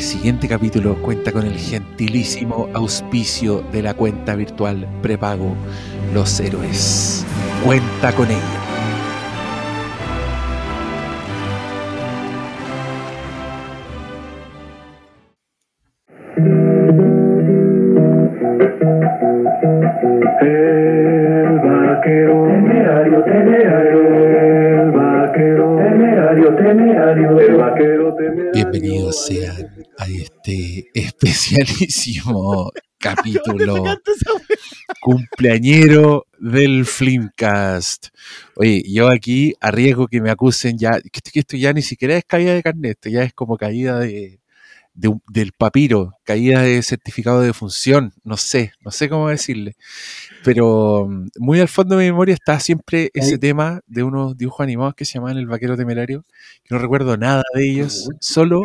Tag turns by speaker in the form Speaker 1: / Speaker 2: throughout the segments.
Speaker 1: El siguiente capítulo cuenta con el gentilísimo auspicio de la cuenta virtual prepago Los Héroes. Cuenta con ella. capítulo cumpleañero del Flimcast. Oye, yo aquí arriesgo que me acusen ya, que esto, ya ni siquiera es caída de carnet, esto ya es como caída de, del papiro, caída de certificado de función, no sé, no sé cómo decirle. Pero mm, muy al fondo de mi memoria está siempre ese tema de unos dibujos animados que se llamaban El Vaquero Temerario, que no recuerdo nada de ellos, solo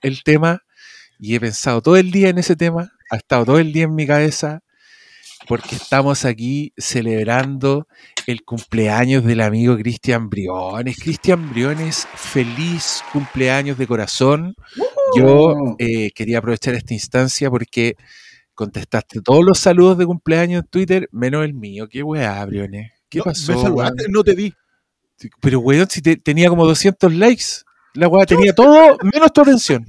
Speaker 1: el tema, y he pensado todo el día en ese tema, ha estado todo el día en mi cabeza, porque estamos aquí celebrando el cumpleaños del amigo Cristian Briones. Cristian Briones, feliz cumpleaños de corazón. Yo eh, quería aprovechar esta instancia porque contestaste todos los saludos de cumpleaños en Twitter, menos el mío. ¿Qué weá, Briones? ¿Qué
Speaker 2: No,
Speaker 1: pasó?
Speaker 2: Me saludaste, no te vi.
Speaker 1: Pero, weón, si te- tenía como 200 likes, la weá tenía todo menos tu atención.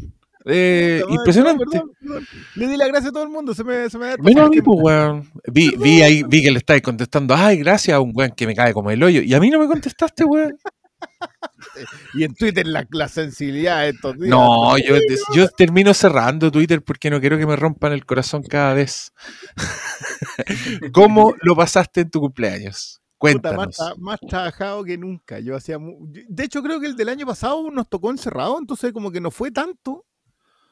Speaker 1: Eh, impresionante.
Speaker 2: no, perdón, perdón. Le di la gracia a todo el mundo. Se me, se me da
Speaker 1: Menos a mí, pues, weón. Vi, vi ahí, vi que le estáis contestando, ay, gracias a un weón que me cae como el hoyo. Y a mí no me contestaste, weón.
Speaker 2: Y en Twitter la, la sensibilidad de estos días.
Speaker 1: No, yo, yo termino cerrando Twitter porque no quiero que me rompan el corazón cada vez. ¿Cómo lo pasaste en tu cumpleaños?
Speaker 2: Puta, más,
Speaker 1: Cuéntanos.
Speaker 2: tra- más trabajado que nunca. Yo hacía De hecho, creo que el del año pasado nos tocó encerrado, entonces como que no fue tanto.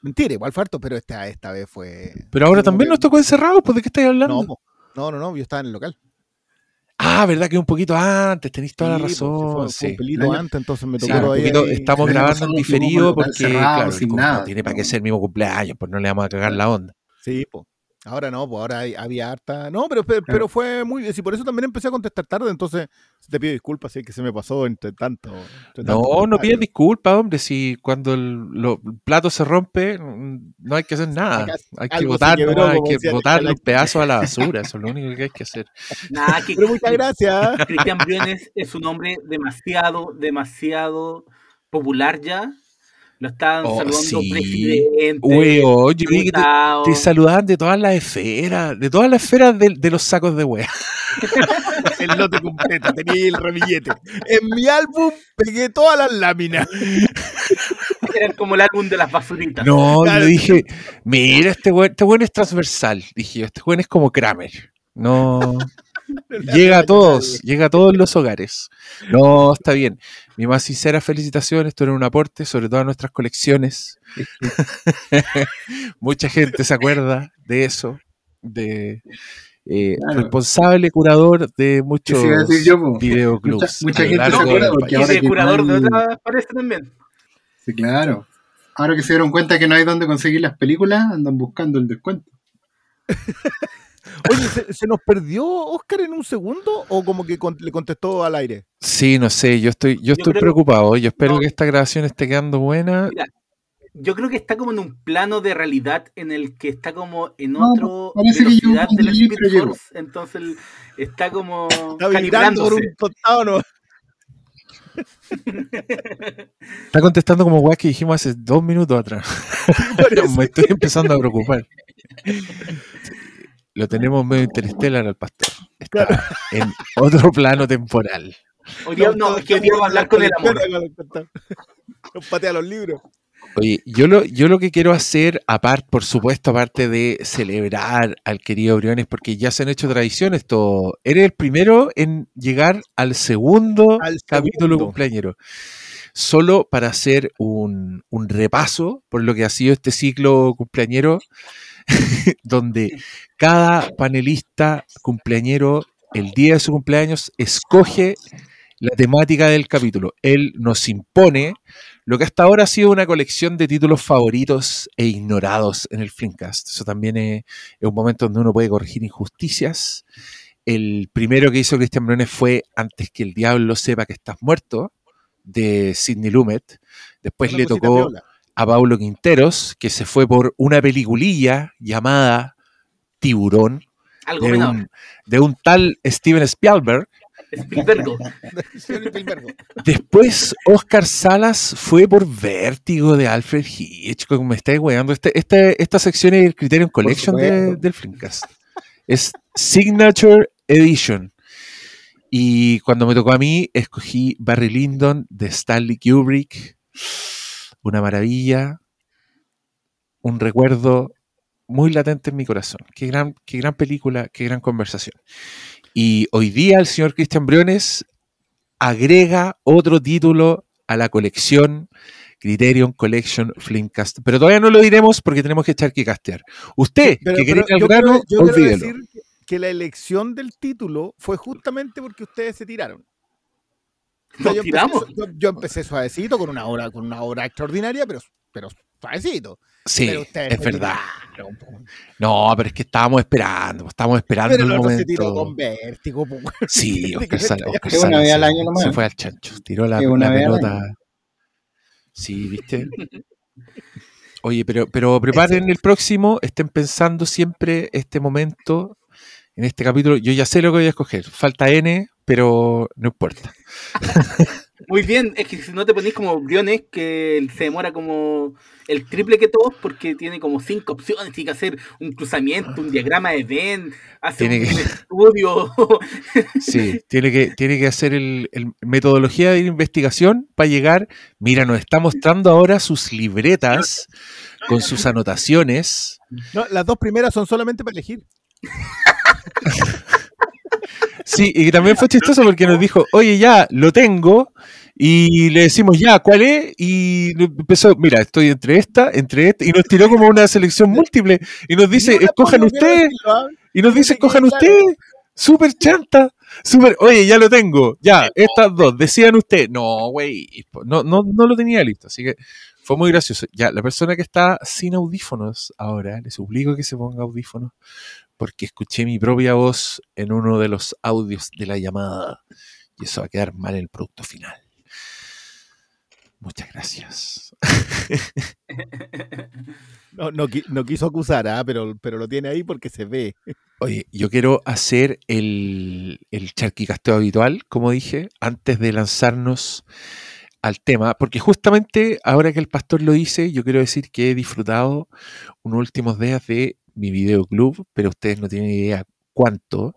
Speaker 2: Mentira, igual fue harto, pero esta, esta vez fue.
Speaker 1: Pero ahora también
Speaker 2: que-
Speaker 1: nos tocó encerrados, pues ¿de qué estáis hablando?
Speaker 2: No, no, no, no, yo estaba en el local.
Speaker 1: Ah, verdad que un poquito antes, tenéis toda la
Speaker 2: Sí,
Speaker 1: razón.
Speaker 2: fue-
Speaker 1: sí.
Speaker 2: un pelito
Speaker 3: año-
Speaker 2: antes, entonces me
Speaker 1: Sí,
Speaker 2: tocó
Speaker 1: poquito,
Speaker 2: ahí-
Speaker 1: estamos grabando en diferido porque,
Speaker 3: cerrado,
Speaker 1: claro,
Speaker 3: sin
Speaker 1: como
Speaker 3: nada,
Speaker 1: no tiene para qué ser el mismo cumpleaños, pues no le vamos a cagar la onda.
Speaker 2: Sí, pues. Ahora no, pues ahora hay- había harta. No, pero, pero, pero fue muy bien. Sí, por eso también empecé a contestar tarde, entonces te pido disculpas si es que se me pasó entre tanto. entre tanto
Speaker 1: No, no pidas disculpas, hombre, si cuando el, lo- el plato se rompe, no hay que hacer nada.
Speaker 2: Acá
Speaker 1: Hay que botar,
Speaker 2: quebró,
Speaker 1: nomás, hay que botar los pedazos a la basura, eso es lo único que hay que hacer.
Speaker 4: Nada, que
Speaker 2: Pero muchas gracias.
Speaker 4: Cristian Briones es un hombre demasiado, demasiado popular ya. Lo estaban
Speaker 1: Oh,
Speaker 4: saludando
Speaker 1: sí.
Speaker 4: presidente.
Speaker 1: Yo vi que te, saludaban de todas las esferas, de todas las esferas de, de los sacos de wea.
Speaker 2: El lote completo, tenía ahí el ramillete. En mi álbum pegué todas las láminas.
Speaker 4: Eran como el álbum de las basuritas.
Speaker 1: No,
Speaker 2: Claro.
Speaker 1: yo dije, mira, este weón, este weón es transversal. Dije, yo, este weón es como Kramer. No, llega a todos, llega a todos los hogares. No, está bien. Mi más sincera felicitación, esto era un aporte, sobre todo a nuestras colecciones. Mucha gente se acuerda de eso, de eh,
Speaker 3: Claro.
Speaker 1: responsable curador de muchos videoclubs.
Speaker 3: Mucha- mucha gente se acuerda porque ahora
Speaker 4: de
Speaker 3: que
Speaker 4: curador de otras parece también.
Speaker 3: Sí, claro. Ahora que se dieron cuenta que no hay dónde conseguir las películas, andan buscando el descuento.
Speaker 2: Oye, ¿se, se nos perdió Oscar en un segundo o como que con- le contestó al aire?
Speaker 1: Sí, no sé, yo estoy, yo estoy preocupado. Yo espero
Speaker 4: no.
Speaker 1: que esta grabación esté quedando buena.
Speaker 4: Mira, yo creo que está como en un plano de realidad en el que está como en
Speaker 3: No,
Speaker 4: otro
Speaker 3: parece que yo
Speaker 4: velocidad
Speaker 3: pero
Speaker 4: Speed
Speaker 3: llego.
Speaker 4: Force, entonces está como
Speaker 2: Está vibrando por
Speaker 4: calibrándose.
Speaker 2: un costado, ¿no?
Speaker 1: Está contestando como weas que dijimos hace dos minutos atrás. Me estoy empezando a preocupar. Lo tenemos medio interestelar al pastor. Está en otro plano temporal.
Speaker 4: Hoy día, no, es que hoy día va a hablar con el amor.
Speaker 2: Nos patea los libros.
Speaker 1: Oye, yo lo, yo lo que quiero hacer, aparte, por supuesto, aparte de celebrar al querido Briones, porque ya se han hecho tradiciones, todo. Eres el primero en llegar al segundo
Speaker 2: Al
Speaker 1: capítulo
Speaker 2: segundo.
Speaker 1: cumpleañero. Solo para hacer un, un repaso por lo que ha sido este ciclo cumpleañero, donde cada panelista cumpleañero, el día de su cumpleaños, escoge la temática del capítulo. Él nos impone lo que hasta ahora ha sido una colección de títulos favoritos e ignorados en el Flimcast. Eso también es, es un momento donde uno puede corregir injusticias. El primero que hizo Cristian Briones fue Antes que el diablo sepa que estás muerto, de Sidney Lumet. Después le tocó
Speaker 2: piola.
Speaker 1: A Paulo Quinteros, que se fue por una peliculilla llamada Tiburón,
Speaker 4: Algo
Speaker 1: de
Speaker 4: menor.
Speaker 1: un, de un tal Steven Spielberg.
Speaker 4: Spielberg.
Speaker 2: Señor Spielberg.
Speaker 1: Después, Oscar Salas fue por Vértigo de Alfred Hitchcock. Me estáis weando. Este, este- esta sección es el Criterion Collection de- del Flimcast. Es Signature Edition. Y cuando me tocó a mí, escogí Barry Lyndon de Stanley Kubrick. Una maravilla. Un recuerdo muy latente en mi corazón. Qué gran, qué gran película, qué gran conversación. Y hoy día el señor Cristian Briones agrega otro título a la colección Criterion Collection Flimcast. Pero todavía no lo diremos porque tenemos que echar que castear. Usted,
Speaker 2: Pero-
Speaker 1: que
Speaker 2: pero
Speaker 1: al
Speaker 2: yo
Speaker 1: grano,
Speaker 2: quiero- yo decir que la elección del título fue justamente porque ustedes se tiraron. O sea,
Speaker 4: Nos
Speaker 2: yo,
Speaker 4: tiramos.
Speaker 2: Empecé, yo, yo empecé suavecito con una obra, con una obra extraordinaria, pero, pero suavecito.
Speaker 1: Sí, es verdad.
Speaker 2: tiraron.
Speaker 1: No, pero es que estábamos esperando, estábamos esperando
Speaker 2: Pero
Speaker 1: el
Speaker 2: el otro se
Speaker 1: momento.
Speaker 2: tiró con vértigo. po.
Speaker 1: Sí,
Speaker 2: ¿De
Speaker 1: Oscar
Speaker 2: me
Speaker 1: Oscar
Speaker 3: una vez al
Speaker 1: se-
Speaker 3: año nomás.
Speaker 1: Se fue al chancho, tiró la,
Speaker 3: una
Speaker 1: la pelota. Sí, ¿viste? Oye, pero, pero preparen el próximo, estén pensando siempre este momento, en este capítulo. Yo ya sé lo que voy a escoger. Falta N, pero no importa.
Speaker 4: Muy bien, es que si no te ponís como Briones, que se demora como el triple que todos, porque tiene como cinco opciones, tiene que hacer un cruzamiento, un diagrama de Venn, hace
Speaker 1: Tiene
Speaker 4: un
Speaker 1: que-
Speaker 4: estudio.
Speaker 1: Sí, tiene que, tiene que hacer el, el metodología de investigación para llegar. Mira, nos está mostrando ahora sus libretas con sus anotaciones.
Speaker 2: No, las dos primeras son solamente para elegir.
Speaker 1: Sí, y también fue chistoso porque nos dijo, oye, ya, lo tengo. Y le decimos, ya, ¿cuál es? Y empezó, mira, estoy entre esta, entre esta. Y nos tiró como una selección múltiple. Y nos dice, escojan ustedes. Y nos dice, escojan ustedes. Súper chanta. Súper, oye, ya lo tengo. Ya, estas dos, decían ustedes. No, güey. No, no, no lo tenía listo. Así que fue muy gracioso. Ya, la persona que está sin audífonos ahora, le suplico que se ponga audífonos porque escuché mi propia voz en uno de los audios de la llamada y eso va a quedar mal en el producto final. Muchas gracias.
Speaker 2: No, no, qui- no quiso acusar, ¿ah? pero, pero lo tiene ahí porque se ve.
Speaker 1: Oye, yo quiero hacer el, el charquicasteo habitual, como dije, antes de lanzarnos al tema, porque justamente ahora que el pastor lo dice, yo quiero decir que he disfrutado unos últimos días de mi videoclub, pero ustedes no tienen idea cuánto.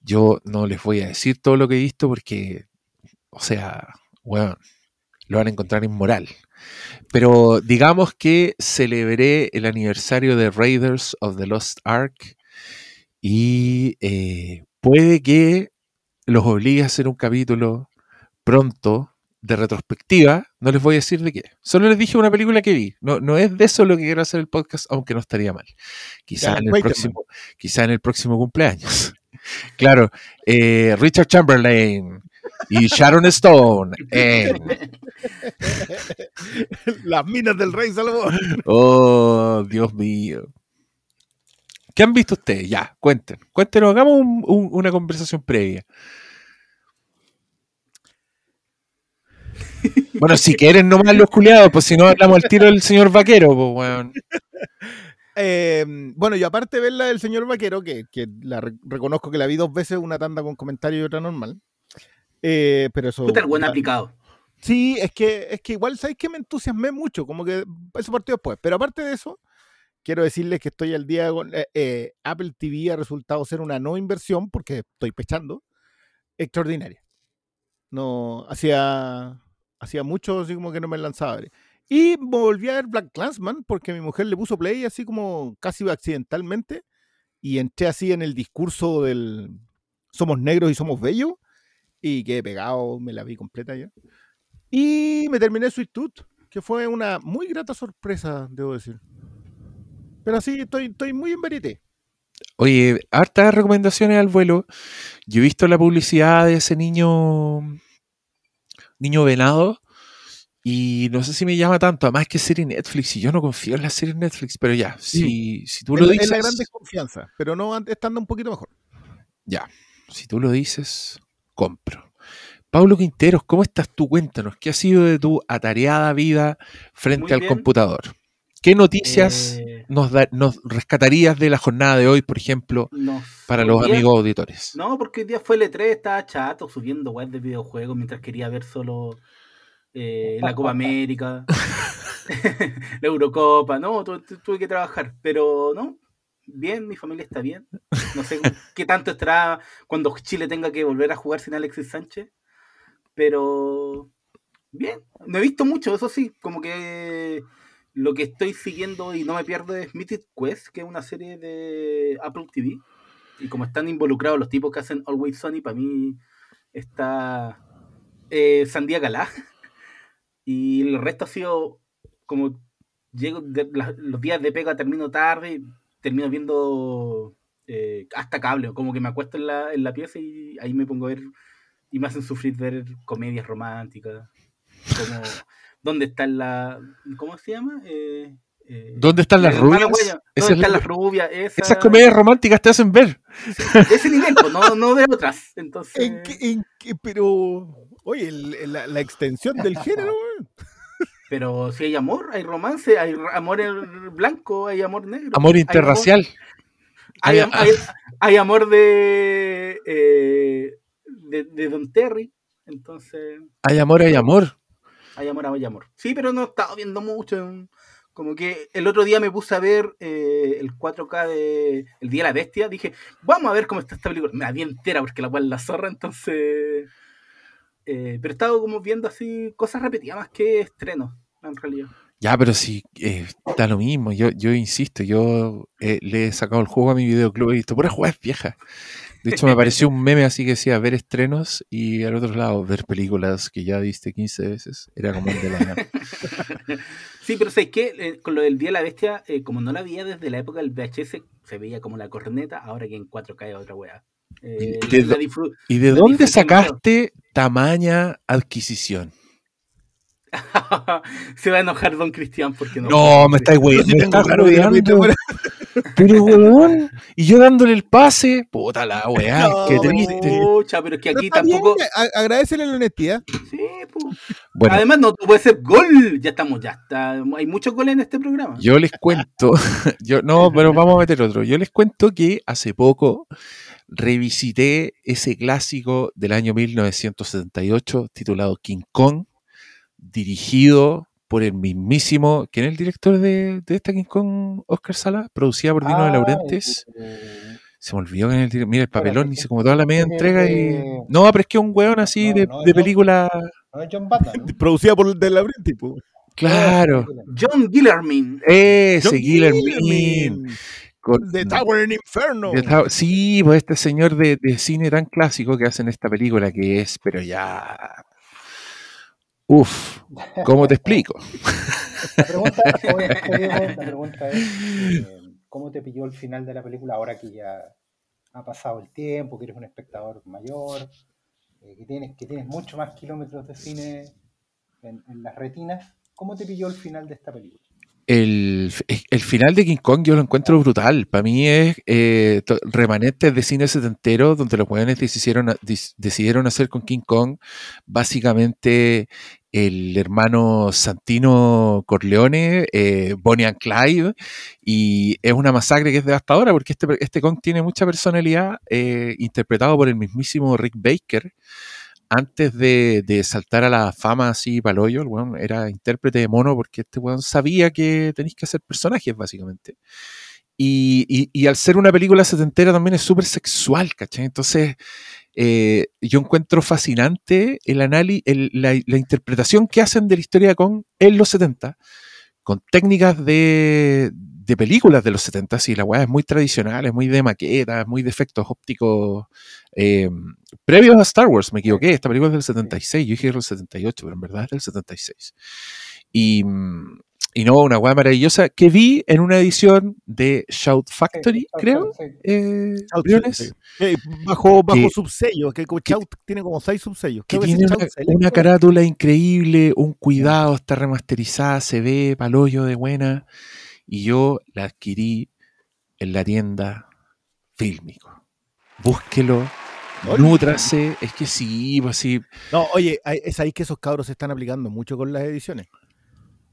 Speaker 1: Yo no les voy a decir todo lo que he visto porque, o sea, bueno, lo van a encontrar inmoral. Pero digamos que celebré el aniversario de Raiders of the Lost Ark y eh, puede que los obligue a hacer un capítulo pronto de retrospectiva. No les voy a decir de qué. Solo les dije una película que vi. No, no es de eso lo que quiero hacer el podcast, aunque no estaría mal. Quizá,
Speaker 2: Ya,
Speaker 1: en, el próximo, quizá en el próximo cumpleaños. claro, eh, Richard Chamberlain y Sharon Stone. en-
Speaker 2: Las minas del rey Salomón.
Speaker 1: Oh, Dios mío. ¿Qué han visto ustedes? Ya, cuenten. Cuéntenos, hagamos un- un- una conversación previa. Bueno, si quieren nomás los culiados, pues si no hablamos al tiro del señor vaquero, pues weón.
Speaker 2: Eh, bueno, y aparte de ver la del señor Vaquero, que, que la re- reconozco que la vi dos veces, una tanda con comentario y otra normal. Eh, pero eso.
Speaker 4: Puta el buen aplicado.
Speaker 2: Sí, es que, es que igual sabéis que me entusiasmé mucho, como que eso partió después. Pero aparte de eso, quiero decirles que estoy al día con eh, eh, Apple TV ha resultado ser una no inversión, porque estoy pechando, extraordinaria. No, hacía, hacía mucho así como que no me lanzaba. Y volví a ver Black Clansman porque mi mujer le puso play así como casi accidentalmente y entré así en el discurso del somos negros y somos bellos y quedé pegado, me la vi completa ya. Y me terminé Sweet Tooth, que fue una muy grata sorpresa, debo decir. Pero sí, estoy, estoy muy en verité.
Speaker 1: Oye, hartas recomendaciones al vuelo. Yo he visto la publicidad de ese niño, niño venado, y no sé si me llama tanto. Además que es serie Netflix, y yo no confío en la serie Netflix, pero ya, si, si tú lo dices,
Speaker 2: es la gran desconfianza, pero no an- estando un poquito mejor.
Speaker 1: ya, si tú lo dices, compro. Pablo Quinteros, ¿cómo estás tú? Cuéntanos, ¿qué ha sido de tu atareada vida frente
Speaker 4: Muy
Speaker 1: al
Speaker 4: bien.
Speaker 1: computador? ¿Qué noticias
Speaker 4: Eh,
Speaker 1: nos, da- nos rescatarías de la jornada de hoy, por ejemplo,
Speaker 4: no,
Speaker 1: para los
Speaker 4: día-
Speaker 1: amigos auditores?
Speaker 4: No, porque hoy día fue el E3, estaba chato subiendo web de videojuegos mientras quería ver solo eh, la Copa América, la Eurocopa. No, tu- tu- tuve que trabajar, pero no, bien, mi familia está bien. No sé qué tanto estará cuando Chile tenga que volver a jugar sin Alexis Sánchez, pero bien. No he visto mucho, eso sí, como que lo que estoy siguiendo y no me pierdo es Mythic Quest, que es una serie de Apple TV. Y como están involucrados los tipos que hacen Always Sunny, para mí está eh, Sandía Galá. Y el resto ha sido como llego de- los días de pega termino tarde, termino viendo eh, hasta cable, como que me acuesto en la, en la pieza y ahí me pongo a ver y me hacen sufrir ver comedias románticas. Como ¿Dónde está la cómo se llama? Eh, eh,
Speaker 1: ¿Dónde están
Speaker 4: la
Speaker 1: las rubias? Esa
Speaker 4: ¿Dónde
Speaker 1: es la-
Speaker 4: están las rubias? Esa-
Speaker 1: Esas comedias románticas te hacen ver.
Speaker 4: de ese nivel, pues, no, no de otras. Entonces,
Speaker 2: ¿En qué, en qué- pero, oye, el- la, la extensión del género, weón.
Speaker 4: pero si hay amor, hay romance, hay amor en blanco, hay amor negro.
Speaker 1: Amor interracial.
Speaker 4: Hay,
Speaker 1: Hay-
Speaker 4: am- hay- hay amor de, eh, de, de Don Terry. Entonces,
Speaker 1: Hay amor, hay amor.
Speaker 4: Hay amor, hay amor. Sí, pero no he estado viendo mucho. Como que el otro día me puse a ver eh, el 4K de El Día de la Bestia. Dije, vamos a ver cómo está esta película. Me la vi entera porque la cual la zorra, entonces. eh, pero he estado como viendo así cosas repetidas más que estrenos, en realidad.
Speaker 1: Ya, pero sí, eh, da lo mismo. Yo, yo insisto, yo eh, le he sacado el juego a mi videoclub y he visto puras jugadas viejas. De hecho, me apareció un meme así que decía ver estrenos y al otro lado ver películas que ya viste 15 veces. Era como el de la...
Speaker 4: Sí, pero ¿sabes qué? Eh, con lo del Día de la Bestia, eh, como no la veía desde la época del VHS, se veía como la corneta, ahora que en 4K es otra weá. Eh,
Speaker 1: ¿Y de ¿Y de dónde sacaste tamaña adquisición?
Speaker 4: se va a enojar Don Cristian porque no.
Speaker 1: No, me estáis güey, me estás. Pero weón, y yo dándole el pase, puta la weá,
Speaker 2: No,
Speaker 1: qué triste.
Speaker 4: Pucha, pero es que aquí tampoco.
Speaker 2: agradecele la honestidad.
Speaker 4: Sí, pues.
Speaker 1: Bueno,
Speaker 4: Además, no puede ser gol. Ya estamos, ya está. Hay muchos goles en este programa.
Speaker 1: Yo les cuento, yo no, pero vamos a meter otro. Yo les cuento que hace poco revisité ese clásico del año 1978 titulado King Kong, dirigido por el mismísimo, ¿quién es el director de, de esta King Kong, Oscar Sala? Producida por Dino de
Speaker 5: Ah,
Speaker 1: Laurentiis.
Speaker 5: eh,
Speaker 1: Se me olvidó quién es el director. Mira, el papelón, hice como toda la media entrega y... No, pero es que un weón así
Speaker 5: No,
Speaker 1: de,
Speaker 5: no,
Speaker 1: de
Speaker 5: yo-
Speaker 1: película...
Speaker 5: no es John Batman. ¿no?
Speaker 2: Producida por el de Labyrinth, po.
Speaker 1: Claro,
Speaker 4: John Gillermin.
Speaker 1: ese
Speaker 2: John
Speaker 1: Guillermin. Con-
Speaker 2: The Tower in Inferno.
Speaker 1: Tower- Sí, pues este señor de, de cine tan clásico que hacen esta película que es, pero ya. Uf, ¿cómo te explico?
Speaker 5: La pregunta, la pregunta es, eh, ¿cómo te pilló el final de la película ahora que ya ha pasado el tiempo, que eres un espectador mayor, eh, que, tienes, que tienes mucho más kilómetros de cine en, en las retinas? ¿Cómo te pilló el final de esta película?
Speaker 1: El, el final de King Kong yo lo encuentro brutal. Para mí es eh, remanentes de cine setentero donde los jóvenes decidieron, decidieron hacer con King Kong básicamente el hermano Santino Corleone, eh, Bonnie and Clyde, y es una masacre que es devastadora porque este, este Kong tiene mucha personalidad, eh, interpretado por el mismísimo Rick Baker. Antes de, saltar a la fama así paloyo, el weón era intérprete de mono porque este weón sabía que tenéis que hacer personajes, básicamente. Y, al ser una película setentera también es súper sexual, ¿cachai? Entonces, eh, yo encuentro fascinante el análisis, la, la interpretación que hacen de la historia de Kong en los 70, con técnicas de, de películas de los 70, sí, la weá es muy tradicional, es muy de maqueta, es muy de efectos ópticos eh, previos a Star Wars, me equivoqué, esta película es del 76, yo dije del 78, pero en verdad es del 76. Y, y no, una weá maravillosa que vi en una edición de Shout Factory,
Speaker 5: Sí,
Speaker 1: creo.
Speaker 5: sí.
Speaker 1: eh,
Speaker 2: sí. Bajo bajo
Speaker 1: Que-
Speaker 2: subsello, que como Shout tiene como seis subsellos.
Speaker 1: que
Speaker 2: que
Speaker 1: tiene una, una carátula increíble, un cuidado, está remasterizada, se ve palollo de buena. Y yo la adquirí en la tienda Fílmico. Búsquelo, Nútrase, es que sí, pues sí.
Speaker 2: No, oye, es ahí que esos cabros se están aplicando mucho con las ediciones.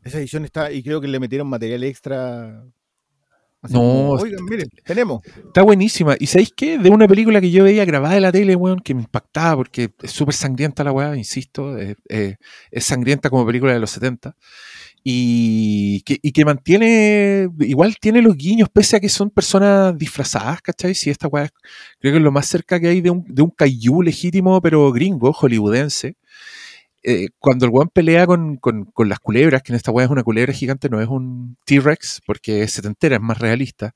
Speaker 2: Esa edición está, y creo que le metieron material extra. Así
Speaker 1: No,
Speaker 2: como, Oigan, miren, tenemos.
Speaker 1: Está buenísima. ¿Y sabéis qué? De una película que yo veía grabada en la tele, weón, que me impactaba porque es súper sangrienta la weá, insisto. Es, es- es sangrienta como película de los 70. Y que, y que mantiene, igual tiene los guiños, pese a que son personas disfrazadas, ¿cachai? Si esta weá creo que es lo más cerca que hay de un, de un kaiju legítimo, pero gringo, hollywoodense. Eh, cuando el weón pelea con, con- con las culebras, que en esta weá es una culebra gigante, no es un T-Rex, porque es setentera, es más realista.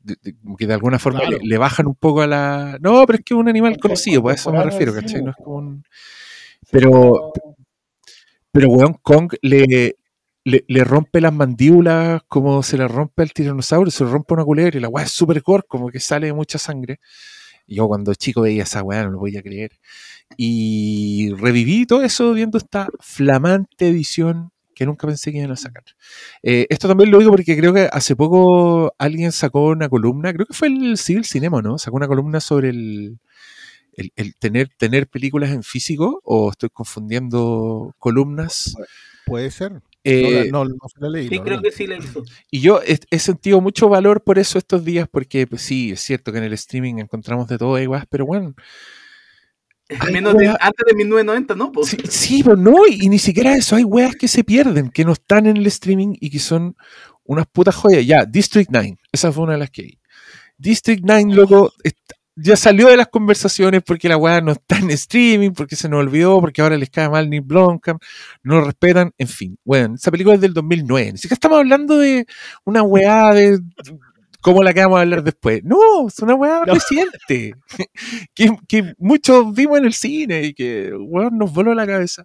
Speaker 1: de- de- como que de alguna forma
Speaker 2: Claro.
Speaker 1: le, le bajan un poco a la. No, pero es que es un animal conocido, pues a eso me refiero, ¿cachai? No es como un. Pero, pero weón, Kong le, le, le rompe las mandíbulas como se le rompe al tiranosaurio, se le rompe una culebra y la weá es súper gore, como que sale mucha sangre. Yo cuando chico veía esa weá no lo podía creer. Y reviví todo eso viendo esta flamante edición que nunca pensé que iban a sacar. Eh, esto también lo digo porque creo que hace poco alguien sacó una columna, creo que fue el Civil Cinema, ¿no? Sacó una columna sobre el, el, el tener, tener películas en físico, o estoy confundiendo columnas.
Speaker 2: Puede ser. No,
Speaker 1: Eh,
Speaker 2: la- no, no se la leí.
Speaker 4: Sí,
Speaker 2: no,
Speaker 4: creo
Speaker 2: no.
Speaker 4: que sí la hizo.
Speaker 1: y yo he, he sentido mucho valor por eso estos días, porque pues, sí, es cierto que en el streaming encontramos de todo igual, pero bueno,
Speaker 4: Menos de, antes de 1990, ¿no? Pues,
Speaker 1: sí, sí, pero no, y, y ni siquiera eso, hay weas que se pierden, que no están en el streaming y que son unas putas joyas. Ya, District 9, esa fue una de las que vi. District 9, loco, ya salió de las conversaciones porque la wea no está en streaming, porque se nos olvidó, porque ahora les cae mal Nick Blomkamp, no lo respetan, en fin. Bueno, esa película es del 2009, ni siquiera estamos hablando de una weá de como la que vamos a hablar después. No, es una weá
Speaker 2: No.
Speaker 1: reciente, que, que muchos vimos en el cine y que weón, nos voló la cabeza.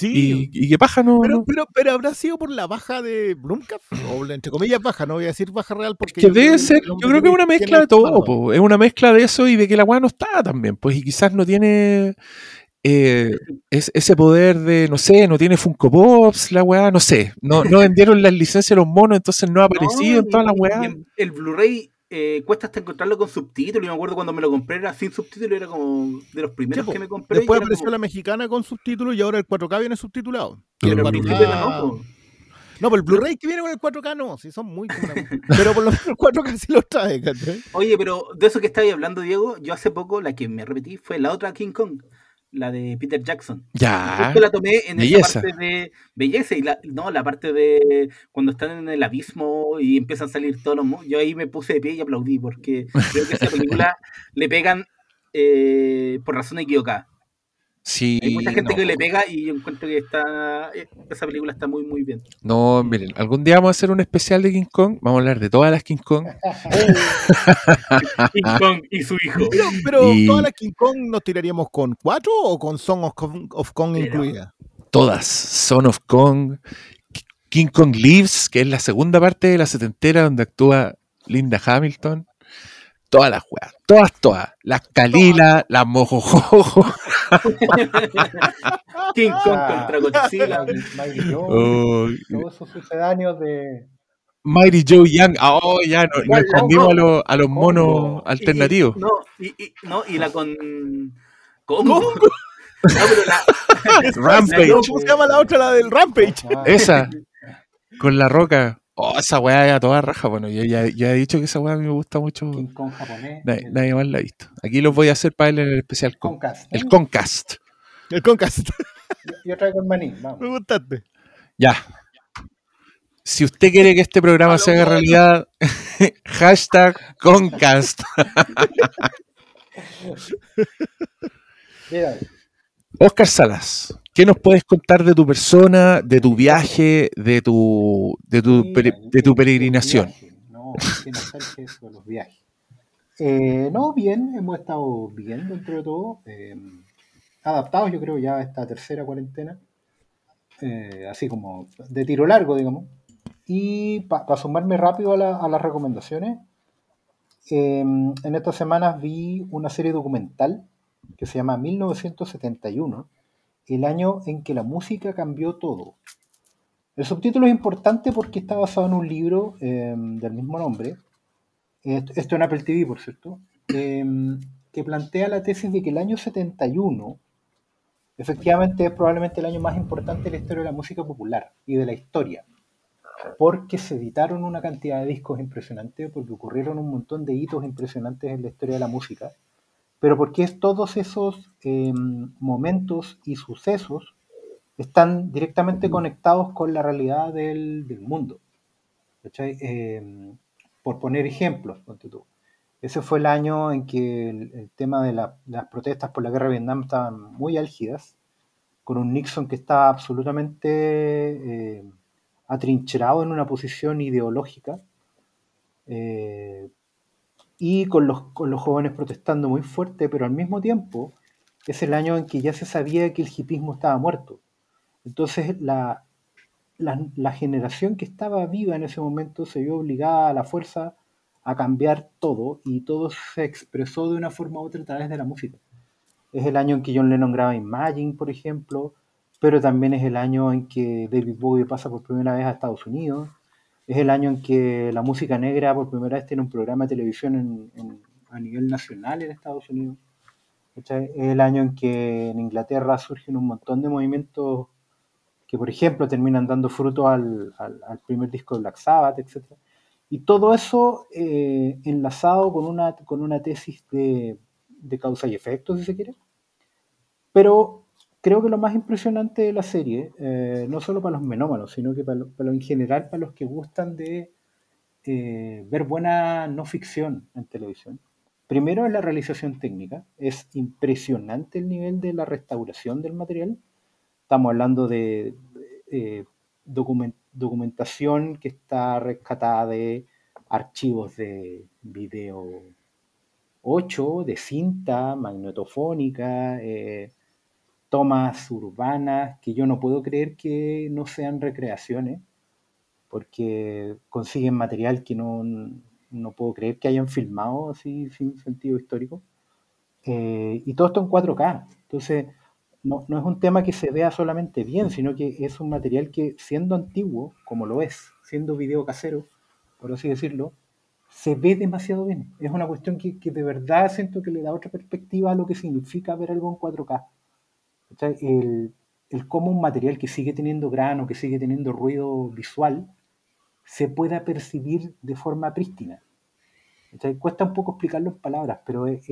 Speaker 2: Sí.
Speaker 1: Y, y que paja no...
Speaker 2: Pero,
Speaker 1: no-
Speaker 2: pero, pero habrá sido por la baja de Blumkamp, o entre comillas baja, no voy a decir baja real porque.
Speaker 1: que
Speaker 2: yo creo
Speaker 1: debe ser, yo creo que es una mezcla de todo, po. es una mezcla de eso y de que la weá no está también, pues, y quizás no tiene eh, es- ese poder de, no sé, no tiene Funko Pops, la weá, no sé, no, no vendieron las licencias a los monos, entonces no ha aparecido en
Speaker 4: y-
Speaker 1: todas las
Speaker 4: en- El Blu-ray eh, cuesta hasta encontrarlo con subtítulos. Y me acuerdo cuando me lo compré era sin subtítulos, era como de los primeros
Speaker 2: Sí,
Speaker 4: que me compré.
Speaker 2: Después apareció
Speaker 4: como-
Speaker 2: la mexicana con subtítulos y ahora el 4K viene subtitulado.
Speaker 1: Pero
Speaker 2: el
Speaker 4: Pero al
Speaker 2: 4K
Speaker 4: principio era no,
Speaker 2: pero el Blu-ray que viene con el 4K no, sí son muy Pero por lo menos el 4K sí lo trae, ¿cachai?
Speaker 4: Oye, pero de eso que estabas hablando, Diego, yo hace poco la que me repetí fue la otra King Kong, la de Peter Jackson.
Speaker 1: Ya,
Speaker 4: Justo la tomé en
Speaker 1: Belleza.
Speaker 4: esa parte de belleza y la, no, la parte de cuando están en el abismo y empiezan a salir todos los Yo ahí me puse de pie y aplaudí porque creo que esa película le pegan eh, por razón equivocada.
Speaker 1: Sí,
Speaker 4: Hay mucha gente
Speaker 1: no.
Speaker 4: que le pega y yo encuentro que está eh, esa película está muy muy bien.
Speaker 1: No, miren, algún día vamos a hacer un especial de King Kong, vamos a hablar de todas las King Kong,
Speaker 4: King Kong y su hijo.
Speaker 2: Pero, pero
Speaker 1: Y-
Speaker 2: todas las King Kong nos tiraríamos con 4 o con Song of Kong, of Kong
Speaker 4: Pero-
Speaker 2: incluida.
Speaker 1: todas, Son of Kong, King Kong Lives, que es la segunda parte de la setentera donde actúa Linda Hamilton, todas las weas, todas, todas, las Kalila, las Mojojojo,
Speaker 4: King Kong
Speaker 5: Ah,
Speaker 4: contra Godzilla.
Speaker 5: Mighty- Joe,
Speaker 1: oh,
Speaker 5: todos esos sucedáneos de.
Speaker 1: Mighty Joe Young, oh, ya no, nos
Speaker 4: Igual,
Speaker 1: escondimos
Speaker 4: no,
Speaker 1: a los, a los
Speaker 5: ¿cómo?
Speaker 1: monos alternativos.
Speaker 4: Y, no, y, y- no, y la con. ¿Cómo? No, pero la,
Speaker 1: Rampage,
Speaker 4: No,
Speaker 2: ¿Cómo se llama la otra? La del Rampage.
Speaker 5: Ah,
Speaker 1: esa, con la roca. Oh, esa weá era toda raja. Bueno, yo ya, ya he dicho que esa weá a mí me gusta mucho.
Speaker 5: King Kong japonés.
Speaker 1: Nadie,
Speaker 5: el
Speaker 1: nadie más la ha visto. Aquí los voy a hacer para él en el especial. Con,
Speaker 5: Concast.
Speaker 1: el Concast.
Speaker 2: El Concast.
Speaker 5: Yo, yo traigo el maní, vamos.
Speaker 2: Me gustaste.
Speaker 1: Ya. Si usted quiere que este programa se haga realidad, hashtag Concast. Oscar Salas, ¿qué nos puedes contar de tu persona, de tu viaje, de tu, de tu, de tu peregrinación?
Speaker 5: No, eso los viajes. Eh, no, bien, hemos estado bien dentro de todo. eh, adaptados, yo creo, ya a esta tercera cuarentena. eh, así como de tiro largo, digamos. Y para sumarme rápido a, la- a las recomendaciones, eh, en estas semanas vi una serie documental que se llama 1971, el año en que la música cambió todo. El subtítulo es importante porque está basado en un libro eh, del mismo nombre. Esto, en Apple TV, por cierto. eh, que plantea la tesis de que el año 71 efectivamente es probablemente el año más importante de la historia de la música popular y de la historia, porque se editaron una cantidad de discos impresionantes, porque ocurrieron un montón de hitos impresionantes en la historia de la música, pero porque es todos esos eh, momentos y sucesos están directamente conectados con la realidad del, del mundo. Eh, por poner ejemplos. Ese fue el año en que el, el tema de la- las protestas por la guerra de Vietnam estaban muy álgidas, con un Nixon que estaba absolutamente eh, atrincherado en una posición ideológica eh, y con los, con los jóvenes protestando muy fuerte, pero al mismo tiempo es el año en que ya se sabía que el hipismo estaba muerto. Entonces la, la, generación que estaba viva en ese momento se vio obligada a la fuerza a cambiar todo y todo se expresó de una forma u otra a través de la música. Es el año en que John Lennon graba Imagine, por ejemplo, pero también es el año en que David Bowie pasa por primera vez a Estados Unidos. Es el año en que la música negra por primera vez tiene un programa de televisión en- en- a nivel nacional en Estados Unidos. Es el año en que en Inglaterra surgen un montón de movimientos que, por ejemplo, terminan dando fruto al, al- al primer disco de Black Sabbath, etc. Y todo eso eh, enlazado con una, con una tesis de, de causa y efecto, si se quiere. Pero creo que lo más impresionante de la serie, eh, no solo para los menómanos, sino que para lo, en general, para los que gustan de eh, ver buena no ficción en televisión, primero es la realización técnica. Es impresionante el nivel de la restauración del material. Estamos hablando de eh, document- documentación que está rescatada de archivos de video 8, de cinta magnetofónica, tomas urbanas, que yo no puedo creer que no sean recreaciones, porque consiguen material que no, no puedo creer que hayan filmado así sin sentido histórico. Eh, y todo esto en 4K. Entonces, no, no es un tema que se vea solamente bien, sino que es un material que, siendo antiguo, como lo es, siendo video casero, por así decirlo, se ve demasiado bien. Es una cuestión que, que de verdad siento que le da otra perspectiva a lo que significa ver algo en 4K. El, cómo un material que sigue teniendo grano, que sigue teniendo ruido visual, se pueda percibir de forma prístina. Cuesta un poco explicarlo en palabras, pero es,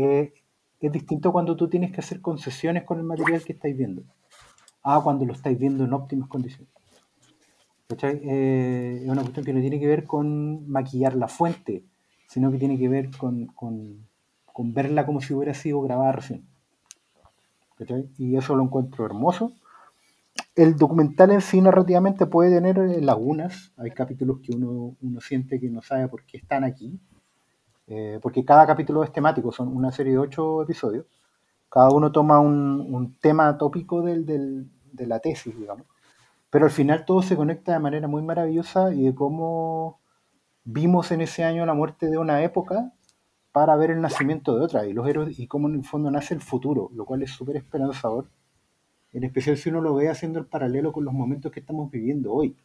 Speaker 5: distinto cuando tú tienes que hacer concesiones con el material que estáis viendo, a cuando lo estáis viendo en óptimas condiciones. Eh, es una cuestión que no tiene que ver con maquillar la fuente, sino que tiene que ver con, con- con verla como si hubiera sido grabada recién. ¿Cachai? Y eso lo encuentro hermoso. El documental en sí narrativamente puede tener eh, lagunas. Hay capítulos que uno, uno siente que no sabe por qué están aquí. eh, porque cada capítulo es temático, son una serie de ocho episodios. Cada uno toma un, un tema tópico del, del- de la tesis, digamos. Pero al final todo se conecta de manera muy maravillosa y de cómo vimos en ese año la muerte de una época para ver el nacimiento de otra y los héroes y cómo en el fondo nace el futuro, lo cual es súper esperanzador, en especial si uno lo ve haciendo el paralelo con los momentos que estamos viviendo hoy,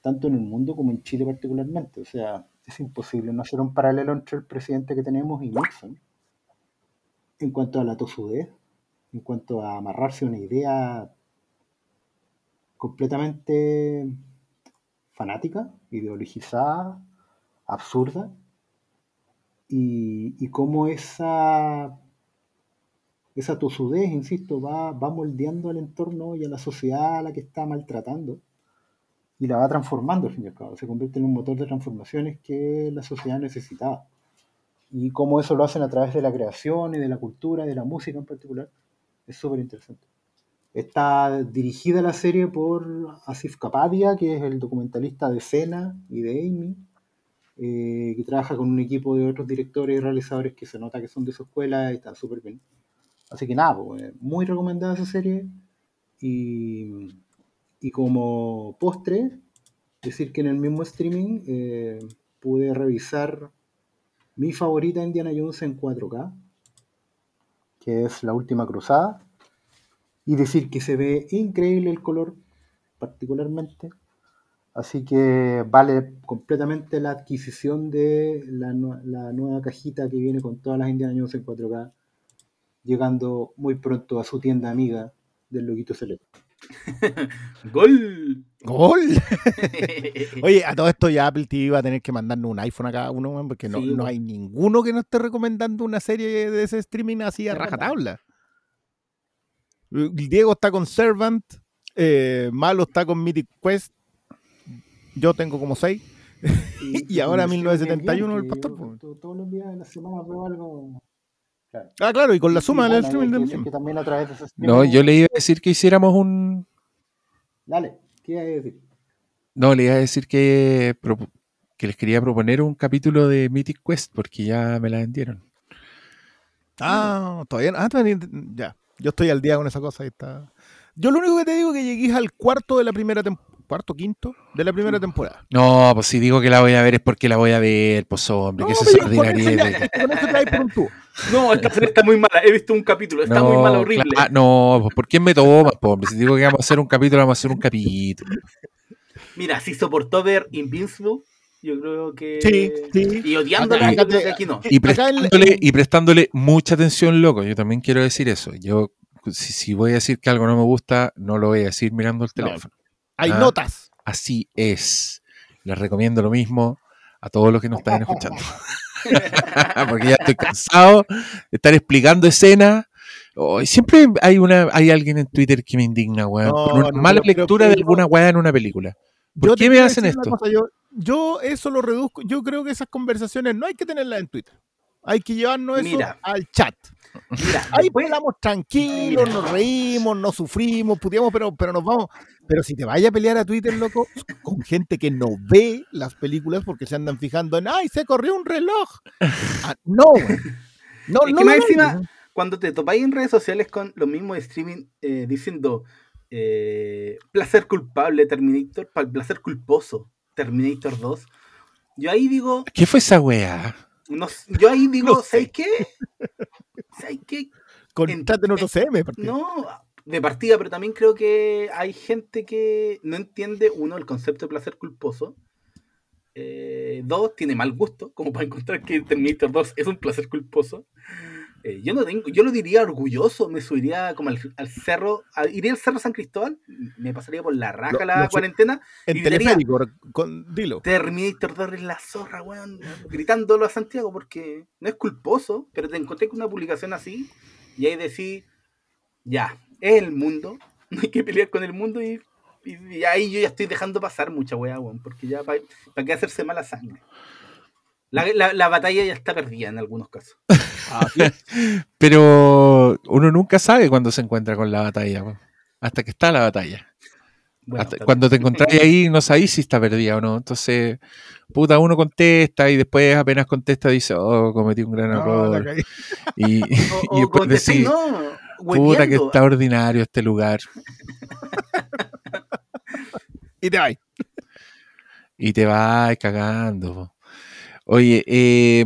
Speaker 5: tanto en el mundo como en Chile particularmente. O sea, es imposible no hacer un paralelo entre el presidente que tenemos y Nixon en cuanto a la tosudez, en cuanto a amarrarse a una idea completamente fanática, ideologizada, absurda, y, y cómo esa, esa tosudez, insisto, va, va moldeando al entorno y a la sociedad a la que está maltratando y la va transformando al fin y al cabo. Se convierte en un motor de transformaciones que la sociedad necesitaba. Y cómo eso lo hacen a través de la creación y de la cultura, de la música en particular, es súper interesante. Está dirigida la serie por Asif Kapadia, que es el documentalista de Cena y de Amy, eh, que trabaja con un equipo de otros directores y realizadores que se nota que son de su escuela y están súper bien. Así que nada, pues, muy recomendada esa serie. Y, y como postre, decir que en el mismo streaming eh, pude revisar mi favorita Indiana Jones en 4K, que es La Última Cruzada, y decir que se ve increíble el color, particularmente. Así que vale completamente la adquisición de la, nu- la nueva cajita que viene con todas las Indiana Jones en 4K llegando muy pronto a su tienda amiga del Loquito Celeste.
Speaker 4: ¡Gol!
Speaker 2: ¡Gol! Oye, a todo esto ya Apple TV va a tener que mandarnos un iPhone a cada uno, porque no,
Speaker 4: Sí,
Speaker 2: no hay ninguno que nos esté recomendando una serie de ese streaming así a rajatabla. Diego está con Servant, eh, Malo está con Mythic Quest, yo tengo como seis. Y ahora
Speaker 5: me
Speaker 2: 1971 el
Speaker 5: que
Speaker 2: pastor,
Speaker 5: yo
Speaker 2: pues.
Speaker 5: Todos los días de la semana veo algo. Claro.
Speaker 2: Ah, claro, y con la
Speaker 5: Y
Speaker 2: suma del streaming del
Speaker 5: también a través de
Speaker 1: No, yo le iba a decir que hiciéramos un.
Speaker 5: Dale, ¿qué iba a decir?
Speaker 1: No, le iba a decir que, que les quería proponer un capítulo de Mythic Quest porque ya me la vendieron.
Speaker 2: Ah, todavía no. Ah, todavía ya. Yo estoy al día con esa cosa. ahí está. Yo lo único que te digo es que llegué al cuarto de la primera temporada. ¿Cuarto, quinto? De la primera temporada.
Speaker 1: No, pues si digo que la voy a ver es porque la voy a ver, pues hombre, que eso es
Speaker 2: pero con eso
Speaker 1: ordinariedad.
Speaker 2: ya- con eso te vas por un tubo.
Speaker 4: No, esta serie está muy mala. He visto un capítulo. Está muy mala, horrible.
Speaker 1: cla- no, pues ¿por qué me tomas, po, hombre? Si digo que vamos a hacer un capítulo, vamos a hacer un capítulo.
Speaker 4: Mira, si soportó ver Invincible, yo creo que.
Speaker 2: Sí, sí.
Speaker 4: Y odiándola,
Speaker 2: Acá-
Speaker 4: yo creo que aquí no.
Speaker 1: Y prestándole, y prestándole mucha atención, loco. Yo también quiero decir eso. Yo, si, si voy a decir que algo no me gusta, no lo voy a decir mirando el
Speaker 2: No.
Speaker 1: teléfono.
Speaker 2: Hay
Speaker 1: Ah.
Speaker 2: notas.
Speaker 1: Así es. Les recomiendo lo mismo a todos los que nos están escuchando. Porque ya estoy cansado de estar explicando escenas. Oh, siempre hay una hay alguien en Twitter que me indigna, weón.
Speaker 2: No,
Speaker 1: por una
Speaker 2: no,
Speaker 1: mala
Speaker 2: pero- pero-
Speaker 1: lectura de alguna weá en una película. ¿Por
Speaker 2: Yo
Speaker 1: qué me hacen esto?
Speaker 2: cosa, yo, yo eso lo reduzco. Yo creo que esas conversaciones no hay que tenerlas en Twitter. Hay que llevarnos eso
Speaker 4: Mira.
Speaker 2: al chat.
Speaker 4: Mira,
Speaker 2: Ahí hablamos tranquilos, nos reímos, nos sufrimos, puteamos, pero, pero nos vamos. Pero si te vayas a pelear a Twitter, loco, con gente que no ve las películas porque se andan fijando en, ay, se corrió un reloj. Ah, no. No,
Speaker 4: Es
Speaker 2: no
Speaker 4: que más encima, cuando te topáis en redes sociales con los mismos streaming eh, diciendo eh, placer culpable Terminator, para el placer culposo Terminator 2, yo ahí digo,
Speaker 1: ¿Qué fue esa weá?
Speaker 4: No, yo ahí digo,
Speaker 2: No sé.
Speaker 4: ¿sabes qué? ¿Sabes qué?
Speaker 2: Contraten otro CM.
Speaker 4: No, de partida, pero también creo que hay gente que no entiende, uno, el concepto de placer culposo. eh, dos, tiene mal gusto, como para encontrar que Terminator 2 es un placer culposo. Eh, yo no tengo, yo lo diría orgulloso, me subiría como al, al cerro, a- iría al cerro San Cristóbal, me pasaría por la raja
Speaker 2: Lo-
Speaker 4: la
Speaker 2: lo
Speaker 4: cuarentena,
Speaker 2: En
Speaker 4: y diría,
Speaker 2: teleférico, con, dilo.
Speaker 4: Terminator 2 es la zorra, weón, gritándolo a Santiago porque no es culposo, pero te encontré con una publicación así y ahí decís, ya, es el mundo, no hay que pelear con el mundo y, y- y ahí yo ya estoy dejando pasar mucha weá, weón, porque ya para qué hacerse mala sangre. La, la- la batalla ya está perdida en algunos casos.
Speaker 1: Pero uno nunca sabe cuándo se encuentra con la batalla, hasta que está la batalla.
Speaker 4: Bueno,
Speaker 1: Hasta-
Speaker 4: está-
Speaker 1: cuando te encontráis ahí no sabéis si está perdida o no. Entonces, puta, uno contesta y después apenas contesta dice, oh, cometí un gran
Speaker 2: No,
Speaker 1: error.
Speaker 2: cagué.
Speaker 1: y,
Speaker 4: o,
Speaker 1: y después decís,
Speaker 4: no,
Speaker 1: puta que está ordinario este lugar.
Speaker 2: Y te vas.
Speaker 1: Y te vas cagando. Oye, eh,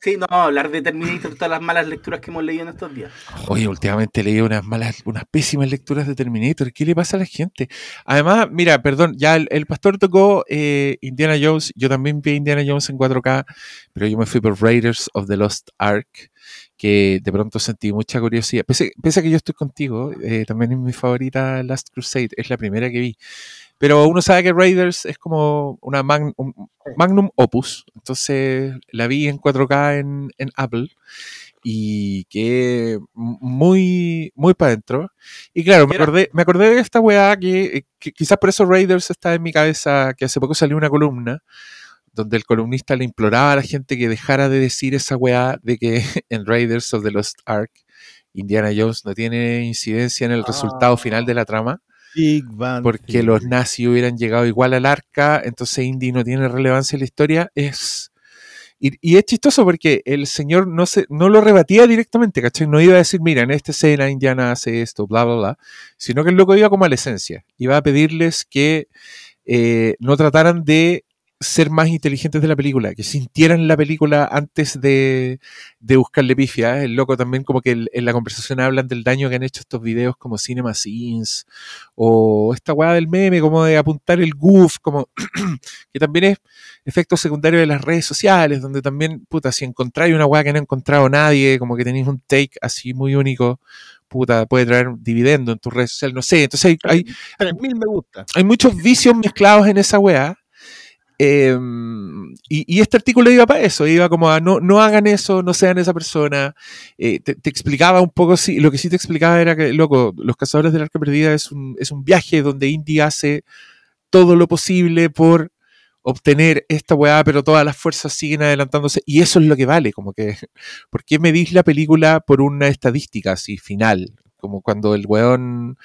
Speaker 4: Sí, no, hablar de Terminator, todas las malas lecturas que hemos leído en estos días.
Speaker 1: Oye, últimamente leí unas malas, unas pésimas lecturas de Terminator. ¿Qué le pasa a la gente? Además, mira, perdón, ya el, el pastor tocó eh, Indiana Jones. Yo también vi Indiana Jones en 4K, pero yo me fui por Raiders of the Lost Ark, que de pronto sentí mucha curiosidad. Pese, pese a que yo estoy contigo, eh, también es mi favorita Last Crusade, es la primera que vi. Pero uno sabe que Raiders es como una mag- un magnum opus. Entonces la vi en 4K en, en Apple y que muy, muy para adentro. Y claro, me acordé, me acordé de esta weá que, que quizás por eso Raiders está en mi cabeza, que hace poco salió una columna donde el columnista le imploraba a la gente que dejara de decir esa weá de que en Raiders of the Lost Ark Indiana Jones no tiene incidencia en el resultado
Speaker 5: Ah.
Speaker 1: final de la trama
Speaker 2: Big Bang
Speaker 1: porque los nazis hubieran llegado igual al arca, entonces Indy no tiene relevancia en la historia, es... Y, y es chistoso porque el señor no, se, no lo rebatía directamente, ¿cachai? No iba a decir, mira, en esta escena Indiana hace esto, bla, bla, bla, sino que el loco iba como a la esencia, iba a pedirles que eh, no trataran de ser más inteligentes de la película, que sintieran la película antes de, de buscarle pifia. El loco también como que el- en la conversación hablan del daño que han hecho estos videos como Cinema Scenes o esta weá del meme, como de apuntar el goof, como que también es, efectos secundarios de las redes sociales, donde también, puta, si encontráis una weá que no ha encontrado nadie, como que tenéis un take así muy único, puta, puede traer un dividendo en tu red social, no sé. Entonces hay, hay,
Speaker 2: 3000 me gusta.
Speaker 1: hay muchos vicios mezclados en esa weá. Eh, y, este artículo iba para eso, iba como a no, no hagan eso, no sean esa persona. Eh, te, te explicaba un poco, sí, lo que sí te explicaba era que, loco, Los Cazadores del Arca Perdida es un, es un viaje donde Indy hace todo lo posible por obtener esta weá, pero todas las fuerzas siguen adelantándose y eso es lo que vale, como que, ¿por qué medís la película por una estadística así final? Como cuando el weón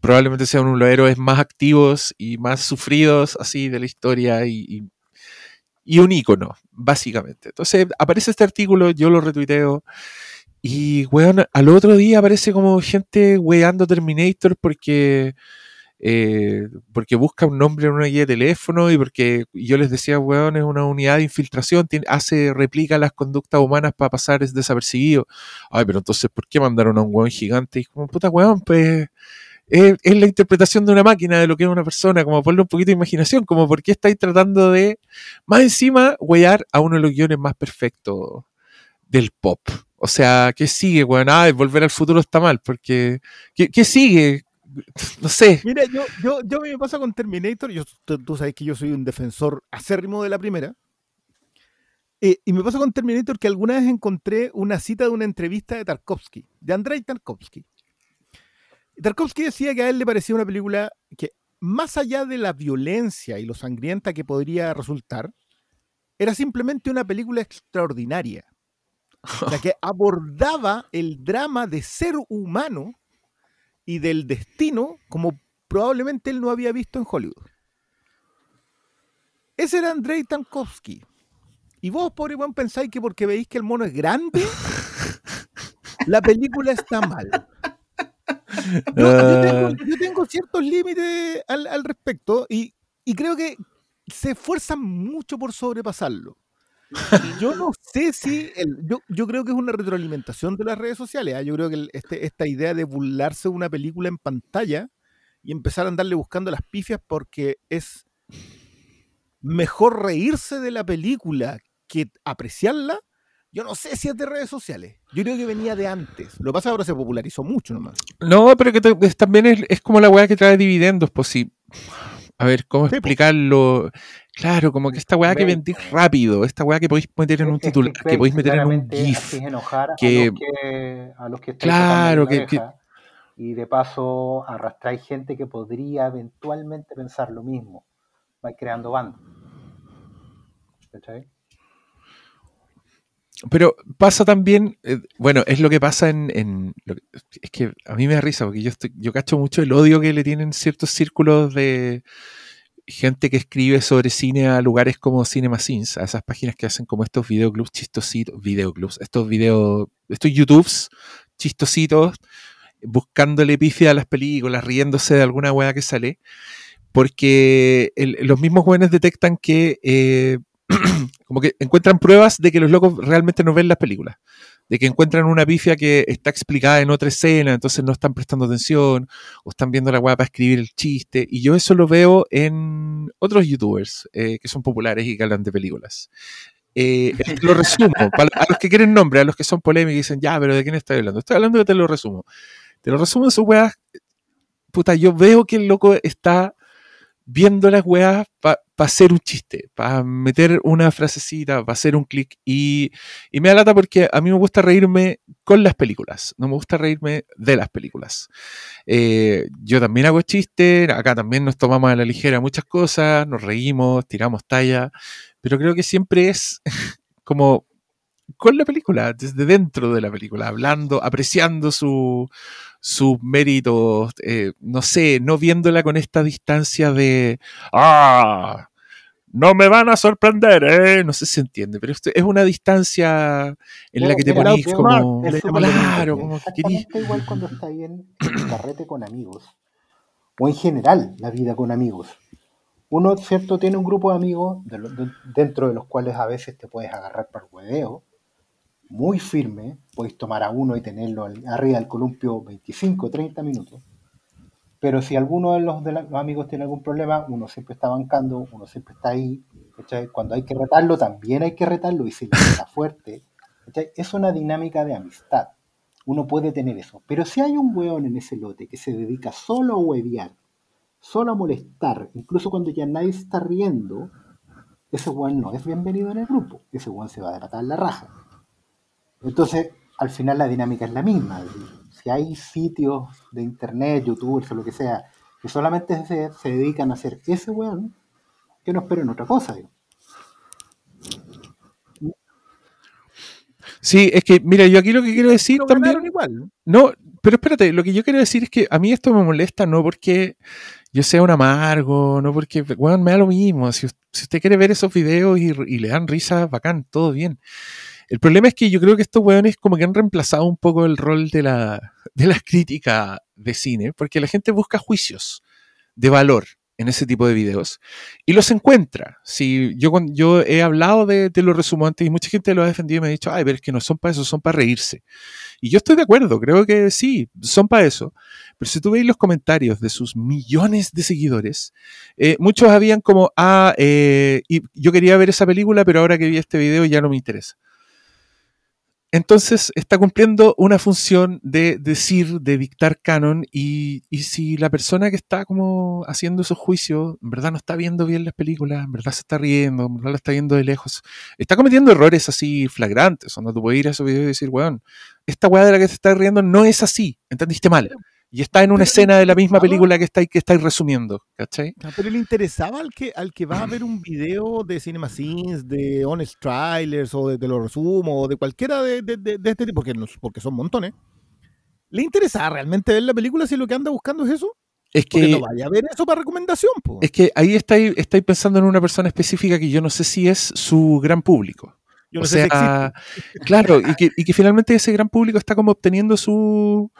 Speaker 1: probablemente sea uno de los héroes más activos y más sufridos así de la historia y, y, y un ícono, básicamente. Entonces aparece este artículo, yo lo retuiteo y, weón, al otro día aparece como gente weando Terminator porque eh, porque busca un nombre en una guía de teléfono y porque yo les decía, weón, es una unidad de infiltración, tiene, hace, replica las conductas humanas para pasar es desapercibido. Ay, pero entonces, ¿por qué mandaron a un weón gigante? Y como, puta weón, pues es, la interpretación de una máquina de lo que es una persona, como ponle un poquito de imaginación, como por qué estáis tratando de, más encima, wear a uno de los guiones más perfectos del pop. O sea, ¿qué sigue, weón? Ah, volver al futuro está mal, porque ¿qué, sigue? No sé.
Speaker 2: Mira, yo, yo, yo me pasa con Terminator, yo, tú, tú sabes que yo soy un defensor acérrimo de la primera. Eh, y me pasa con Terminator que alguna vez encontré una cita de una entrevista de Tarkovsky, de Andrei Tarkovsky. Tarkovsky decía que a él le parecía una película que, más allá de la violencia y lo sangrienta que podría resultar, era simplemente una película extraordinaria. O sea, que abordaba el drama de ser humano y del destino como probablemente él no había visto en Hollywood. Ese era Andrei Tarkovsky. Y vos, pobre buen, pensáis que porque veis que el mono es grande, la película está mal. Yo, yo tengo, yo tengo ciertos límites al, al respecto y, y creo que se esfuerzan mucho por sobrepasarlo. Y Yo no sé si. el- yo, yo creo que es una retroalimentación de las redes sociales. ¿ah? Yo creo que el- este- esta idea de burlarse de una película en pantalla y empezar a andarle buscando las pifias porque es mejor reírse de la película que apreciarla. Yo no sé si es de redes sociales. Yo creo que venía de antes. Lo que pasa es que ahora se popularizó mucho nomás.
Speaker 1: No, pero que te- es- también es, es como la weá que trae dividendos, pues sí. A ver, ¿cómo
Speaker 2: Sí, po.
Speaker 1: explicarlo? Claro, como que esta weá que vendís rápido, esta weá que podéis meter en un
Speaker 5: que
Speaker 1: titular, que podéis meter en un GIF.
Speaker 5: enojar
Speaker 1: que-
Speaker 5: a los que, a los que
Speaker 1: Claro, que-
Speaker 5: la
Speaker 1: que-
Speaker 5: y de paso arrastráis gente que podría eventualmente pensar lo mismo. Vais creando bandos. ¿Cachai?
Speaker 1: Pero pasa también, eh, bueno, es lo que pasa en, en que- es que a mí me da risa porque yo estoy, yo cacho mucho el odio que le tienen ciertos círculos de gente que escribe sobre cine a lugares como Cinema Sins, a esas páginas que hacen como estos videoclubs chistositos, videoclubs, estos videos, estos YouTubes chistositos, buscándole pifia a las películas, riéndose de alguna weá que sale, porque el- los mismos jóvenes detectan que eh, como que encuentran pruebas de que los locos realmente no ven las películas. De que encuentran una pifia que está explicada en otra escena, entonces no están prestando atención, o están viendo la weá para escribir el chiste. Y yo eso lo veo en otros youtubers eh, que son populares y que hablan de películas. Eh, te lo resumo, para, a los que quieren nombre, a los que son polémicos y dicen, ya, pero ¿de quién estoy hablando? Estoy hablando de te lo resumo. Te lo resumo en sus weas. Puta, yo veo que el loco está viendo las weas para hacer un chiste, para meter una frasecita, para hacer un clic. Y, y me da lata porque a mí me gusta reírme con las películas, no me gusta reírme de las películas. Eh, yo también hago chistes, acá también nos tomamos a la ligera muchas cosas, nos reímos, tiramos talla, pero creo que siempre es como con la película, desde dentro de la película, hablando, apreciando su, sus méritos, eh, no sé, no viéndola con esta distancia de, ah, no me van a sorprender, ¿eh? No sé si se entiende, pero es una distancia en la que te ponís como, claro, como que querís-
Speaker 5: igual cuando está ahí en un carrete con amigos. O en general, la vida con amigos. Uno, cierto, tiene un grupo de amigos de lo- de- dentro de los cuales a veces te puedes agarrar para el hueveo, muy firme, podéis tomar a uno y tenerlo arriba del columpio 25, 30 minutos. Pero si alguno de los, de los amigos tiene algún problema, uno siempre está bancando, uno siempre está ahí. Cuando hay que retarlo, también hay que retarlo y se le reta fuerte. Es una dinámica de amistad. Uno puede tener eso. Pero si hay un weón en ese lote que se dedica solo a huevear, solo a molestar, incluso cuando ya nadie está riendo, ese weón no es bienvenido en el grupo. Ese weón se va a desatar la raja. Entonces, al final la dinámica es la misma. Si hay sitios de internet, youtubers o lo que sea, que solamente se, se dedican a hacer ese weón, que no esperen otra cosa. digo.
Speaker 1: Sí, es que, mira, yo aquí lo que quiero decir
Speaker 2: Pero
Speaker 1: también.
Speaker 2: igual. ¿no?
Speaker 1: No, pero espérate, lo que yo quiero decir es que a mí esto me molesta no porque yo sea un amargo, no porque, bueno, me da lo mismo. Si, si usted quiere ver esos videos y, y le dan risa, bacán, todo bien. El problema es que yo creo que estos weones como que han reemplazado un poco el rol de la, de la crítica de cine, porque la gente busca juicios de valor en ese tipo de videos y los encuentra. Si yo, yo he hablado de, de los resumos antes y mucha gente lo ha defendido y me ha dicho, ay, pero es que no son para eso, son para reírse. Y yo estoy de acuerdo, creo que sí, son para eso. Pero si tú veis los comentarios de sus millones de seguidores, eh, muchos habían como, ah, eh, y yo quería ver esa película, pero ahora que vi este video ya no me interesa. Entonces está cumpliendo una función de decir, de dictar canon, y, y si la persona que está como haciendo esos juicios, en verdad no está viendo bien las películas, en verdad se está riendo, en verdad la está viendo de lejos, está cometiendo errores así flagrantes, donde tú puedes ir a esos videos y decir, weón, esta weá de la que te estás riendo no es así, entendiste mal. Y está en una escena de la misma
Speaker 2: interesaba-
Speaker 1: película que estáis que estáis resumiendo, ¿cachai?
Speaker 2: Ah, Pero le interesaba al que, al que va a ver un video de Cinema Sins, de Honest Trailers o de Te lo resumo o de cualquiera de, de- de- de este tipo, porque, porque son montones. ¿Le interesa realmente ver la película si lo que anda buscando es eso?
Speaker 1: Es
Speaker 2: Porque
Speaker 1: que,
Speaker 2: no vaya a ver eso para recomendación, po.
Speaker 1: es que ahí estáis, estáis pensando en una persona específica que yo no sé si es su gran público.
Speaker 2: Yo no
Speaker 1: o
Speaker 2: sé si
Speaker 1: sea,
Speaker 2: existe.
Speaker 1: claro, y que, y que finalmente ese gran público está como obteniendo su,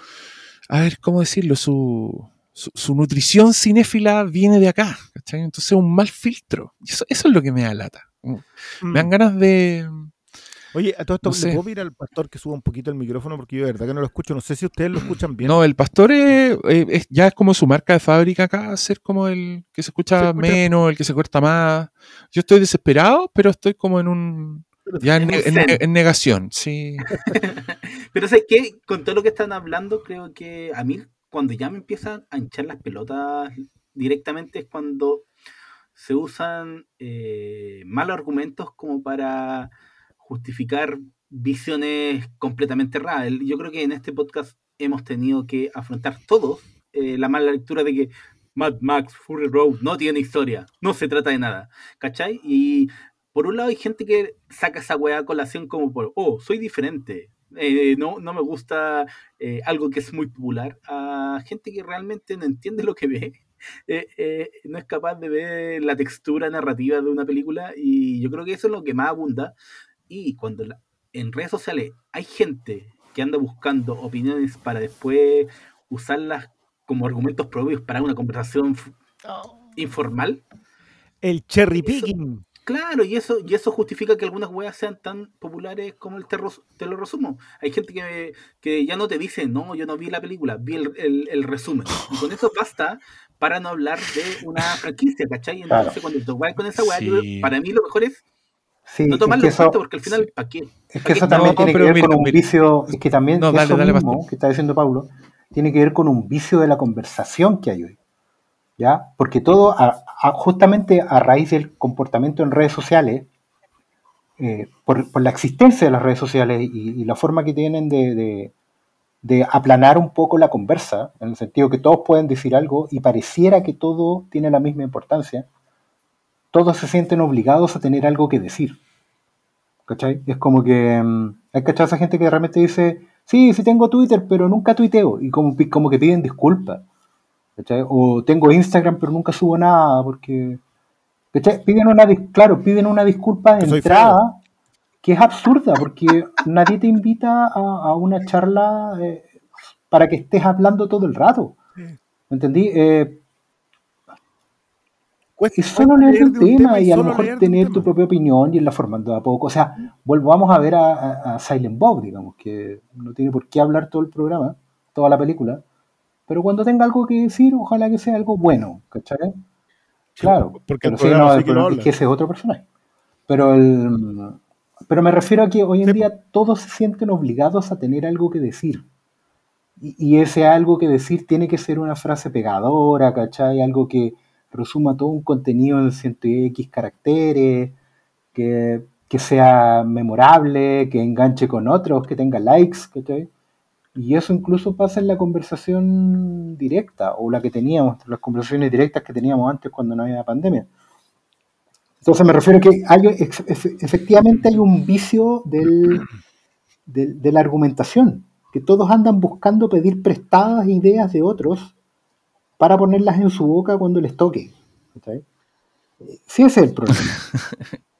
Speaker 1: a ver, ¿cómo decirlo? Su, su, su nutrición cinéfila viene de acá, ¿cachai? Entonces es un mal filtro. Eso, eso es lo que me da lata. Me dan
Speaker 2: Mm.
Speaker 1: ganas de...
Speaker 2: Oye, a todo esto,
Speaker 1: no
Speaker 2: ¿le
Speaker 1: sé.
Speaker 2: puedo pedir al pastor que suba un poquito el micrófono? Porque yo de verdad que no lo escucho. No sé si ustedes lo escuchan bien.
Speaker 1: No, el pastor es, eh, es- ya es como su marca de fábrica acá, ser como el que se escucha,
Speaker 2: Se escucha-
Speaker 1: menos, el que se corta más. Yo estoy desesperado, pero estoy como en un... Ya en, negación, sí.
Speaker 4: Pero ¿sabes qué? Con todo lo que están hablando, creo que a mí, cuando ya me empiezan a hinchar las pelotas directamente, es cuando se usan eh, malos argumentos como para justificar visiones completamente erradas. El- Yo creo que en este podcast hemos tenido que afrontar todos eh, la mala lectura de que Mad Max Fury Road no tiene historia, no se trata de nada, ¿cachai? Y por un lado hay gente que saca esa weá a colación como por, oh, soy diferente, eh, no, no me gusta eh, algo que es muy popular, a gente que realmente no entiende lo que ve, eh, eh, no es capaz de ver la textura narrativa de una película y yo creo que eso es lo que más abunda. Y cuando la- en redes sociales hay gente que anda buscando opiniones para después usarlas como argumentos propios para una conversación f- informal,
Speaker 2: El cherry picking.
Speaker 4: Claro, y eso, y eso justifica que algunas weas sean tan populares como el te, ros- te lo resumo. Hay gente que, que ya no te dice, no, yo no vi la película, vi el, el- el resumen. Y con eso basta para no hablar de una franquicia, ¿cachai? Entonces,
Speaker 5: Claro.
Speaker 4: cuando te vas con esa wea,
Speaker 1: Sí.
Speaker 4: para mí lo mejor es
Speaker 5: Sí,
Speaker 4: no
Speaker 5: es
Speaker 4: tomarlo
Speaker 5: que
Speaker 4: en cuenta
Speaker 5: eso,
Speaker 4: porque al final, ¿para qué?
Speaker 5: es
Speaker 4: ¿Pa'
Speaker 5: que eso también
Speaker 1: No,
Speaker 5: tiene que ver
Speaker 1: mira,
Speaker 5: con un vicio, es que también
Speaker 1: No, dale,
Speaker 5: eso
Speaker 1: dale,
Speaker 5: mismo que está diciendo Pablo, tiene que ver con un vicio de la conversación que hay hoy. ¿Ya? Porque todo, justamente a raíz del comportamiento en redes sociales, eh, por, la existencia de las redes sociales y, la forma que tienen de, aplanar un poco la conversa, en el sentido que todos pueden decir algo y pareciera que todo tiene la misma importancia, todos se sienten obligados a tener algo que decir. ¿Cachai? Es como que mm, hay cachado esa gente que realmente dice, sí, sí tengo Twitter, pero nunca tuiteo, y como que piden disculpas. ¿Cachai? O tengo Instagram, pero nunca subo nada, porque... ¿Cachai? Piden una, claro, piden una disculpa de entrada, que es absurda, porque nadie te invita a, a una charla eh, para que estés hablando todo el rato. ¿Me entendí? Eh,
Speaker 2: Cuesta-
Speaker 5: es solo leer el tema y a lo mejor tener tu propia opinión y irla formando a poco. O sea, volvamos a ver a, a- a Silent Bob, digamos, que no tiene por qué hablar todo el programa, toda la película, pero cuando tenga algo que decir, ojalá que sea algo bueno, ¿cachai? Claro,
Speaker 2: porque el
Speaker 5: sí, no,
Speaker 2: sí que habla.
Speaker 5: ese es otro personaje. Pero el pero me refiero a que hoy en día todos se sienten obligados a tener algo que decir. Y, y ese algo que decir tiene que ser una frase pegadora, ¿cachai? Algo que resuma todo un contenido en 100x caracteres, que, que sea memorable, que enganche con otros, que tenga likes, ¿cachai? Y eso incluso pasa en la conversación directa, o la que teníamos, las conversaciones directas que teníamos antes cuando no había pandemia. Entonces me refiero a que hay, efectivamente hay un vicio del, de la argumentación, que todos andan buscando pedir prestadas ideas de otros para ponerlas en su boca cuando les toque. Sí, ese es el problema.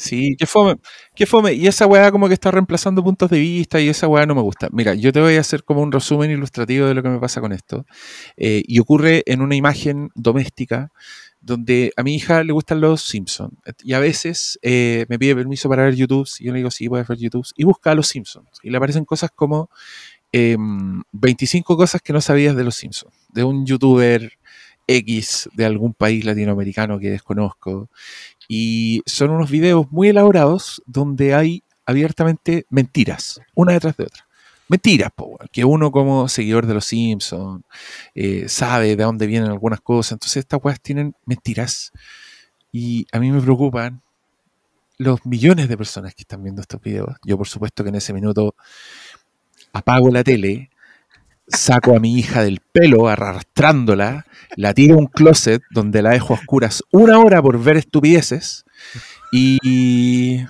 Speaker 1: Sí, qué fome, qué fome. Y esa weá como que está reemplazando puntos de vista y esa weá no me gusta. Mira, yo te voy a hacer como un resumen ilustrativo de lo que me pasa con esto. Eh, y ocurre en una imagen doméstica donde a mi hija le gustan los Simpsons. Y a veces eh, me pide permiso para ver YouTube. Y yo le digo, sí, puedes ver YouTube. Y busca a los Simpsons. Y le aparecen cosas como em, 25 cosas que no sabías de los Simpsons. De un youtuber X de algún país latinoamericano que desconozco. Y son unos videos muy elaborados donde hay abiertamente mentiras, una detrás de otra. Mentiras, po, que uno como seguidor de los Simpsons eh, sabe de dónde vienen algunas cosas. Entonces estas weas tienen mentiras. Y a mí me preocupan los millones de personas que están viendo estos videos. Yo por supuesto que en ese minuto apago la tele, saco a mi hija del pelo arrastrándola, la tiro a un closet donde la dejo a oscuras una hora por ver estupideces y,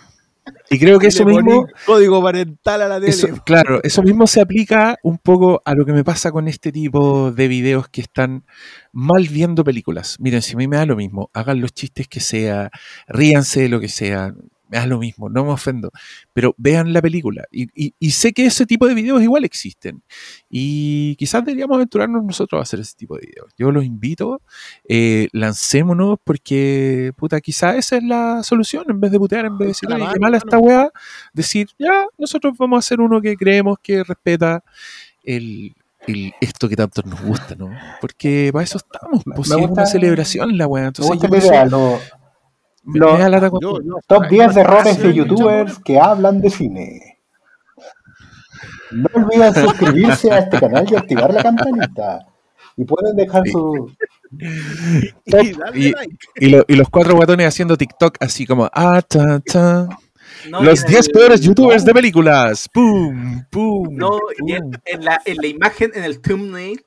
Speaker 1: y creo que eso mismo,
Speaker 2: Código parental a la tele.
Speaker 1: eso, claro, eso mismo se aplica un poco a lo que me pasa con este tipo de videos que están mal viendo películas. Miren, si a mí me da lo mismo, hagan los chistes que sea, ríanse de lo que sea, me da lo mismo, no me ofendo, pero vean la película. Y, y- y sé que ese tipo de videos igual existen. Y quizás deberíamos aventurarnos nosotros a hacer ese tipo de videos. Yo los invito, eh, lancémonos porque, puta, quizás esa es la solución. En vez de putear, en vez de decir,
Speaker 2: la
Speaker 1: "Oye, qué mala
Speaker 2: mano".
Speaker 1: esta weá, decir, ya, nosotros vamos a hacer uno que creemos que respeta el, el- esto que tanto nos gusta, ¿no? Porque para eso estamos, pues es una celebración la weá.
Speaker 5: Me
Speaker 1: Entonces,
Speaker 5: gusta
Speaker 1: yo
Speaker 5: la idea, lo-
Speaker 1: me,
Speaker 5: lo-
Speaker 1: me da lata cuando-
Speaker 2: Yo- yo-
Speaker 5: top
Speaker 2: yo-
Speaker 5: 10
Speaker 2: yo-
Speaker 5: errores
Speaker 2: yo-
Speaker 5: de
Speaker 2: yo-
Speaker 5: youtubers que hablan de cine. No olviden suscribirse a este canal y activar la campanita. Y pueden dejar
Speaker 1: Sí.
Speaker 5: su...
Speaker 2: Y
Speaker 1: Y-
Speaker 2: like.
Speaker 1: Y, lo- y los cuatro guatones haciendo TikTok así como, ah, ta, ta.
Speaker 4: No,
Speaker 1: los
Speaker 4: y en
Speaker 1: 10
Speaker 4: el-
Speaker 1: peores youtubers de películas. ¡Pum! ¡Pum!
Speaker 4: No, y en,
Speaker 1: pum.
Speaker 4: en la, en la imagen, en el thumbnail,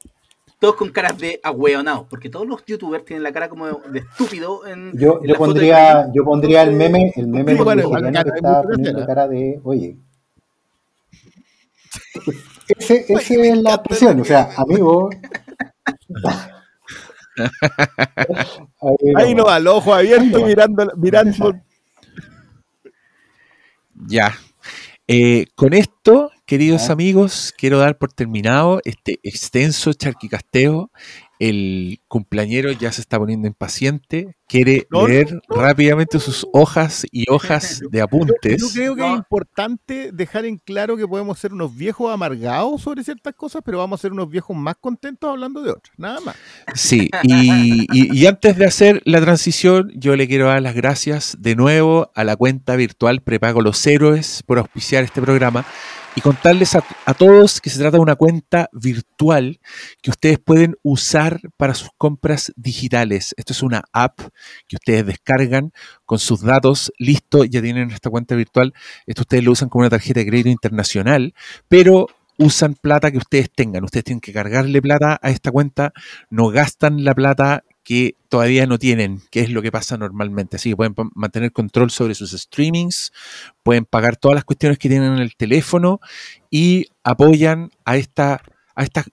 Speaker 4: todos con caras de ahueonado, porque todos los youtubers tienen la cara como de estúpido en,
Speaker 5: Yo,
Speaker 4: en
Speaker 5: yo
Speaker 4: la
Speaker 5: pondría, yo pondría el meme, el meme
Speaker 2: Sí, bueno,
Speaker 5: que
Speaker 2: cara,
Speaker 5: estaba poniendo de, oye. Ese, ese es la expresión, o sea, amigo. Ahí
Speaker 2: Ahí no va, abiertos
Speaker 5: no va.
Speaker 2: mirando, mirando.
Speaker 1: Ya. Eh, con esto, queridos
Speaker 5: Ya.
Speaker 1: amigos, quiero dar por terminado este extenso charquicasteo. El cumpleañero ya se está poniendo impaciente, quiere
Speaker 2: No, no,
Speaker 1: leer rápidamente sus hojas y hojas de
Speaker 2: Yo
Speaker 1: apuntes.
Speaker 2: creo que es
Speaker 4: No.
Speaker 2: importante dejar en claro que podemos ser unos viejos amargados sobre ciertas cosas, pero vamos a ser unos viejos más contentos hablando de otras, nada más.
Speaker 1: Sí, y, y- y antes de hacer la transición, yo le quiero dar las gracias de nuevo a la cuenta virtual Prepago Los Héroes por auspiciar este programa y contarles a, todos que se trata de una cuenta virtual que ustedes pueden usar para sus compras digitales. Esto es una app que ustedes descargan con sus datos, listo, ya tienen esta cuenta virtual. Esto ustedes lo usan como una tarjeta de crédito internacional, pero usan plata que ustedes tengan. Ustedes tienen que cargarle plata a esta cuenta, no gastan la plata que todavía no tienen, que es lo que pasa normalmente. Así que pueden mantener control sobre sus streamings, pueden pagar todas las cuestiones que tienen en el teléfono y apoyan a, esta, a estas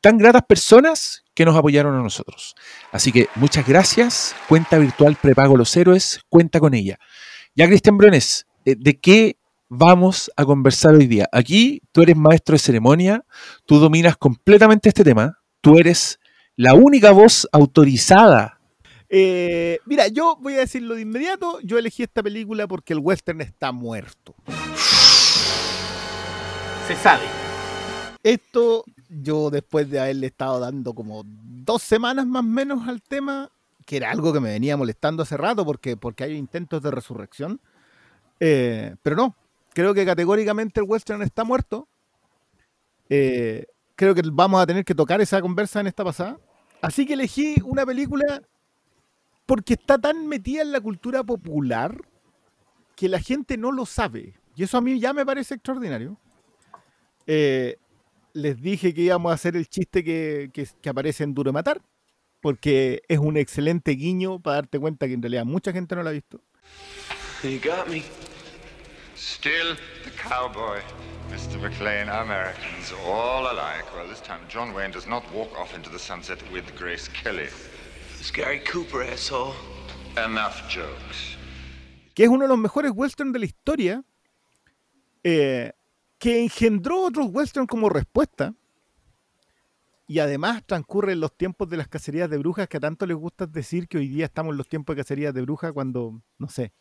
Speaker 1: tan gratas personas que nos apoyaron a nosotros. Así que muchas gracias. Cuenta virtual Prepago Los Héroes, cuenta con ella. Ya, Cristian Briones, eh, ¿de qué vamos a conversar hoy día? Aquí tú eres maestro de ceremonia, tú dominas completamente este tema, tú eres la única voz autorizada.
Speaker 2: Eh, mira, yo voy a decirlo de inmediato, yo elegí esta película porque el western está muerto.
Speaker 4: Se sabe.
Speaker 2: Esto, yo después de haberle estado dando como dos semanas más o menos al tema, que era algo que me venía molestando hace rato porque, porque hay intentos de resurrección. Eh, pero no, creo que categóricamente el western está muerto. Eh, creo que vamos a tener que tocar esa conversa en esta pasada. Así que elegí una película porque está tan metida en la cultura popular que la gente no lo sabe. Y eso a mí ya me parece extraordinario. Eh, les dije que íbamos a hacer el chiste que, que- que aparece en Duro de Matar, porque es un excelente guiño para darte cuenta que en realidad mucha gente no lo ha visto.
Speaker 6: You got me.
Speaker 7: Still the cowboy, Mr. McLean, Americans, all alike. Well, this time John Wayne does not walk off into the sunset with Grace Kelly.
Speaker 6: It's Gary Cooper, asshole.
Speaker 7: Enough jokes.
Speaker 2: que es uno de los mejores westerns de la historia, eh, que engendró otros westerns como respuesta, y además transcurre en los tiempos de las cacerías de brujas, que a tanto les gusta decir que hoy día estamos en los tiempos de cacerías de brujas cuando, no sé,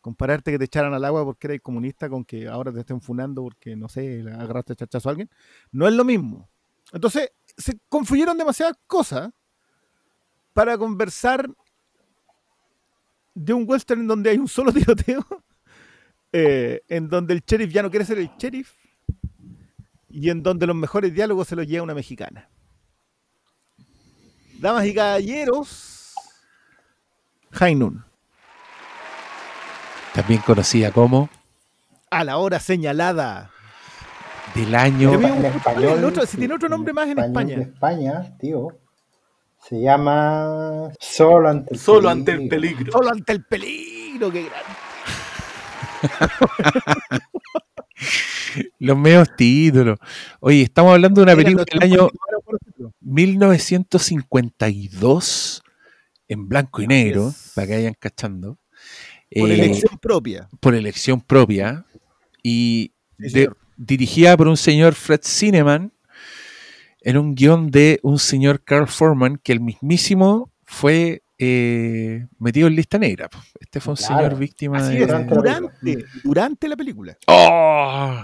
Speaker 2: compararte que te echaran al agua porque eres comunista con que ahora te estén funando porque, no sé, agarraste chachazo a alguien, no es lo mismo. Entonces, se confluyeron demasiadas cosas para conversar de un western en donde hay un solo tiroteo, eh, en donde el sheriff ya no quiere ser el sheriff y en donde los mejores diálogos se los lleva una mexicana. Damas y caballeros, Hainun,
Speaker 1: También conocida como
Speaker 2: a la hora señalada.
Speaker 1: del año.
Speaker 5: En español,
Speaker 2: el otro- si tiene otro nombre más en España.
Speaker 5: de España, tío. Se llama Solo ante el
Speaker 4: Solo ante el peligro.
Speaker 2: Solo ante el peligro, qué grande.
Speaker 1: Los medios títulos. Oye, estamos hablando de una película del año
Speaker 2: tiempos que no era por título.
Speaker 1: 1952 en blanco y negro, para que vayan cachando.
Speaker 2: Por
Speaker 1: Eh,
Speaker 2: elección propia.
Speaker 1: por elección propia y
Speaker 2: Sí,
Speaker 1: de-
Speaker 2: señor.
Speaker 1: dirigida por un señor Fred Cineman en un guion de un señor Carl Foreman que el mismísimo fue eh, metido en lista negra. Este fue un
Speaker 5: Claro.
Speaker 1: señor víctima
Speaker 2: Así
Speaker 1: de...
Speaker 2: es,
Speaker 5: durante,
Speaker 2: durante la película.
Speaker 1: ¡Oh!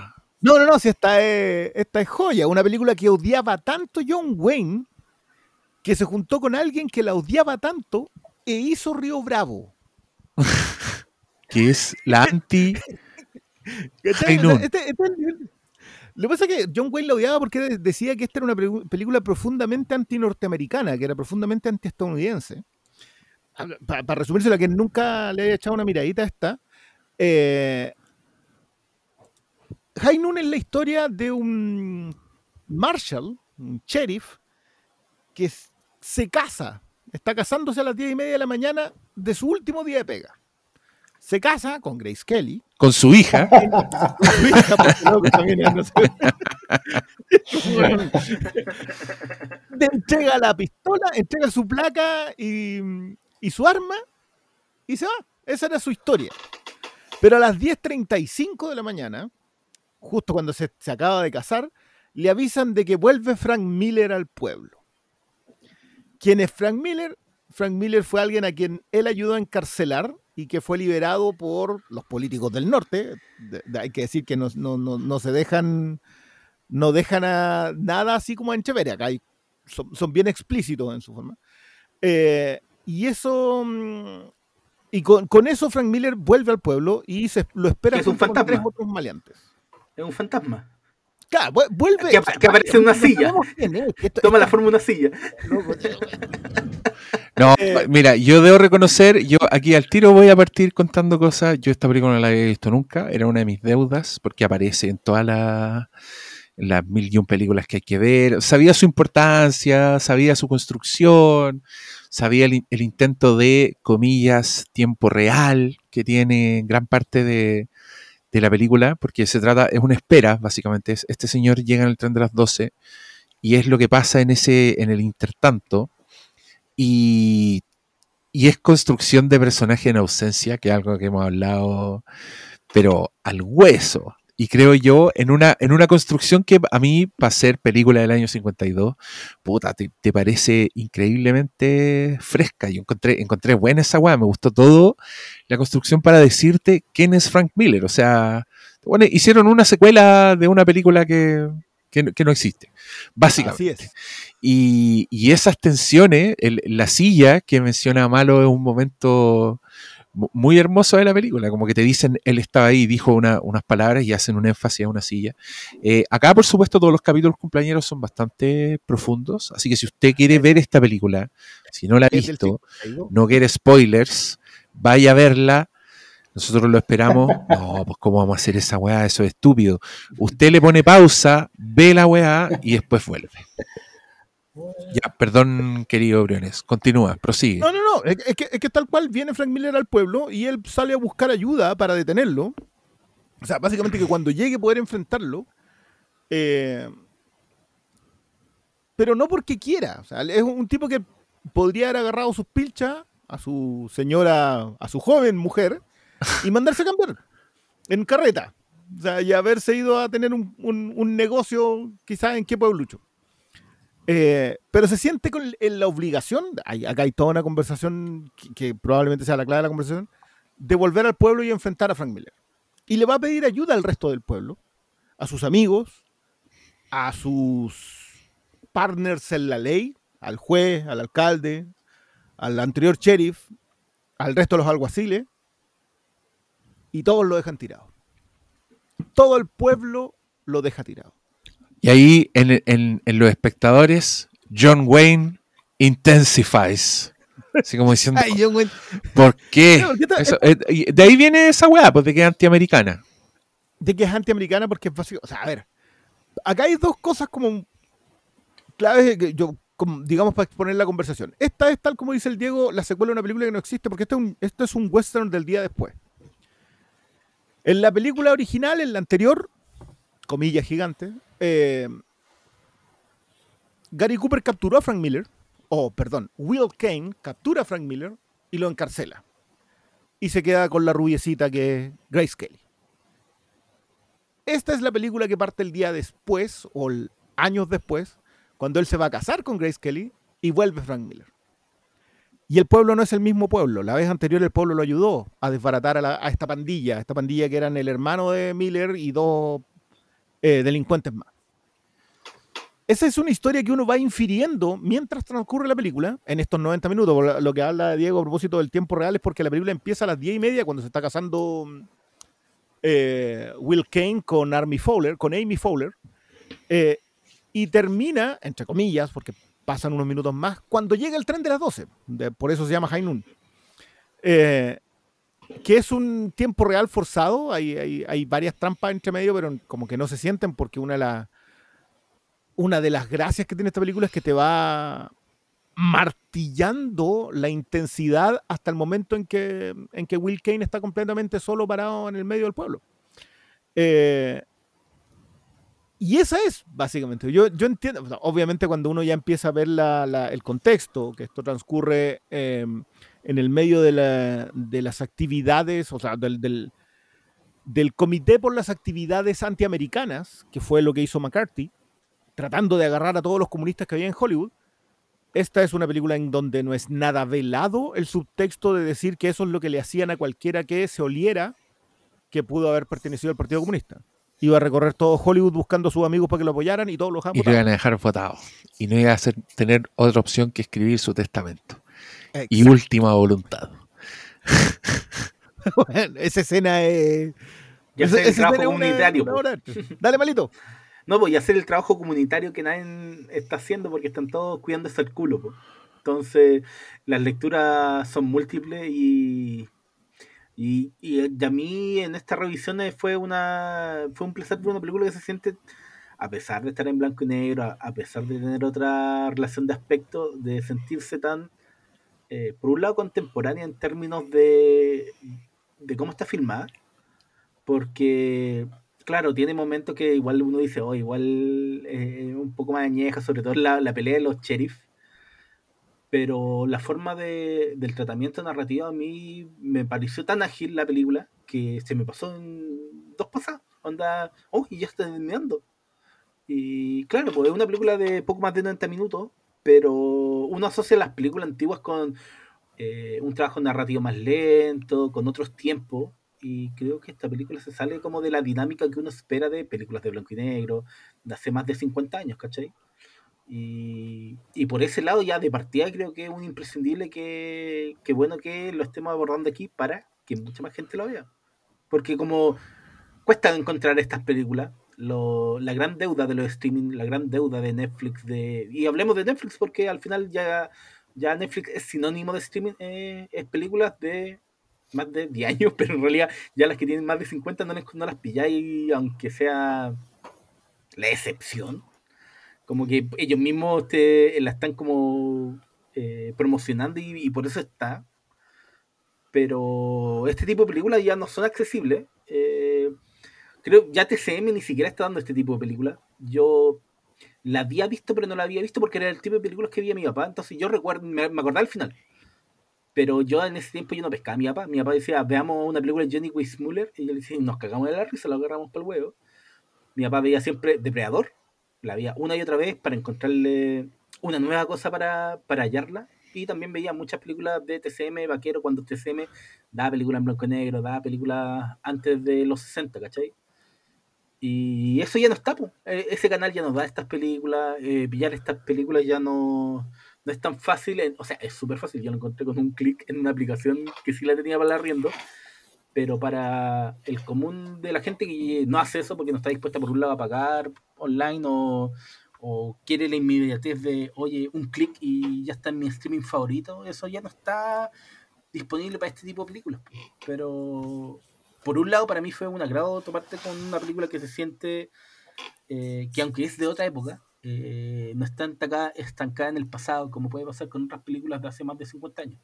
Speaker 2: No, no, no, si esta es, esta es joya. Una película que odiaba tanto John Wayne que se juntó con alguien que la odiaba tanto e hizo Río Bravo.
Speaker 1: Que es la anti...
Speaker 2: Este- este. Lo que pasa es que John Wayne la odiaba porque de- decía que esta era una película profundamente anti-norteamericana, que era profundamente anti-estadounidense. Para resumirse, la que nunca le haya echado una miradita a esta. Eh, es la historia de un Marshall, un sheriff, que se casa. Está casándose a las 10 y media de la mañana de su último día de pega. Se casa con Grace Kelly,
Speaker 1: con su hija.
Speaker 2: porque loco también es, no sé. Le entrega la pistola, entrega su placa y, y su arma y se va. Esa era su historia. Pero a las 10.35 de la mañana, justo cuando se, se acaba de casar, le avisan de que vuelve Frank Miller al pueblo. ¿Quién es Frank Miller? Frank Miller fue alguien a quien él ayudó a encarcelar y que fue liberado por los políticos del norte. De- de- hay que decir que no, no- no- no se dejan, no dejan a nada así como en Echeverria. Acá hay- son, son bien explícitos en su forma. Eh, y eso. mm, Y con, con eso Frank Miller vuelve al pueblo y se, lo espera
Speaker 4: Es un fantasma.
Speaker 2: tres otros maleantes.
Speaker 4: Es un fantasma.
Speaker 2: Claro, vu- vuelve.
Speaker 4: Que apa- que aparece en una
Speaker 2: no
Speaker 4: silla. Toma la forma de una silla.
Speaker 1: No,
Speaker 2: Eh,
Speaker 1: mira, yo debo reconocer, yo aquí al tiro voy a partir contando cosas. Yo esta película no la había visto nunca, era una de mis deudas, porque aparece en todas las las mil y un películas que hay que ver. Sabía su importancia, sabía su construcción, sabía el, el intento de, comillas, tiempo real que tiene gran parte de, de la película, porque se trata, es una espera, básicamente. Es, este señor llega en el tren de las 12 y es lo que pasa en ese, en el intertanto. Y, y es construcción de personaje en ausencia, que es algo que hemos hablado, pero al hueso. Y creo yo, en una, en una construcción que a mí, para ser película del año 52, puta, te, te parece increíblemente fresca. Yo encontré, encontré buena esa weá, me gustó todo la construcción para decirte quién es Frank Miller. O sea, bueno, hicieron una secuela de una película que, que, no- que no existe, básicamente.
Speaker 2: Así es.
Speaker 1: Y, y esas tensiones, el- la silla que menciona Malo es un momento mu- muy hermoso de la película, como que te dicen, él estaba ahí, dijo una- unas palabras y hacen un énfasis a una silla. Eh, acá, por supuesto, todos los capítulos cumpleaños son bastante profundos, así que si usted quiere ver esta película, si no la ha visto,
Speaker 2: 52.
Speaker 1: no quiere spoilers, vaya a verla. Nosotros lo esperamos. No, pues cómo vamos a hacer esa weá, eso es estúpido. Usted le pone pausa, ve la weá y después vuelve. Ya, perdón, querido Briones. Continúa, prosigue.
Speaker 2: No, no, no. Es, que, es que tal cual viene Frank Miller al pueblo y él sale a buscar ayuda para detenerlo. O sea, básicamente que cuando llegue poder enfrentarlo. eh, pero no porque quiera. O sea, es un tipo que podría haber agarrado sus pilchas a su señora, a su joven mujer y mandarse a cambiar en carreta. O sea, y haberse ido a tener un, un- negocio quizás en qué pueblucho. Eh, pero se siente con la obligación, hay- acá hay toda una conversación que, que probablemente sea la clave de la conversación, de volver al pueblo y enfrentar a Frank Miller. Y le va a pedir ayuda al resto del pueblo, a sus amigos, a sus partners en la ley, al juez, al alcalde, al anterior sheriff, al resto de los alguaciles, y todos lo dejan tirado. Todo el pueblo lo deja tirado.
Speaker 1: Y ahí en, en- en los espectadores, John Wayne intensifies. Así como diciendo,
Speaker 2: Ay,
Speaker 1: ¿por qué?
Speaker 2: No, porque está-
Speaker 1: Eso, eh, de ahí viene esa weá, pues de que es antiamericana.
Speaker 2: de que es antiamericana porque es básico. O sea, a ver, acá hay dos cosas como claves que yo, digamos, para exponer la conversación. Esta es, tal como dice el Diego, la secuela de una película que no existe, porque es un, esto es un western del día después. En la película original, en la anterior, comillas gigantes, eh, Gary Cooper capturó a Frank Miller, o perdón, Will Kane captura a Frank Miller y lo encarcela. Y se queda con la rubiecita que es Grace Kelly. Esta es la película que parte el día después, o años después, cuando él se va a casar con Grace Kelly y vuelve Frank Miller. Y el pueblo no es el mismo pueblo. La vez anterior el pueblo lo ayudó a desbaratar a, esta pandilla, esta pandilla que eran el hermano de Miller y dos eh, delincuentes más. Esa es una historia que uno va infiriendo mientras transcurre la película, en estos 90 minutos. Lo- que habla Diego a propósito del tiempo real es porque la película empieza a las 10 y media cuando se está casando eh, Will Kane con Amy Fowler, con Amy Fowler, eh, y termina, entre comillas, porque pasan unos minutos más, cuando llega el tren de las 12. de- por eso se llama High Noon. Eh, que es un tiempo real forzado. Hay, hay- varias trampas entre medio, pero como que no se sienten porque una de, las una de las gracias que tiene esta película es que te va martillando la intensidad hasta el momento en que, en que Will Kane está completamente solo parado en el medio del pueblo. Eh, y esa es, básicamente. Yo, yo entiendo, obviamente cuando uno ya empieza a ver la- la- el contexto, que esto transcurre eh, en el medio de, la- de las actividades, o sea, del, del, del Comité por las Actividades Antiamericanas, que fue lo que hizo McCarthy, tratando de agarrar a todos los comunistas que había en Hollywood. Esta es una película en donde no es nada velado el subtexto de decir que eso es lo que le hacían a cualquiera que se oliera que pudo haber pertenecido al Partido Comunista. Iba a recorrer todo Hollywood buscando a sus amigos para que lo apoyaran y todos los
Speaker 1: Y lo iban a dejar votado. Y no iba a hacer, tener otra opción que escribir su testamento. Y última voluntad.
Speaker 2: esa escena es.
Speaker 4: Y
Speaker 2: esa-
Speaker 4: el
Speaker 2: esa
Speaker 4: trabajo
Speaker 2: escena es una-. Dale, malito.
Speaker 4: No, pues y hacer el trabajo comunitario que nadie está haciendo porque están todos cuidándose el culo. po. Entonces, las lecturas son múltiples y, y, y a mí en estas revisiones fue una fue un placer ver una película que se siente, a pesar de estar en blanco y negro, a, pesar de tener otra relación de aspecto, de sentirse tan, eh, por un lado, contemporánea en términos de, de cómo está filmada, porque claro, tiene momentos que igual uno dice, oh, igual eh, un poco más añeja, sobre todo la, la pelea de los sheriff. Pero la forma de, del tratamiento narrativo a mí me pareció tan ágil la película que se me pasó en dos pasadas. Onda, oh, y ya está terminando. Y claro, pues es una película de poco más de 90 minutos, pero uno asocia las películas antiguas con eh, un trabajo narrativo más lento, con otros tiempos, y creo que esta película se sale como de la dinámica que uno espera de películas de blanco y negro de hace más de 50 años, ¿cachai? Y, y por ese lado ya de partida creo que es un imprescindible que, que bueno que lo estemos abordando aquí para que mucha más gente lo vea. Porque como cuesta encontrar estas películas, la gran deuda de los streaming, la gran deuda de Netflix, de y hablemos de Netflix porque al final ya, ya Netflix es sinónimo de streaming, eh, es películas de más de 10 años, pero en realidad ya las que tienen más de 50 no, les- no las pilláis, aunque sea la excepción. Como que ellos mismos te, la están como eh, promocionando y, por eso está. Pero este tipo de películas ya no son accesibles. Eh, creo ya TCM ni siquiera está dando este tipo de películas. Yo la había visto, pero no la había visto porque era el tipo de películas que veía mi papá. Entonces yo recuerdo, me, acordaba al final. Pero yo en ese tiempo yo no pescaba a mi papá. Mi papá decía, veamos una película de Johnny Weissmuller. Y yo le decía, nos cagamos de la risa, lo agarramos por el huevo. Mi papá veía siempre Depredador. La veía una y otra vez para encontrarle una nueva cosa para, para hallarla. Y también veía muchas películas de TCM, Vaquero, cuando TCM daba películas en blanco y negro, daba películas antes de los 60, ¿cachai? Y eso ya no está, po. Eh, ese canal ya nos da estas películas, eh, pillar estas películas ya no, no es tan fácil, o sea, es súper fácil, yo lo encontré con un clic en una aplicación que sí la tenía para la arriendo, pero para el común de la gente que no hace eso porque no está dispuesta por un lado a pagar online o, o quiere la inmediatez de, oye, un clic y ya está en mi streaming favorito, eso ya no está disponible para este tipo de películas. Pero por un lado, para mí fue un agrado toparte con una película que se siente eh, que, aunque es de otra época, eh, no está estancada, estancada en el pasado, como puede pasar con otras películas de hace más de 50 años.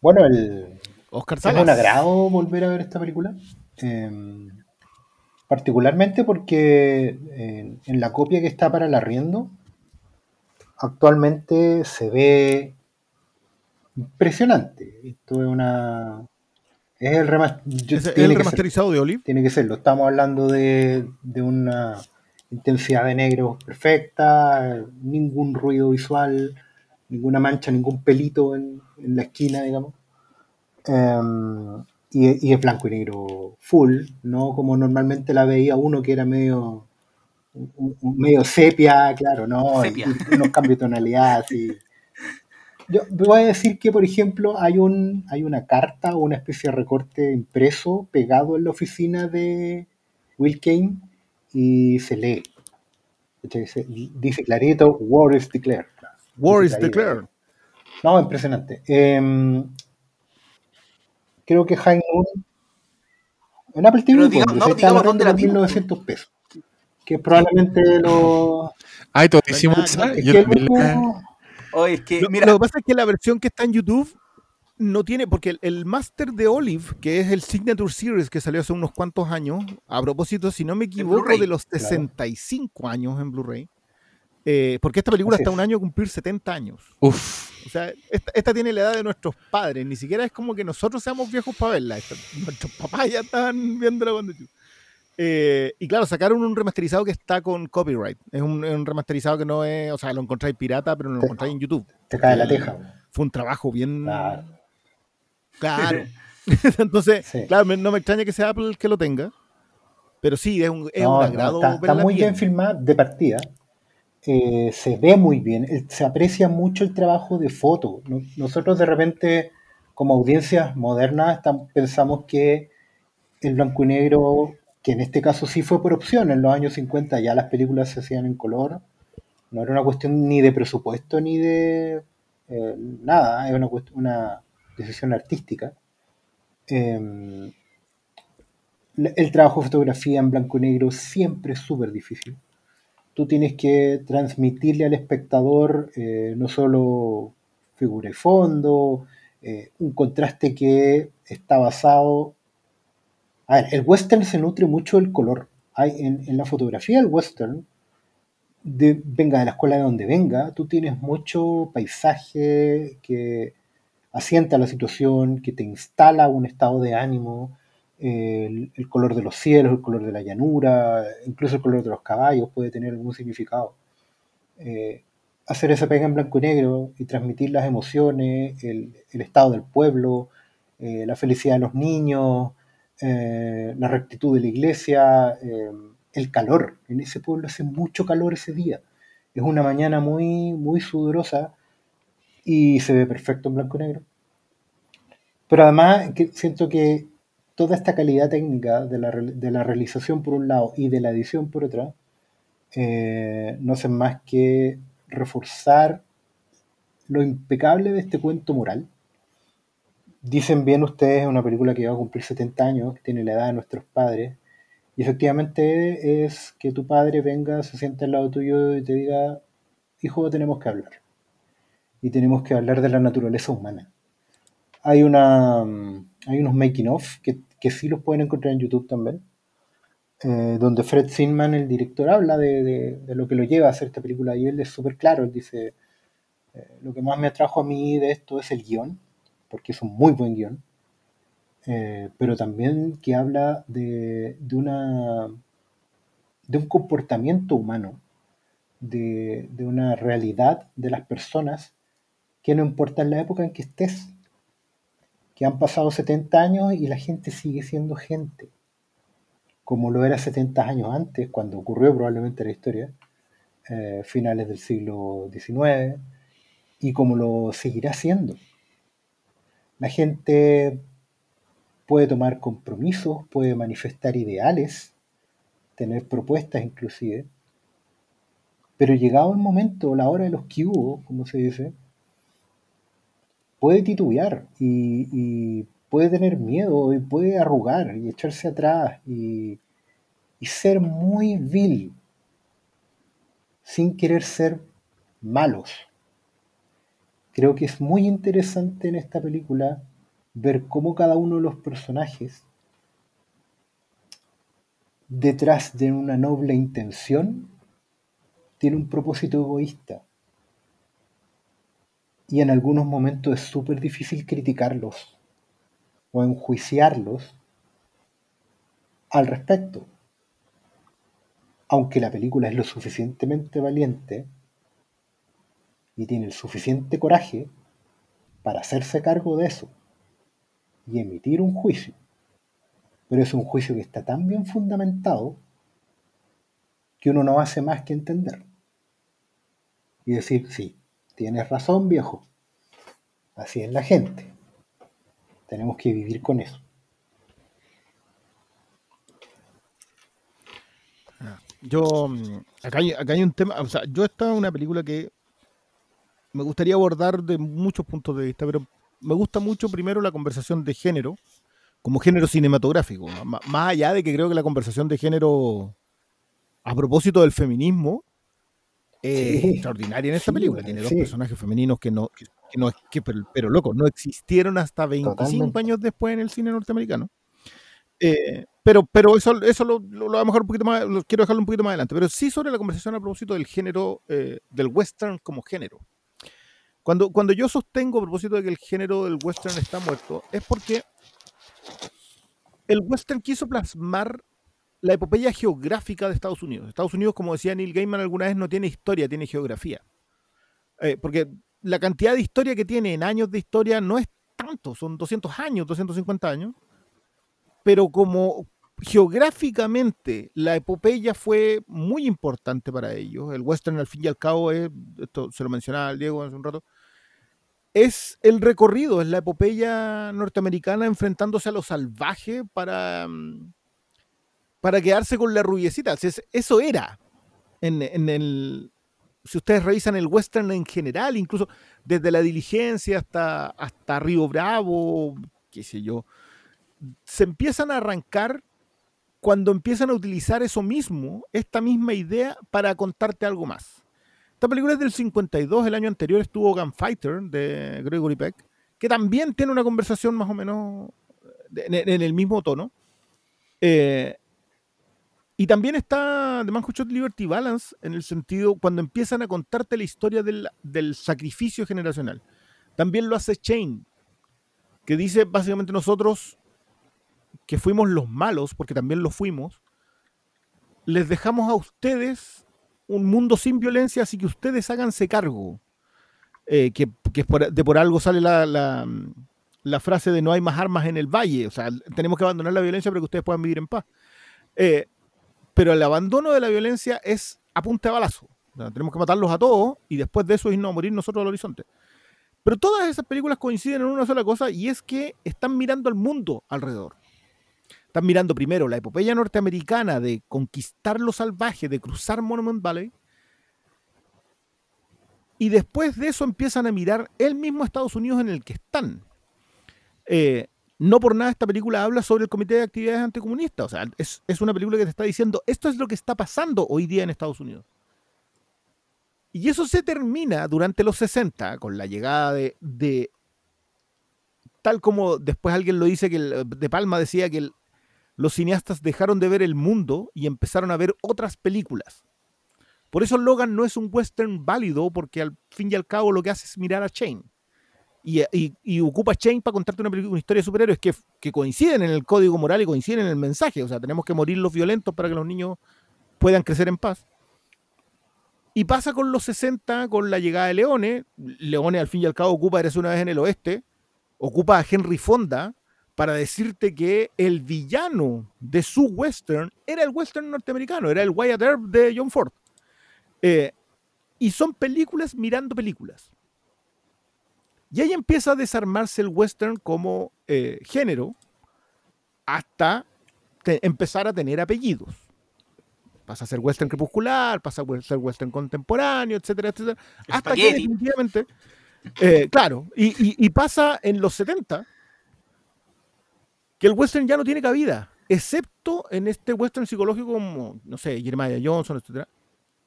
Speaker 5: Bueno, el,
Speaker 2: Oscar
Speaker 5: es un
Speaker 2: Salas.
Speaker 5: agrado volver a ver esta película. eh, particularmente porque en, en la copia que está para el arriendo, actualmente se ve impresionante. Esto es una. Es el,
Speaker 2: Es
Speaker 5: ser.
Speaker 2: remasterizado de Olive.
Speaker 5: Tiene que serlo. Estamos hablando de, de una intensidad de negro perfecta, ningún ruido visual, ninguna mancha, ningún pelito en, en la esquina, digamos. Em, y, y es blanco y negro full, no como normalmente la veía uno que era medio medio sepia, claro, no,
Speaker 4: Sepia.
Speaker 5: y unos cambios de tonalidad así. Yo voy a decir que, por ejemplo, hay un hay una carta o una especie de recorte impreso pegado en la oficina de Will Kane y se lee. Dice clarito, War is declared.
Speaker 2: War
Speaker 5: Dice
Speaker 2: is
Speaker 5: clarito.
Speaker 2: declared.
Speaker 5: No, impresionante. Em, creo que High Noon en Apple TV, pues,
Speaker 4: digamos- no, digamos dónde la
Speaker 5: por
Speaker 4: vimos,
Speaker 5: 1900 pesos. Que probablemente lo.
Speaker 1: Ay,
Speaker 2: hay
Speaker 1: hicimos esa.
Speaker 5: Es que
Speaker 4: es que, mira,
Speaker 2: lo que pasa es que la versión que está en YouTube no tiene, porque el, el Master de Olive, que es el Signature Series que salió hace unos cuantos años, a propósito, si no me equivoco, de los
Speaker 5: claro.
Speaker 2: 65 años en Blu-ray, eh, porque esta película
Speaker 5: Así
Speaker 2: está a
Speaker 5: es.
Speaker 2: un año de cumplir 70 años.
Speaker 1: Uf.
Speaker 2: O sea, esta, esta tiene la edad de nuestros padres, ni siquiera es como que nosotros seamos viejos para verla. esta- nuestros papás ya estaban viéndola cuando chicos. Eh, y claro, sacaron un remasterizado que está con copyright. Es un, es un remasterizado que no es, o sea, lo encontráis pirata, pero no lo encontráis en YouTube.
Speaker 5: Te cae la teja.
Speaker 2: Fue un trabajo bien.
Speaker 5: Claro.
Speaker 2: Claro. Entonces,
Speaker 5: Sí.
Speaker 2: claro, no me extraña que sea Apple el que lo tenga. Pero sí, es un, es
Speaker 5: No,
Speaker 2: un
Speaker 5: no,
Speaker 2: agrado.
Speaker 5: está, está
Speaker 2: verla
Speaker 5: muy bien filmada de partida. Eh, se ve muy bien. se aprecia mucho el trabajo de foto. No- Nosotros de repente, como audiencias modernas, pensamos que el blanco y negro, que en este caso sí fue por opción, en los años 50 ya las películas se hacían en color. No era una cuestión ni de presupuesto ni de eh, nada, es una, decisión artística. Em, el trabajo de fotografía en blanco y negro siempre es súper difícil. Tú tienes que transmitirle al espectador eh, no solo figura y fondo, eh, un contraste que está basado... A ver, el western se nutre mucho del color. En, la fotografía del western, venga de la escuela de donde venga, tú tienes mucho paisaje que asienta la situación, que te instala un estado de ánimo, el, color de los cielos, el color de la llanura, incluso el color de los caballos puede tener algún significado. Eh, hacer esa pega en blanco y negro y transmitir las emociones, el, estado del pueblo, eh, la felicidad de los niños, eh, la rectitud de la iglesia, eh, el calor. En ese pueblo hace mucho calor ese día. Es una mañana muy, muy sudorosa y se ve perfecto en blanco y negro. Pero además siento que toda esta calidad técnica de la, de la realización por un lado y de la edición por otra, eh, no hacen más que reforzar lo impecable de este cuento moral. Dicen bien ustedes, es una película que va a cumplir 70 años, que tiene la edad de nuestros padres, y efectivamente es que tu padre venga, se siente al lado tuyo y te diga, hijo, tenemos que hablar. Y tenemos que hablar de la naturaleza humana. Hay, una, mm, hay unos making of que, que sí los pueden encontrar en YouTube también, eh, donde Fred Zinman, el director, habla de, de- lo que lo lleva a hacer esta película y él es súper claro, él dice, eh, lo que más me atrajo a mí de esto es el guion, porque es un muy buen guion, eh, pero también que habla de, de una, de un comportamiento humano, de, de una realidad de las personas que no importa la época en que estés, que han pasado 70 años y la gente sigue siendo gente, como lo era 70 años antes, cuando ocurrió probablemente la historia, eh, finales del siglo XIX, y como lo seguirá siendo. La gente puede tomar compromisos, puede manifestar ideales, tener propuestas inclusive, pero llegado el momento, la hora de los que hubo, como se dice, puede titubear y, puede tener miedo y puede arrugar y echarse atrás y ser muy vil sin querer ser malos. Creo que es muy interesante en esta película ver cómo cada uno de los personajes, detrás de una noble intención, tiene un propósito egoísta. Y en algunos momentos es súper difícil criticarlos o enjuiciarlos al respecto. Aunque la película es lo suficientemente valiente y tiene el suficiente coraje para hacerse cargo de eso y emitir un juicio. Pero es un juicio que está tan bien fundamentado que uno no hace más que entender. Y decir, sí, tienes razón, viejo. Así es la gente. Tenemos que vivir con eso.
Speaker 2: Yo, mm, acá hay, acá hay un tema, o sea, yo esta es una película que me gustaría abordar de muchos puntos de vista, pero me gusta mucho primero la conversación de género, como género cinematográfico, ma- más allá de que creo que la conversación de género a propósito del feminismo
Speaker 5: Sí,
Speaker 2: extraordinaria en esta
Speaker 5: sí,
Speaker 2: película. Tiene dos
Speaker 5: sí.
Speaker 2: personajes femeninos que no, que, que no que, pero, pero, loco, no existieron hasta 25
Speaker 5: Totalmente.
Speaker 2: años después en el cine norteamericano. Eh, pero, pero eso, eso lo, lo, lo a dejar un poquito más, lo quiero dejarlo un poquito más adelante. Pero sí sobre la conversación a propósito del género, eh, del western como género. Cuando, cuando yo sostengo a propósito de que el género del western está muerto, es porque el western quiso plasmar la epopeya geográfica de Estados Unidos. Estados Unidos, como decía Neil Gaiman alguna vez, no tiene historia, tiene geografía. Eh, porque la cantidad de historia que tiene en años de historia no es tanto, son 200 años, 250 años, pero como geográficamente la epopeya fue muy importante para ellos, el western al fin y al cabo es, esto se lo mencionaba Diego hace un rato, es el recorrido, es la epopeya norteamericana enfrentándose a lo salvaje para, mm, para quedarse con la rubiecita. Eso era en, en el, si ustedes revisan el western en general, incluso desde la diligencia hasta, hasta Río Bravo, qué sé yo, se empiezan a arrancar cuando empiezan a utilizar eso mismo, esta misma idea, para contarte algo más. Esta película es del 52, el año anterior estuvo Gunfighter de Gregory Peck, que también tiene una conversación más o menos de- en, en el mismo tono. Eh, y también está The Man Who Shot Liberty Balance en el sentido cuando empiezan a contarte la historia del, del sacrificio generacional. También lo hace Chain, que dice básicamente nosotros que fuimos los malos, porque también lo fuimos, les dejamos a ustedes un mundo sin violencia, así que ustedes háganse cargo. Eh, que, que por- de por algo sale la, la, la frase de no hay más armas en el valle. O sea, tenemos que abandonar la violencia para que ustedes puedan vivir en paz. Eh, pero el abandono de la violencia es a punta de balazo. Tenemos que matarlos a todos y después de eso irnos a morir nosotros al horizonte. Pero todas esas películas coinciden en una sola cosa y es que están mirando al mundo alrededor. Están mirando primero la epopeya norteamericana de conquistar lo salvaje, de cruzar Monument Valley. Y después de eso empiezan a mirar el mismo Estados Unidos en el que están. Eh, no por nada esta película habla sobre el Comité de Actividades Anticomunistas. O sea, es, una película que te está diciendo, esto es lo que está pasando hoy día en Estados Unidos. Y eso se termina durante los 60 con la llegada de, tal como después alguien lo dice, que De Palma decía que los cineastas dejaron de ver el mundo y empezaron a ver otras películas. Por eso Logan no es un western válido, porque al fin y al cabo lo que hace es mirar a Chain. Y, y- y ocupa Chain para contarte una, una historia de superhéroes que, que coinciden en el código moral y coinciden en el mensaje. O sea, tenemos que morir los violentos para que los niños puedan crecer en paz. Y pasa con los 60, con la llegada de Leone. Leone, al fin y al cabo, ocupa Eres una vez en el oeste. Ocupa a Henry Fonda para decirte que el villano de su western era el western norteamericano, era el Wyatt Earp de John Ford. Eh, y son películas mirando películas. Y ahí empieza a desarmarse el western como eh, género hasta empezar a tener apellidos. Pasa a ser western crepuscular, pasa a ser western contemporáneo, etcétera, etcétera. Hasta que definitivamente, eh, claro, y, y- y pasa en los 70 que el western ya no tiene cabida, excepto en este western psicológico como, no sé, Jeremiah Johnson, etcétera.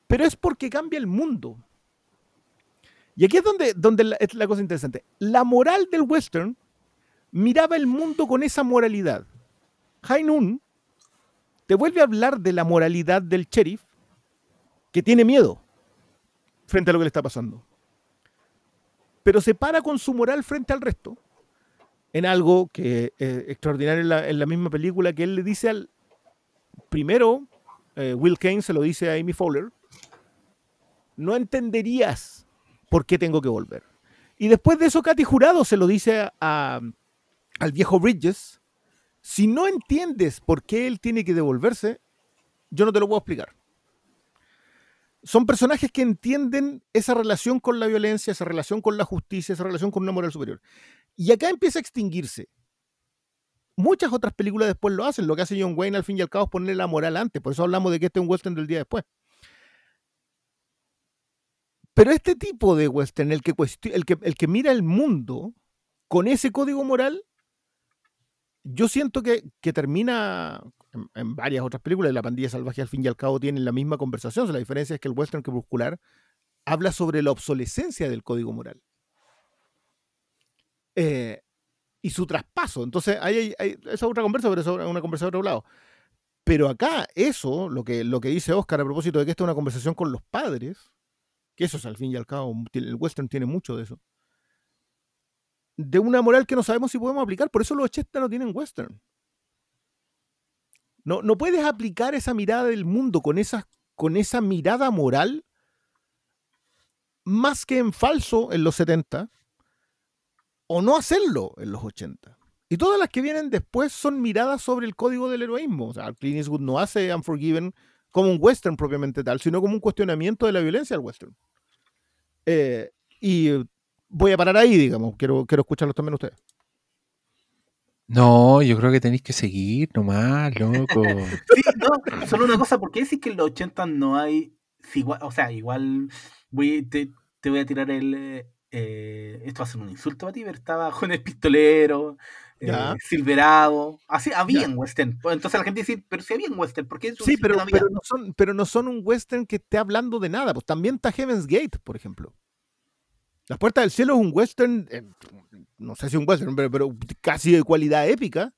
Speaker 2: Pero es porque cambia el mundo. Y aquí es donde, la, es la cosa interesante. La moral del western miraba el mundo con esa moralidad. Noon te vuelve a hablar de la moralidad del sheriff que tiene miedo frente a lo que le está pasando. Pero se para con su moral frente al resto en algo que es extraordinario en la, en la misma película que él le dice al primero, eh, Will Kane se lo dice a Amy Fowler, no entenderías por qué tengo que volver. Y después de eso, Katy Jurado se lo dice a- al viejo Bridges, si no entiendes por qué él tiene que devolverse, yo no te lo puedo explicar. Son personajes que entienden esa relación con la violencia, esa relación con la justicia, esa relación con una moral superior. Y acá empieza a extinguirse. Muchas otras películas después lo hacen. Lo que hace John Wayne al fin y al cabo es ponerle la moral antes. Por eso hablamos de que este es un western del día después. Pero este tipo de western, el que, el que, mira el mundo con ese código moral, yo siento que, que termina en, varias otras películas. La pandilla salvaje al fin y al cabo tienen la misma conversación. O la diferencia es que el western crepuscular habla sobre la obsolescencia del código moral. Eh, y su traspaso. Entonces, hay, hay- esa es otra conversa, pero es una conversa de otro lado. Pero acá, eso, lo que, lo que dice Oscar a propósito de que esta es una conversación con los padres, que eso es al fin y al cabo, el western tiene mucho de eso. De una moral que no sabemos si podemos aplicar, por eso los 80 no tienen western. No, no puedes aplicar esa mirada del mundo con esa, con esa mirada moral más que en falso en los 70 o no hacerlo en los 80. Y todas las que vienen después son miradas sobre el código del heroísmo. O sea, Clint Eastwood no hace Unforgiven como un western propiamente tal, sino como un cuestionamiento de la violencia al western. Eh, y voy a parar ahí, digamos. Quiero, quiero escucharlos también ustedes.
Speaker 1: No, yo creo que tenéis que seguir nomás, loco.
Speaker 4: Sí, no, solo una cosa, ¿por qué decís que en los 80 no hay. si igual, o sea, igual voy, te, te voy a tirar el. eh, esto va a ser un insulto para ti, pero estaba Jones Pistolero, eh. Silverado. Así, había
Speaker 2: Ya.
Speaker 4: en Western. Entonces la gente dice, pero si había en Western, ¿por qué
Speaker 2: Sí, pero, pero, no son, pero no son un western que esté hablando de nada. Pues también está Heaven's Gate, por ejemplo. Las Puertas del Cielo es un western, eh, no sé si un western, pero, pero casi de cualidad épica.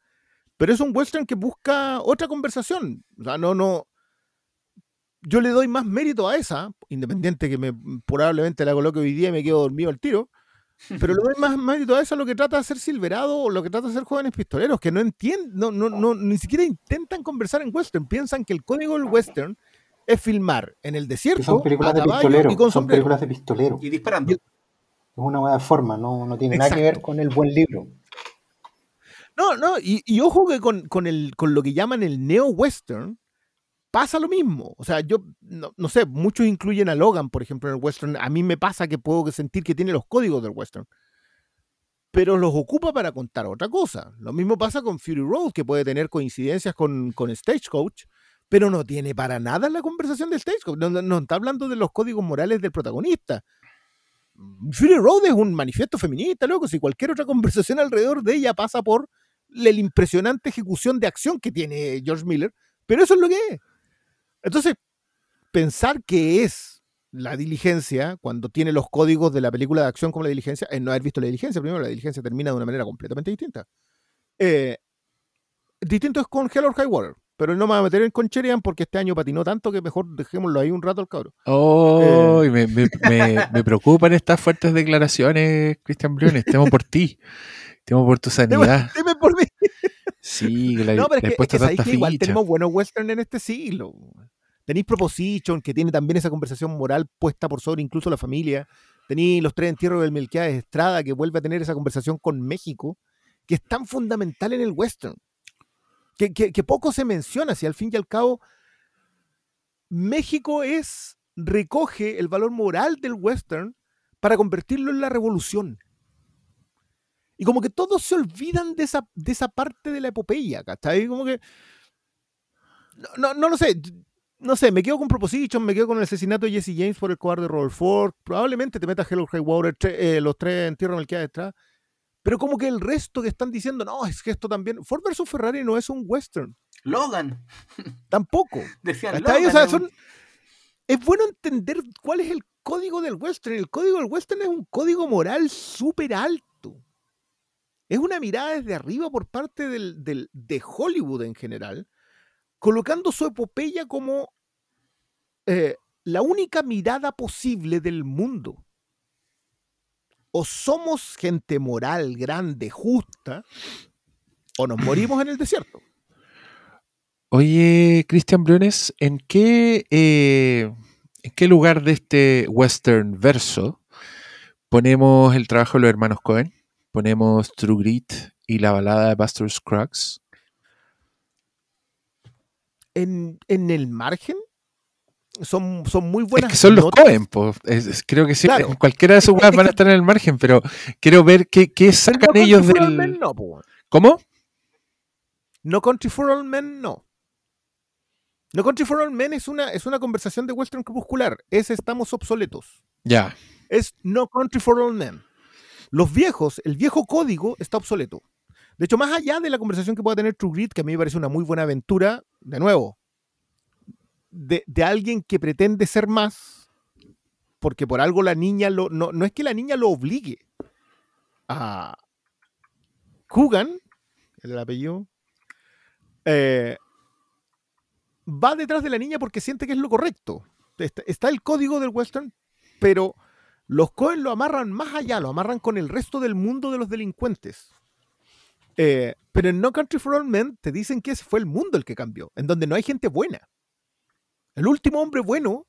Speaker 2: Pero es un western que busca otra conversación. O sea, no, no. Yo le doy más mérito a esa, independiente que me probablemente la coloque hoy día y me quedo dormido al tiro. Pero le doy más mérito a esa lo que trata de hacer Silverado o lo que trata de hacer jóvenes pistoleros, que no entienden, no, no, no, ni siquiera intentan conversar en western. Piensan que el código del western es filmar en el
Speaker 3: Que
Speaker 2: desierto
Speaker 3: son películas de pistolero.
Speaker 2: y con
Speaker 3: Son películas de pistolero.
Speaker 4: Y disparando.
Speaker 3: Es una buena forma, no, no tiene nada que ver con el buen libro.
Speaker 2: No, no, y, y ojo que con, con, el, con lo que llaman el neo-western pasa lo mismo. O sea, yo no, no sé, muchos incluyen a Logan, por ejemplo, en el western. A mí me pasa que puedo sentir que tiene los códigos del western. Pero los ocupa para contar otra cosa. Lo mismo pasa con Fury Road, que puede tener coincidencias con, con Stagecoach, pero no tiene para nada la conversación de Stagecoach. No, no- está hablando de los códigos morales del protagonista. Fury Road es un manifiesto feminista, loco. Si cualquier otra conversación alrededor de ella pasa por la impresionante ejecución de acción que tiene George Miller, pero eso es lo que es. Entonces, pensar que es la diligencia, cuando tiene los códigos de la película de acción como la diligencia, es no haber visto la diligencia. Primero, la diligencia termina de una manera completamente distinta. Eh, distinto es con Hell or High Water, pero no me voy a meter en con Cherian porque este año patinó tanto que mejor dejémoslo ahí un rato al cabro.
Speaker 1: Oh, me, me, me, me preocupan estas fuertes declaraciones, Cristian Briones. Temo por ti. Temo por tu sanidad.
Speaker 2: Dime por mí.
Speaker 1: Sí, la,
Speaker 2: No, pero es que, es que sabéis que igual tenemos buenos western en este siglo. Tenéis Proposition, que tiene también esa conversación moral puesta por sobre incluso la familia. Tenéis Los Tres Entierros del Melquiades Estrada, que vuelve a tener esa conversación con México, que es tan fundamental en el western. Que, que- que poco se menciona, si al fin y al cabo México es, recoge el valor moral del western para convertirlo en la revolución. Y como que todos se olvidan de esa, de esa parte de la epopeya, ¿cachai? Como que. No, no, no lo sé. No sé, me quedo con Proposition, me quedo con el asesinato de Jesse James por el cobarde Robert Ford. Probablemente te metas Hello High Water, tre- eh, los tres en tierra melqueada detrás. Pero como que el resto que están diciendo, no, es que esto también. Ford vs Ferrari no es un western.
Speaker 4: Logan.
Speaker 2: Tampoco.
Speaker 4: Decían. Logan.
Speaker 2: O sea, son- es bueno entender cuál es el código del western. El código del western es un código moral súper alto. Es una mirada desde arriba por parte del- de Hollywood en general, colocando su epopeya como eh, la única mirada posible del mundo. O somos gente moral, grande, justa, o nos morimos en el desierto.
Speaker 1: Oye, Cristian Briones, ¿en qué, eh, ¿en qué lugar de este western verso ponemos el trabajo de los hermanos Cohen? ¿Ponemos True Grit y la balada de Buster Scruggs?
Speaker 2: en, en el margen son, son muy buenas.
Speaker 1: Es que son los. Cohen, po. Es- es- creo que sí,
Speaker 2: Claro.
Speaker 1: cualquiera de sus weas van a estar en el margen, pero quiero ver qué, qué sacan
Speaker 2: no
Speaker 1: ellos
Speaker 2: All Men,
Speaker 1: del...
Speaker 2: no.
Speaker 1: ¿Cómo?
Speaker 2: No Country for All Men, no. No Country for All Men es una, es una conversación de western crepuscular. Es estamos obsoletos.
Speaker 1: Ya.
Speaker 2: Es No Country for All Men. Los viejos, el viejo código está obsoleto. De hecho, más allá de la conversación que pueda tener True que a mí me parece una muy buena aventura, de nuevo, de, alguien que pretende ser más, porque por algo la niña lo. No, no es que la niña lo obligue a. Coogan, el apellido, eh, va detrás de la niña porque siente que es lo correcto. Está el código del western, pero los Cohen lo amarran más allá, lo amarran con el resto del mundo de los delincuentes. Eh, pero en No Country for All Men te dicen que ese fue el mundo el que cambió, en donde no hay gente buena. El último hombre bueno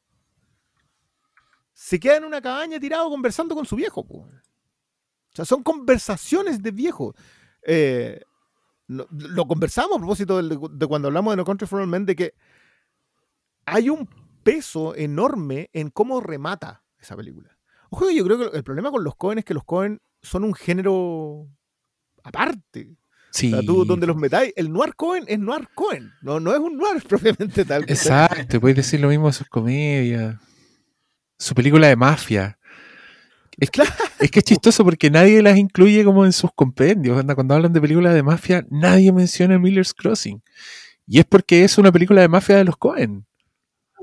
Speaker 2: se queda en una cabaña tirado conversando con su viejo. po. O sea, son conversaciones de viejo. Eh, lo conversamos a propósito del- de, cuando hablamos de No Country for All Men, de que hay un peso enorme en cómo remata esa película. Ojo, yo creo que el problema con los Cohen es que los Cohen son un género aparte.
Speaker 1: Sí.
Speaker 2: O sea, tú donde los metáis, el noir Cohen es noir Cohen, no, no es un noir propiamente tal.
Speaker 1: Exacto, puedes decir lo mismo de sus comedias. Su película de mafia. Es que, es que es chistoso porque nadie las incluye como en sus compendios. Cuando hablan de películas de mafia, nadie menciona Miller's Crossing. Y es porque es una película de mafia de los Cohen.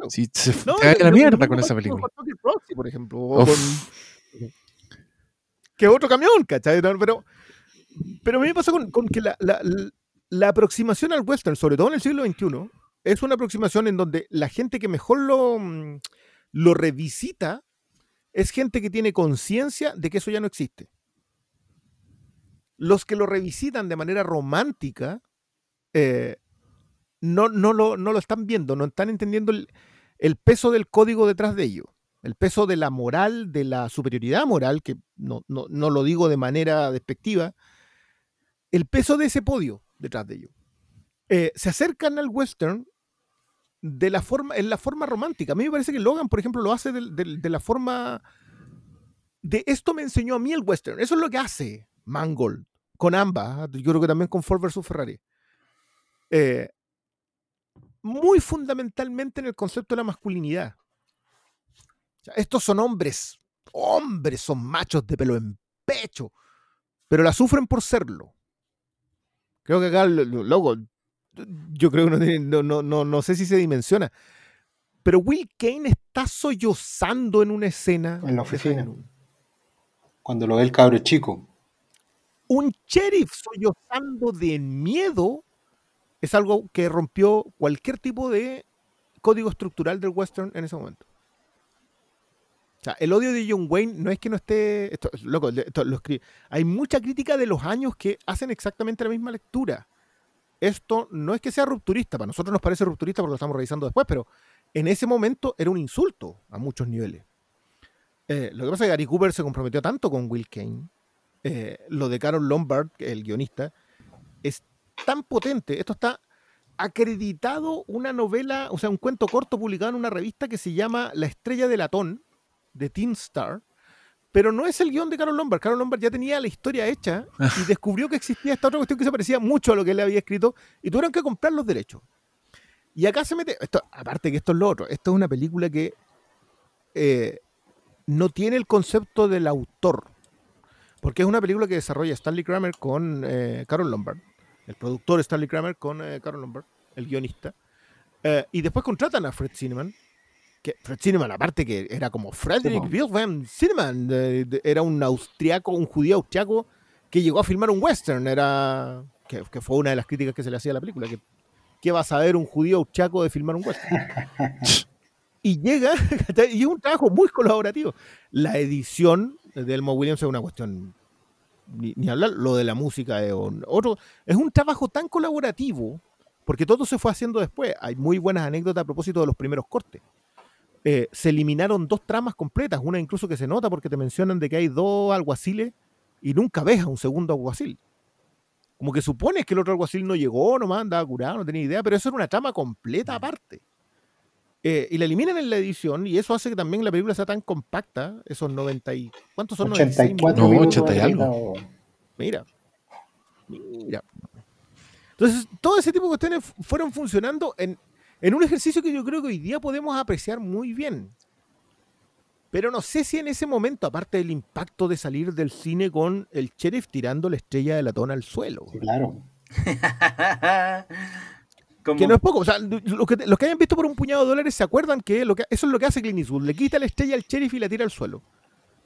Speaker 1: Si se
Speaker 2: No, lo-
Speaker 1: la mierda con esa película.
Speaker 2: Por ejemplo, o
Speaker 1: Uf.
Speaker 2: con- que otro camión, ¿cachai? Pero, pero a mí me pasa con, con que la, la- la- la aproximación al western, sobre todo en el siglo XXI, es una aproximación en donde la gente que mejor lo, mm, lo revisita es gente que tiene conciencia de que eso ya no existe. Los que lo revisitan de manera romántica eh, no, no, lo, no lo están viendo, no están entendiendo el, el peso del código detrás de ello, el peso de la moral, de la superioridad moral, que no, no, no lo digo de manera despectiva, el peso de ese podio detrás de ellos. Eh, se acercan al western de la forma, en la forma romántica. A mí me parece que Logan, por ejemplo, lo hace del- de, la forma de esto me enseñó a mí el western. Eso es lo que hace Mangold con ambas. Yo creo que también con Ford versus Ferrari. Eh, muy fundamentalmente en el concepto de la masculinidad. O sea, estos son hombres, hombres, son machos de pelo en pecho, pero la sufren por serlo. Creo que acá, lo- lo- loco, yo creo que no, no, no, no, sé si se dimensiona, pero Will Kane está sollozando en una escena.
Speaker 5: En la oficina.
Speaker 3: Cuando lo ve el cabro chico.
Speaker 2: Un sheriff sollozando de miedo es algo que rompió cualquier tipo de código estructural del western en ese momento. O sea, el odio de John Wayne no es que no esté. Loco, lo escribe. Hay mucha crítica de los años que hacen exactamente la misma lectura. Esto no es que sea rupturista, para nosotros nos parece rupturista porque lo estamos revisando después, pero en ese momento era un insulto a muchos niveles. Eh, lo que pasa es que Gary Cooper se comprometió tanto con Will Kane. eh, lo de Carol Lombard, el guionista, es tan potente. Esto está acreditado una novela, o sea, un cuento corto publicado en una revista que se llama La estrella del latón, de Teen Star, pero no es el guion de Carol Lombard. Carol Lombard ya tenía la historia hecha y descubrió que existía esta otra cuestión que se parecía mucho a lo que él había escrito y tuvieron que comprar los derechos. Y acá se mete, esto, aparte que esto es lo otro, esto es una película que eh, no tiene el concepto del autor, porque es una película que desarrolla Stanley Kramer con eh, Carol Lombard, el productor Stanley Kramer con eh, Carol Lombard, el guionista, eh, y después contratan a Fred Cineman, que Fred Cineman, aparte que era como Frederick Wilhelm Cineman, de- de- era un austriaco, un judío austriaco que llegó a filmar un western, era que, que fue una de las críticas que se le hacía a la película, que ¿qué va a saber un judío austriaco de filmar un western? y llega, y es un trabajo muy colaborativo. La edición de Elmo Williams es una cuestión, ni, ni hablar, lo de la música es un- otro, es un trabajo tan colaborativo, porque todo se fue haciendo después. Hay muy buenas anécdotas a propósito de los primeros cortes. Eh, se eliminaron dos tramas completas, una incluso que se nota porque te mencionan de que hay dos alguaciles y nunca ves a un segundo alguacil. Como que supones que el otro alguacil no llegó, nomás andaba curado, no tenía idea, pero eso era una trama completa aparte. Eh, y la eliminan en la edición y eso hace que también la película sea tan compacta, esos 90 y... ¿Cuántos son 96
Speaker 5: 84
Speaker 1: No,
Speaker 5: minutos
Speaker 1: 80 y algo.
Speaker 2: Mira. Mira. Entonces, todo ese tipo de cuestiones fu- fueron funcionando en, en un ejercicio que yo creo que hoy día podemos apreciar muy bien. Pero no sé si en ese momento, aparte del impacto de salir del cine con el sheriff tirando la estrella de latón al suelo,
Speaker 5: Sí, claro.
Speaker 4: Como-
Speaker 2: que no es poco. O sea, los que, los que hayan visto por un puñado de dólares se acuerdan que, lo que eso es lo que hace Clint Eastwood. Le quita la estrella al sheriff y la tira al suelo.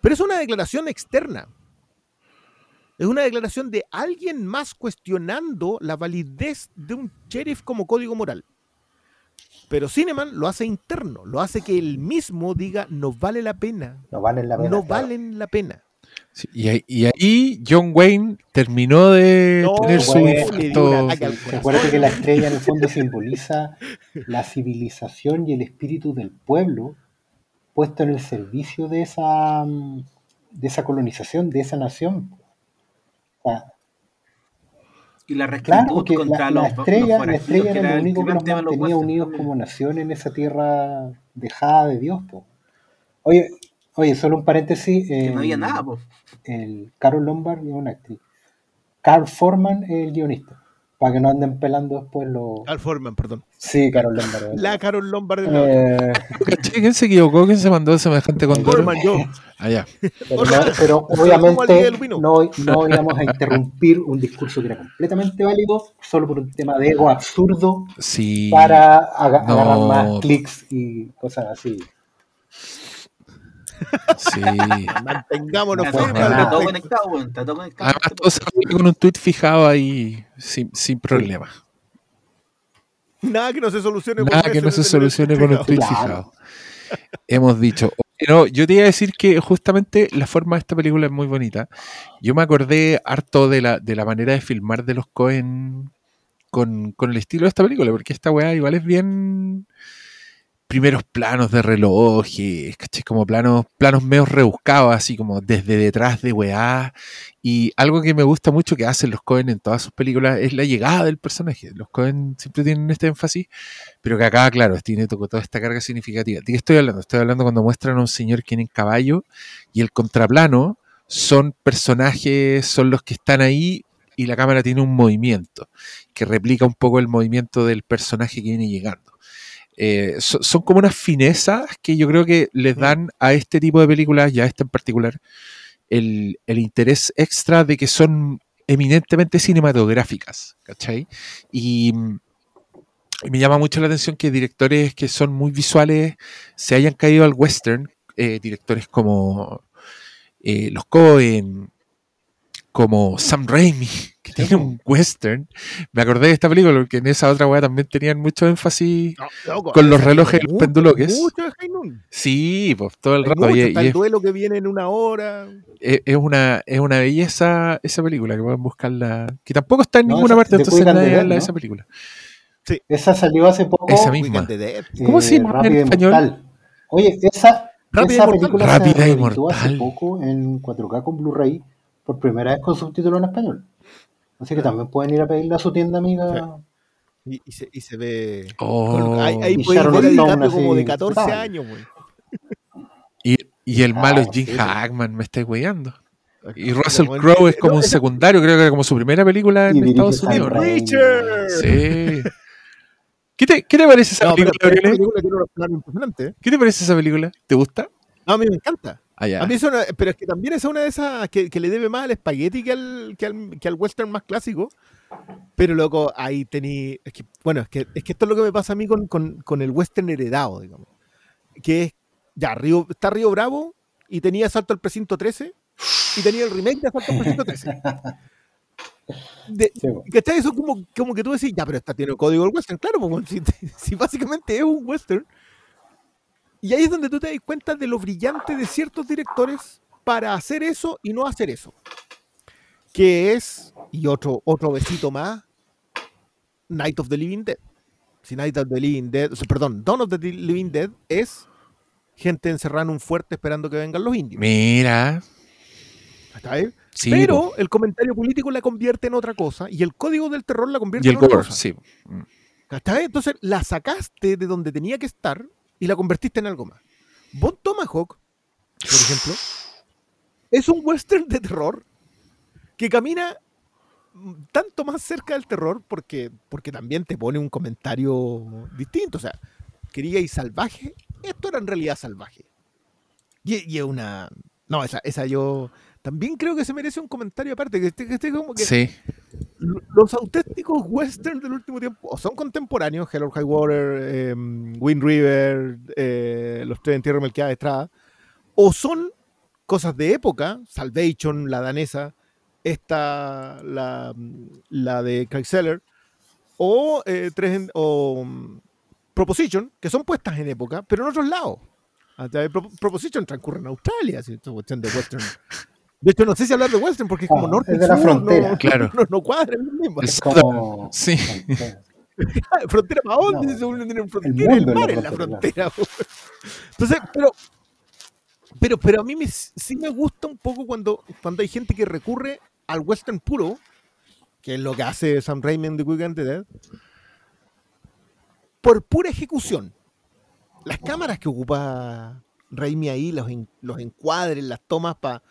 Speaker 2: Pero es una declaración externa. Es una declaración de alguien más cuestionando la validez de un sheriff como código moral. Pero Cineman lo hace interno, lo hace que él mismo diga no vale la pena,
Speaker 5: No valen la pena.
Speaker 2: no
Speaker 5: claro.
Speaker 2: valen la pena.
Speaker 1: Sí, y, ahí, y ahí John Wayne terminó de
Speaker 2: No,
Speaker 1: tener su infarto.
Speaker 5: acuerda que la estrella en el fondo simboliza la civilización y el espíritu del pueblo puesto en el servicio de esa, mm, de esa colonización, de esa nación. O sea,
Speaker 4: y la
Speaker 5: claro, porque
Speaker 4: contra
Speaker 5: la, la
Speaker 4: los,
Speaker 5: estrella,
Speaker 4: los
Speaker 5: la estrella era
Speaker 4: el
Speaker 5: lo único que los mantenía unidos
Speaker 4: también.
Speaker 5: como nación en esa tierra dejada de Dios. po. Oye, oye, solo un paréntesis.
Speaker 4: que no había
Speaker 5: el-
Speaker 4: nada, pues.
Speaker 5: el Carol Lombard es una actriz. Carl Forman es el guionista. Para que no anden pelando después los.
Speaker 2: Al Foreman, perdón.
Speaker 5: Sí, Carol Lombard. es
Speaker 2: La Carol Lombard de la
Speaker 5: Eh.
Speaker 1: ¿Quién se equivocó? ¿Quién se mandó semejante condoro?
Speaker 2: Foreman, yo.
Speaker 1: Allá.
Speaker 5: pero,
Speaker 2: Forman.
Speaker 5: no- pero obviamente no, no íbamos a interrumpir un discurso que era completamente válido solo por un tema de ego absurdo
Speaker 1: Sí.
Speaker 5: para
Speaker 1: no.
Speaker 5: agarrar más clics y cosas así.
Speaker 1: Sí.
Speaker 2: Mantengámonos al
Speaker 4: está todo conectado, weón, está todo conectado.
Speaker 1: Además, todo se con un tweet fijado ahí sin, sin problema.
Speaker 2: Nada que no se solucione. por
Speaker 1: Nada que no se solucione con un tweet
Speaker 5: Claro.
Speaker 1: fijado. Hemos dicho. No, yo te iba a decir que justamente la forma de esta película es muy bonita. Yo me acordé harto de la, de la manera de filmar de los Cohen con, con el estilo de esta película, porque esta weá igual es bien. Primeros planos de relojes. Como planos, planos medio rebuscados, así como desde detrás de weá. Y algo que me gusta mucho que hacen los Cohen en todas sus películas es la llegada del personaje. Los Cohen siempre tienen este énfasis, pero que acá, claro, tiene to- toda esta carga significativa. ¿De qué estoy hablando? Estoy hablando cuando muestran a un señor que en caballo y el contraplano son personajes, son los que están ahí y la cámara tiene un movimiento que replica un poco el movimiento del personaje que viene llegando. Eh, so- son como unas finezas que yo creo que les dan a este tipo de películas, y a esta en particular, el, el interés extra de que son eminentemente cinematográficas, ¿cachai? Y, mm, y me llama mucho la atención que directores que son muy visuales se hayan caído al western, eh, directores como eh, los Cohen, como Sam Raimi, que tiene un western. Me acordé de esta película porque en esa otra weá también tenían mucho énfasis
Speaker 2: No, loco,
Speaker 1: con los relojes y los
Speaker 2: mucho,
Speaker 1: penduloques.
Speaker 2: Mucho de.
Speaker 1: Sí, pues todo el
Speaker 2: Hay
Speaker 1: rato.
Speaker 2: mucho,
Speaker 1: y-
Speaker 2: está
Speaker 1: y
Speaker 2: el
Speaker 1: es,
Speaker 2: duelo que viene en una hora.
Speaker 1: es- es una, es una belleza esa película, que pueden buscarla. Que tampoco está en
Speaker 5: No,
Speaker 1: ninguna
Speaker 5: esa-
Speaker 1: parte, entonces nadie habla de
Speaker 5: ¿no?
Speaker 1: esa película.
Speaker 5: Esa salió hace poco.
Speaker 1: Esa misma.
Speaker 2: Dead.
Speaker 1: ¿Cómo se llama en español?
Speaker 5: Mortal. Oye, esa,
Speaker 2: Rápida
Speaker 5: esa película
Speaker 1: Rápida
Speaker 5: se
Speaker 1: y
Speaker 5: hace poco en 4K con Blu-ray por primera vez con subtítulos en español. Así que también pueden ir a pedirla a su tienda amiga.
Speaker 2: Y, y se, y se ve.
Speaker 1: Oh.
Speaker 2: con- ahí ahí
Speaker 5: Y
Speaker 2: puede DiCaprio como de 14
Speaker 5: total.
Speaker 2: años, güey.
Speaker 1: Y, y el malo es
Speaker 5: Ah,
Speaker 1: Jim
Speaker 5: sí.
Speaker 1: Hackman, me estáis weyando. Y Russell Crowe es como un secundario, creo que era como su primera película en Estados Unidos. ¿no?
Speaker 2: Richard.
Speaker 1: Sí. ¿Qué te, ¿Qué te parece esa
Speaker 2: No,
Speaker 1: película. ¿Qué te parece esa película? ¿Te gusta?
Speaker 2: No, a mí me encanta.
Speaker 1: Ah, ya.
Speaker 2: A mí eso no- pero es que también es una de esas que, que le debe más al espagueti que al, que al, que al western más clásico. Pero loco, ahí tení. Es que, bueno, es que, es que esto es lo que me pasa a mí con, con, con el western heredado, digamos. Que es. Ya, Río, está Río Bravo y tenía Asalto al Precinto 13 y tenía el remake de Asalto al Precinto 13. De,
Speaker 5: Sí, po.
Speaker 2: ¿Cachai? Eso como, como que tú decís, ya, pero esta tiene el código del western. Claro, pues, bueno, si, si básicamente es un western. Y ahí es donde tú te das cuenta de lo brillante de ciertos directores para hacer eso y no hacer eso. Que es, y otro, otro besito más, Night of the Living Dead. Si Night of the Living Dead, perdón, Dawn of the Living Dead es gente encerrada en un fuerte esperando que vengan los indios.
Speaker 1: Mira. Sí,
Speaker 2: Pero
Speaker 1: po.
Speaker 2: el comentario político la convierte en otra cosa y el código del terror la convierte
Speaker 1: y el
Speaker 2: en otra
Speaker 1: gore,
Speaker 2: cosa.
Speaker 1: sí.
Speaker 2: ¿Cachai? Entonces la sacaste de donde tenía que estar y la convertiste en algo más. Bon Tomahawk, por ejemplo, es un western de terror que camina tanto más cerca del terror porque, porque también te pone un comentario distinto. O sea, quería ir salvaje, esto era en realidad salvaje. Y es una... No, esa, esa yo también creo que se merece un comentario aparte, que esté, que esté como que
Speaker 1: Sí.
Speaker 2: lo- los auténticos westerns del último tiempo o son contemporáneos, Hell or High Water, eh, Wind River, eh, Los Tres en Tierra Melqueada de Estrada, o son cosas de época, Salvation, la danesa, esta, la, la de Craig Seller, o, eh, tres en- o mm, Proposition, que son puestas en época, pero en otros lados. Hasta Pro- Proposition transcurre en Australia, así, esta cuestión de western. De hecho, no sé si hablar de western porque es como
Speaker 5: Ah,
Speaker 2: norte
Speaker 5: es de la
Speaker 2: sur,
Speaker 5: frontera.
Speaker 2: No,
Speaker 1: Claro.
Speaker 2: no, no cuadra es lo mismo.
Speaker 1: Es-
Speaker 5: Como.
Speaker 1: Sí.
Speaker 2: ¿Frontera para dónde?
Speaker 5: No,
Speaker 2: Se uno tiene
Speaker 5: el
Speaker 2: frontera, el,
Speaker 5: es
Speaker 2: mar
Speaker 5: la
Speaker 2: es la
Speaker 5: frontera.
Speaker 2: Entonces, pero, pero, pero a mí me, sí me gusta un poco cuando, cuando hay gente que recurre al western puro, que es lo que hace Sam Raimi en The Quick and the Dead, por pura ejecución. Las cámaras que ocupa Raimi ahí, los, los encuadres, las tomas pa,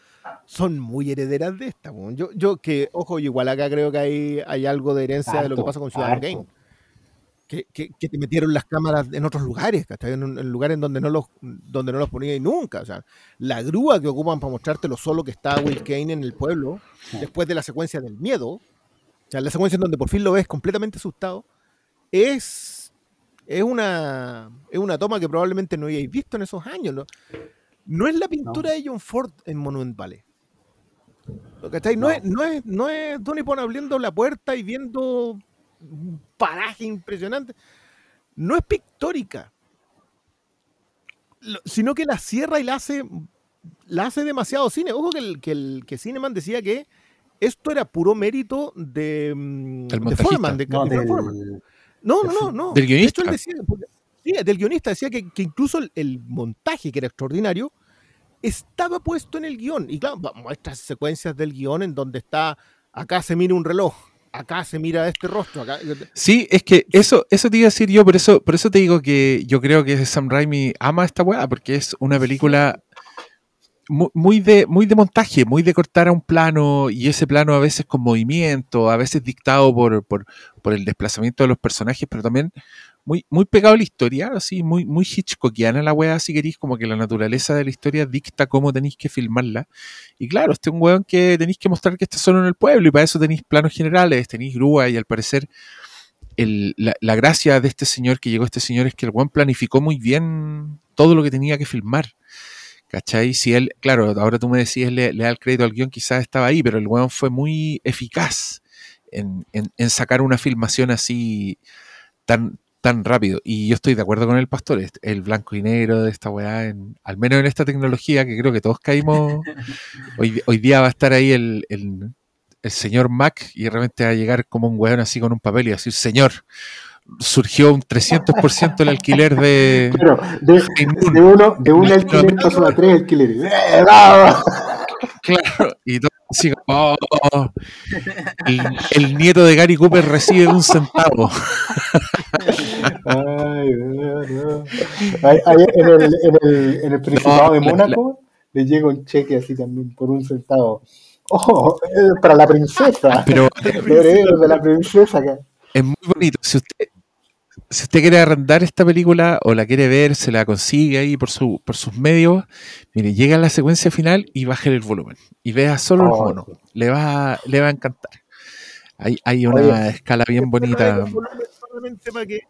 Speaker 2: son muy herederas de esta. Yo, yo que, ojo, igual acá creo que hay, hay algo de herencia de lo que pasa con Ciudadano
Speaker 5: harto.
Speaker 2: Game. Que, que- que te metieron las cámaras en otros lugares, ¿cachai? En, en lugares donde no los donde no los ponías nunca. O sea, la grúa que ocupan para mostrarte lo solo que está Will Kane en el pueblo,
Speaker 5: Sí.
Speaker 2: después de la secuencia del miedo, o sea, la secuencia en donde por fin lo ves completamente asustado, es, es, una, es una toma que probablemente no hayáis visto en esos años. No, no es la pintura de John Ford en Monument Valley. ¿Cachai? No,
Speaker 5: No.
Speaker 2: es, no, es, no es Donny Pon abriendo la puerta y viendo un paraje impresionante. No es pictórica. Lo- sino que la cierra y la hace la hace demasiado cine. Ojo que el, que el que Cineman decía que esto era puro mérito de, mm,
Speaker 1: Del
Speaker 2: de. Foreman, de
Speaker 5: No,
Speaker 2: Capitán
Speaker 5: del-
Speaker 2: Foreman. No, no, no, no.
Speaker 1: Del
Speaker 2: De hecho, él
Speaker 1: guionista.
Speaker 2: decía, porque Sí, del guionista decía que, que incluso el, el montaje, que era extraordinario, estaba puesto en el guion. Y claro, muestra secuencias del guion en donde está, acá se mira un reloj, acá se mira este rostro, acá...
Speaker 1: Sí, es que eso, eso te iba a decir yo, por eso, por eso te digo que yo creo que Sam Raimi ama esta weá, porque es una película muy de, muy de montaje, muy de cortar a un plano, y ese plano a veces con movimiento, a veces dictado por, por, por el desplazamiento de los personajes, pero también muy, muy pegado a la historia, así, muy, muy hitchcockiana la weá, si queréis, como que la naturaleza de la historia dicta cómo tenéis que filmarla. Y claro, este es un weón que tenéis que mostrar que está solo en el pueblo, y para eso tenéis planos generales, tenéis grúa, y al parecer el- la, la gracia de este señor que llegó este señor es que el weón planificó muy bien todo lo que tenía que filmar. ¿Cachai? Si él, claro, ahora tú me decías, le, le da el crédito al guion, quizás estaba ahí, pero el weón fue muy eficaz en, en- en sacar una filmación así tan, tan rápido. Y yo estoy de acuerdo con el pastor, este- el blanco y negro de esta weá, en, al menos en esta tecnología que creo que todos caímos. Hoy, hoy día va a estar ahí el, el- el señor Mac y de repente va a llegar como un weón así con un papel y va a decir, señor, surgió un 300% el alquiler de...
Speaker 3: Claro, de,
Speaker 1: Hey, Moon".
Speaker 3: de uno, de un alquiler pasó a tres alquileres. ¡Eh, bravo!
Speaker 1: Claro, y todo así como, "Oh, el, el nieto de Gary Cooper recibe un centavo.
Speaker 3: Ay, no, en, el, en, el, en el Principado de
Speaker 1: la-
Speaker 3: Mónaco le llega un cheque así también por un centavo. ¡Oh! eh, Para la princesa.
Speaker 1: Pero
Speaker 3: de la princesa acá.
Speaker 1: es muy bonito. Si usted, si usted quiere arrendar esta película o la quiere ver, se la consigue ahí por, su, por sus medios. Mire, llega a la secuencia final y baje el volumen. Y vea solo los
Speaker 3: Oh,
Speaker 1: monos.
Speaker 3: sí.
Speaker 1: Le va, le va a encantar. Hay, hay una
Speaker 3: Oye.
Speaker 1: escala bien bonita.
Speaker 2: Solamente para que,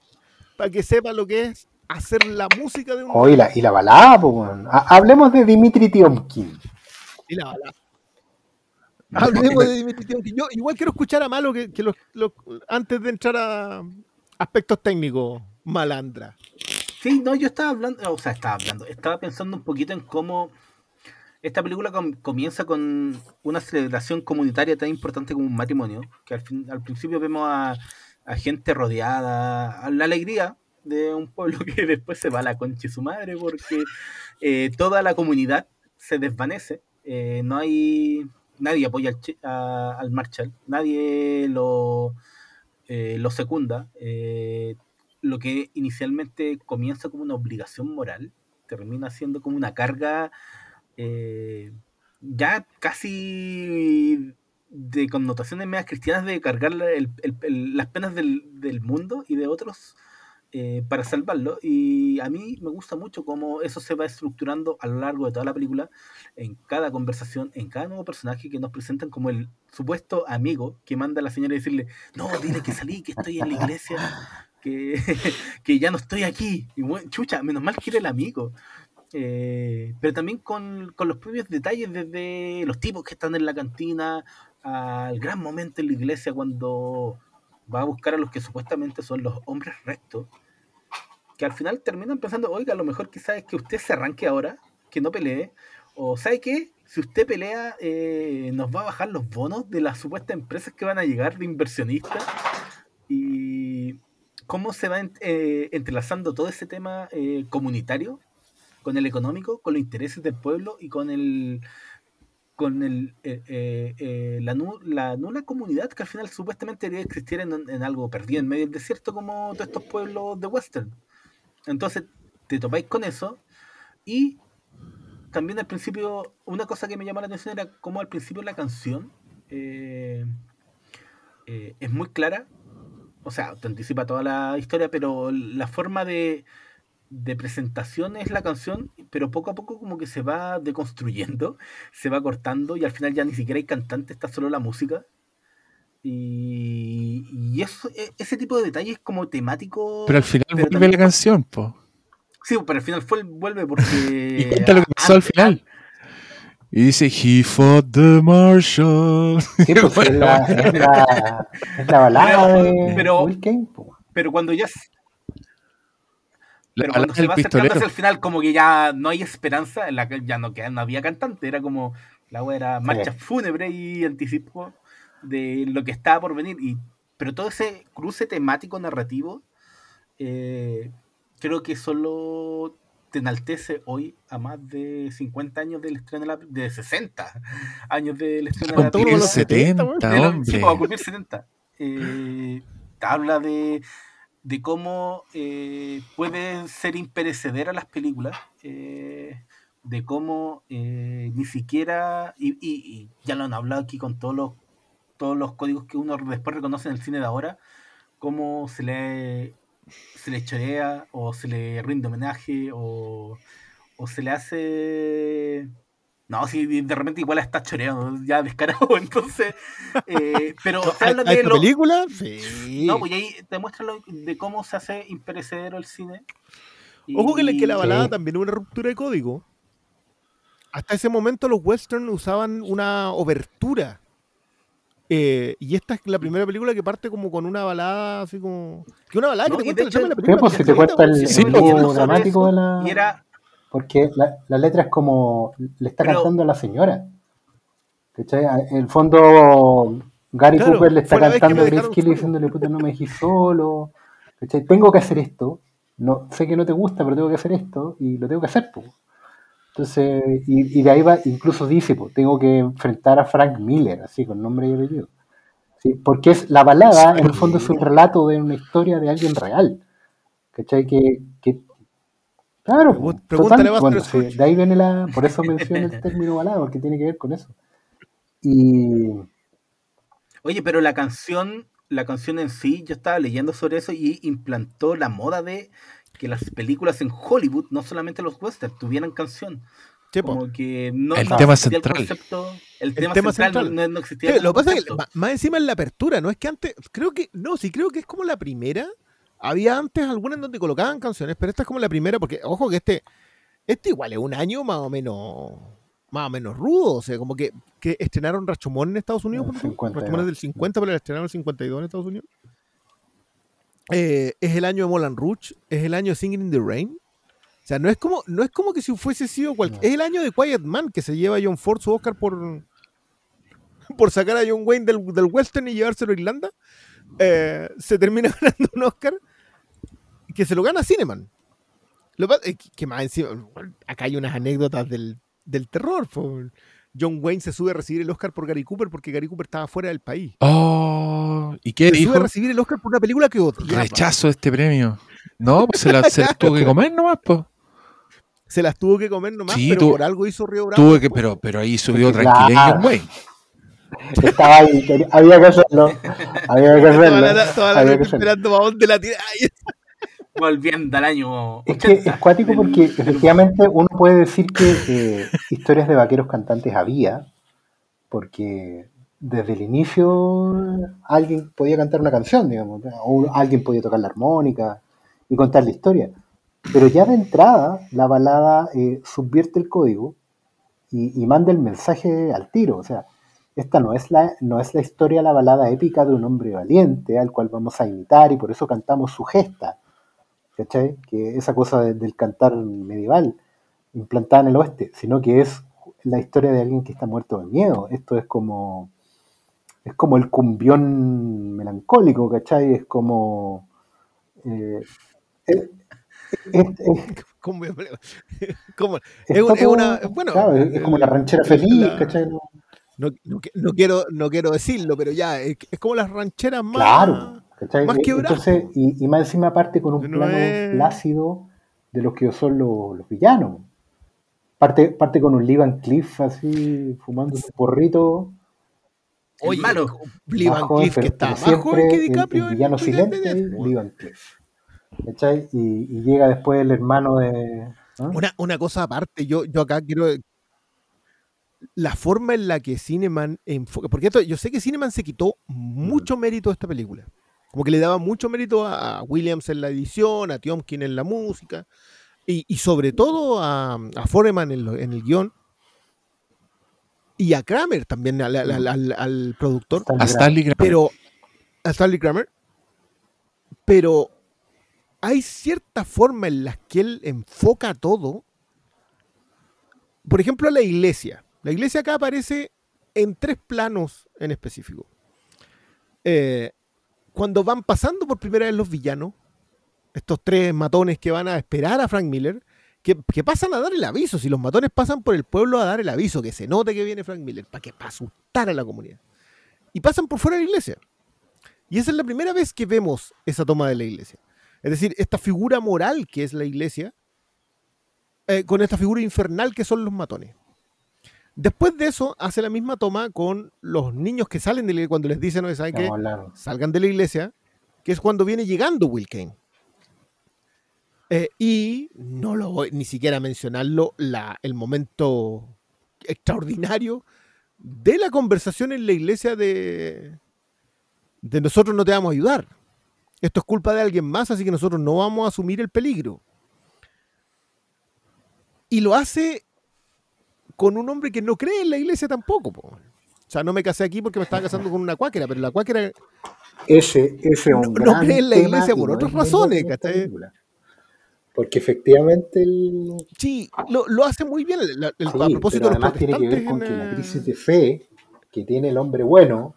Speaker 2: para que sepa lo que es hacer la música de un...
Speaker 3: Oh, y la, y la balada, pues, Hablemos de Dimitri Tiomkin.
Speaker 2: Y la bala. Hablemos de Dimitri Tiomkin. Yo igual quiero escuchar a Malo que, que los- los- antes de entrar a aspectos técnicos, Malandra.
Speaker 4: Sí, no, yo estaba hablando, o sea, estaba hablando, estaba pensando un poquito en cómo esta película com- comienza con una celebración comunitaria tan importante como un matrimonio, que al, fin- al principio vemos a, gente rodeada, a la alegría de un pueblo que después se va a la concha de su madre porque eh, toda la comunidad se desvanece, eh, no hay, nadie apoya al, a- al Marshall, nadie lo, eh, lo secunda, eh, lo que inicialmente comienza como una obligación moral, termina siendo como una carga eh, ya casi de connotaciones medias cristianas de cargar el- las penas del, del mundo y de otros eh, para salvarlo. Y a mí me gusta mucho cómo eso se va estructurando a lo largo de toda la película, en cada conversación, en cada nuevo personaje que nos presentan como el supuesto amigo que manda a la señora a decirle, no, dile que salí, que estoy en la iglesia, que, que ya no estoy aquí. Y bueno, chucha, menos mal que era el amigo. Eh, pero también con, con los propios detalles, desde los tipos que están en la cantina, al gran momento en la iglesia cuando va a buscar a los que supuestamente son los hombres rectos, que al final terminan pensando, oiga, a lo mejor quizás es que usted se arranque ahora, que no pelee, o ¿sabe qué? Si usted pelea, eh, nos va a bajar los bonos de las supuestas empresas que van a llegar de inversionistas. Y cómo se va eh, entrelazando todo ese tema eh, comunitario con el económico, con los intereses del pueblo y con el con el, eh, eh, eh, la, nu- la nula comunidad que al final supuestamente debería existir en, en algo perdido en medio del desierto como todos estos pueblos de western. Entonces te topáis con eso y también al principio una cosa que me llamó la atención era cómo al principio la canción eh, eh, es muy clara, o sea, te anticipa toda la historia, pero la forma de, de presentación es la canción, pero poco a poco como que se va deconstruyendo, se va cortando y al final ya ni siquiera hay cantante, está solo la música. Y, y eso, e- ese tipo de detalles como temático...
Speaker 1: Pero al final
Speaker 4: pero
Speaker 1: vuelve
Speaker 4: también-
Speaker 1: la canción, po.
Speaker 4: Sí, pero al final fue, vuelve porque...
Speaker 1: Y cuenta lo que pasó al final. Y dice, he fought the Marshall.
Speaker 3: Sí, pues, es, la, es, la, es la balada
Speaker 4: Pero-
Speaker 3: de
Speaker 4: pero-. Pero cuando ya... Pero cuando se
Speaker 1: del
Speaker 4: va acercando
Speaker 1: pistolero.
Speaker 4: hacia el final, como que ya no hay esperanza, en la que ya no, queda, no había cantante, era como la wea era marcha fúnebre y anticipo de lo que estaba por venir. Y, pero todo ese cruce temático narrativo eh, creo que solo te enaltece hoy a más de 50 años del estreno de la de 60 años del estreno de la película.
Speaker 2: los 70, weón.
Speaker 1: Ah, 70,
Speaker 4: De
Speaker 1: hombre.
Speaker 4: sí, va a cumplir 70. Eh, habla de, de cómo eh, pueden ser imperecederas las películas, eh, de cómo eh, ni siquiera, y, y- y ya lo han hablado aquí con todos los, todos los códigos que uno después reconoce en el cine de ahora, cómo se le, se le chorea o se le rinde homenaje o, o se le hace... No, si de repente igual está choreado, ya descarado, entonces... eh, pero se
Speaker 2: ¿A,
Speaker 4: habla de lo,
Speaker 2: película? Sí.
Speaker 4: no, pues ahí te muestra lo- de cómo se hace imperecedero el cine.
Speaker 2: Ojo que la, que la
Speaker 4: Y-
Speaker 2: balada
Speaker 5: Sí.
Speaker 2: también es una ruptura de código. Hasta ese momento los western usaban una obertura. Eh, y esta es la primera película que parte como con una balada así como... Que una balada
Speaker 4: No,
Speaker 2: que te cuenta la película.
Speaker 5: Pues, si te
Speaker 2: completa,
Speaker 5: cuenta el-.
Speaker 1: Sí,
Speaker 5: el
Speaker 1: pues.
Speaker 4: sobre
Speaker 5: dramático de la...
Speaker 4: Y era,
Speaker 5: Porque la, la letra es como, le está
Speaker 4: Pero-
Speaker 5: cantando a la señora. ¿Cachai? A- En el fondo, Gary
Speaker 2: Claro,
Speaker 5: Cooper le está cantando a
Speaker 2: dejaron
Speaker 5: Kelly diciéndole, puta, no me dejé solo. ¿Cachai? Tengo que hacer esto. No, sé que no te gusta, pero tengo que hacer esto y lo tengo que hacer. po. Entonces, y, y de ahí va, incluso dice, po, tengo que enfrentar a Frank Miller, así, con nombre y apellido. ¿Sí? Porque es la balada, en el fondo, es un relato de una historia de alguien real. ¿Cachai? Que, que Claro,
Speaker 2: pregúntale
Speaker 5: total, bueno, sí, de ahí viene la, por eso menciono el término balada, porque tiene que ver con eso. Y
Speaker 4: oye, pero la canción, la canción en sí, yo estaba leyendo sobre eso y implantó la moda de que las películas en Hollywood, no solamente los westerns, tuvieran canción. Como que no,
Speaker 1: El
Speaker 4: no
Speaker 1: tema.
Speaker 4: El, concepto, el, tema,
Speaker 2: tema
Speaker 4: central, no-
Speaker 2: central.
Speaker 4: No, no existía.
Speaker 2: Sí, lo que pasa es que más encima en la apertura, no es que antes, creo que, no, sí creo que es como la primera. Había antes algunas en donde colocaban canciones, pero esta es como la primera, porque ojo que este, este igual es un año más o menos, más o menos rudo, o sea, como que, que estrenaron Rashomon en Estados Unidos.
Speaker 5: 52.
Speaker 2: Rashomon es del 50, pero la estrenaron en el 52 en Estados Unidos. Eh, es el año de Moulin Rouge, es el año de Singing in the Rain. O sea, no es como, no es como que si fuese sido cualquier.
Speaker 5: No.
Speaker 2: Es el año de Quiet Man que se lleva John Ford su Oscar por, por sacar a John Wayne del, del western y llevárselo a Irlanda. Eh, se termina ganando un Oscar que se lo gana Cineman. Lo pa- eh, que- que más encima, acá hay unas anécdotas del, del terror. po. John Wayne se sube a recibir el Oscar por Gary Cooper porque Gary Cooper estaba fuera del país.
Speaker 1: Oh, ¿y qué
Speaker 2: Se sube a recibir el Oscar por una película que odiaba.
Speaker 1: Rechazo este premio. No, pues se la, se tuvo que comer nomás, pues.
Speaker 2: Se las tuvo que comer nomás,
Speaker 1: Sí,
Speaker 2: pero
Speaker 1: tuvo-
Speaker 2: por algo hizo Río Bravo.
Speaker 1: Tuve que, pero, pero ahí subió
Speaker 5: Claro.
Speaker 1: tranquilidad John Wayne.
Speaker 5: estaba ahí, había que hacerlo. Había que
Speaker 2: Toda
Speaker 5: hacerlo.
Speaker 2: la, toda la
Speaker 5: había que
Speaker 2: esperando para dónde la tira. Ay,
Speaker 4: Volviendo al año
Speaker 5: Es que
Speaker 4: 80.
Speaker 5: es cuático
Speaker 4: del-
Speaker 5: porque
Speaker 4: del-
Speaker 5: efectivamente uno puede decir que eh, historias de vaqueros cantantes había, porque desde el inicio alguien podía cantar una canción, digamos, o alguien podía tocar la armónica y contar la historia. Pero ya de entrada la balada eh, subvierte el código y, y manda el mensaje al tiro. O sea, esta no es, la, no es la historia, la balada épica de un hombre valiente al cual vamos a imitar y por eso cantamos su gesta. ¿Cachai? Que esa cosa de- del cantar medieval implantada en el oeste, sino que es la historia de alguien que está muerto de miedo. Esto es como es como el cumbión melancólico, ¿cachai? Es como eh, es, es- es-
Speaker 2: ¿Cómo- cómo- es,
Speaker 5: está
Speaker 2: un- es
Speaker 5: todo-
Speaker 2: una. Bueno,
Speaker 5: claro, es, es como la ranchera feliz,
Speaker 2: la-
Speaker 5: ¿cachai?
Speaker 2: No, no qui- no quiero, no quiero decirlo, pero ya, es, es como las rancheras más.
Speaker 5: Claro, ¿cachai?
Speaker 2: más
Speaker 5: Eh, Entonces, y, y más encima parte con un
Speaker 2: no
Speaker 5: plano
Speaker 2: es-
Speaker 5: plácido de los que son los, los villanos. Parte, parte con un Lee Van Cliff así, fumando un porrito.
Speaker 4: El malo.
Speaker 2: Lee Van Cleef, que está más joven que
Speaker 5: el- villano silente, Lee Van Cliff. ¿Cachai? Y, y llega después el hermano de. ¿ah?
Speaker 2: Una, una cosa aparte, yo, yo acá quiero. La forma en la que Cineman enfoca. Porque esto, yo sé que Cineman se quitó mucho mérito de esta película. Como que le daba mucho mérito a, a Williams en la edición, a Tiomkin en la música, y, y sobre todo a, a Foreman en, lo- en el guion. Y a Kramer también, al, al- al- al productor.
Speaker 1: A. Stanley Kramer.
Speaker 2: pero a Stanley Kramer, pero hay cierta forma en la que él enfoca todo. Por ejemplo, la iglesia. La iglesia acá aparece en tres planos en específico. Eh, cuando van pasando por primera vez los villanos, estos tres matones que van a esperar a Frank Miller, que, pasan a dar el aviso. Si los matones pasan por el pueblo a dar el aviso, que se note que viene Frank Miller, para que para asustar a la comunidad. Y pasan por fuera de la iglesia. Y esa es la primera vez que vemos esa toma de la iglesia. Es decir, esta figura moral que es la iglesia, eh, con esta figura infernal que son los matones. Después de eso, hace la misma toma con los niños que salen de la iglesia cuando les dicen, no saben qué, salgan de la iglesia, que es cuando viene llegando Will Kane. Eh, y no lo voy ni siquiera a mencionarlo, la, el momento extraordinario de la conversación en la iglesia de, de nosotros no te vamos a ayudar. Esto es culpa de alguien más, así que nosotros no vamos a asumir el peligro. Y lo hace con un hombre que no cree en la iglesia tampoco. po. O sea, no me casé aquí porque me estaba casando con una cuáquera, pero la cuáquera
Speaker 5: Ese, ese
Speaker 2: No- no cree en la iglesia por otras razones, ¿cachai?
Speaker 5: Porque efectivamente el,
Speaker 2: sí, lo, lo hace muy bien. el- el-
Speaker 5: Sí,
Speaker 2: a propósito
Speaker 5: pero
Speaker 2: de los
Speaker 5: tiene que ver con
Speaker 2: en,
Speaker 5: que la crisis de fe que tiene el hombre bueno,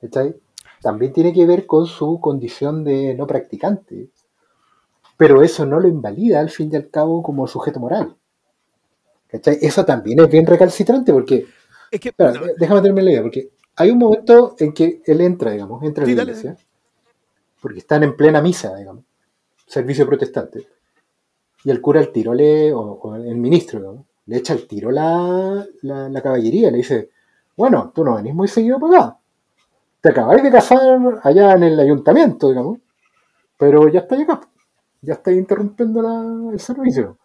Speaker 5: ¿cachai? también tiene que ver con su condición de no practicante. Pero eso no lo invalida al fin y al cabo como sujeto moral. ¿Cachai? Eso también es bien recalcitrante porque,
Speaker 2: Es que,
Speaker 5: espera,
Speaker 2: no,
Speaker 5: déjame terminar la idea, porque hay un momento en que él entra, digamos, entra a
Speaker 2: Sí,
Speaker 5: la
Speaker 2: dale.
Speaker 5: iglesia, porque están en plena misa, digamos, servicio protestante, y el cura al tiro le, o, o el ministro, digamos, le echa al tiro la, la, la caballería, le dice, bueno, tú no venís muy seguido para acá, te acabáis de casar allá en el ayuntamiento, digamos, pero ya estáis acá, ya estáis interrumpiendo la- el servicio,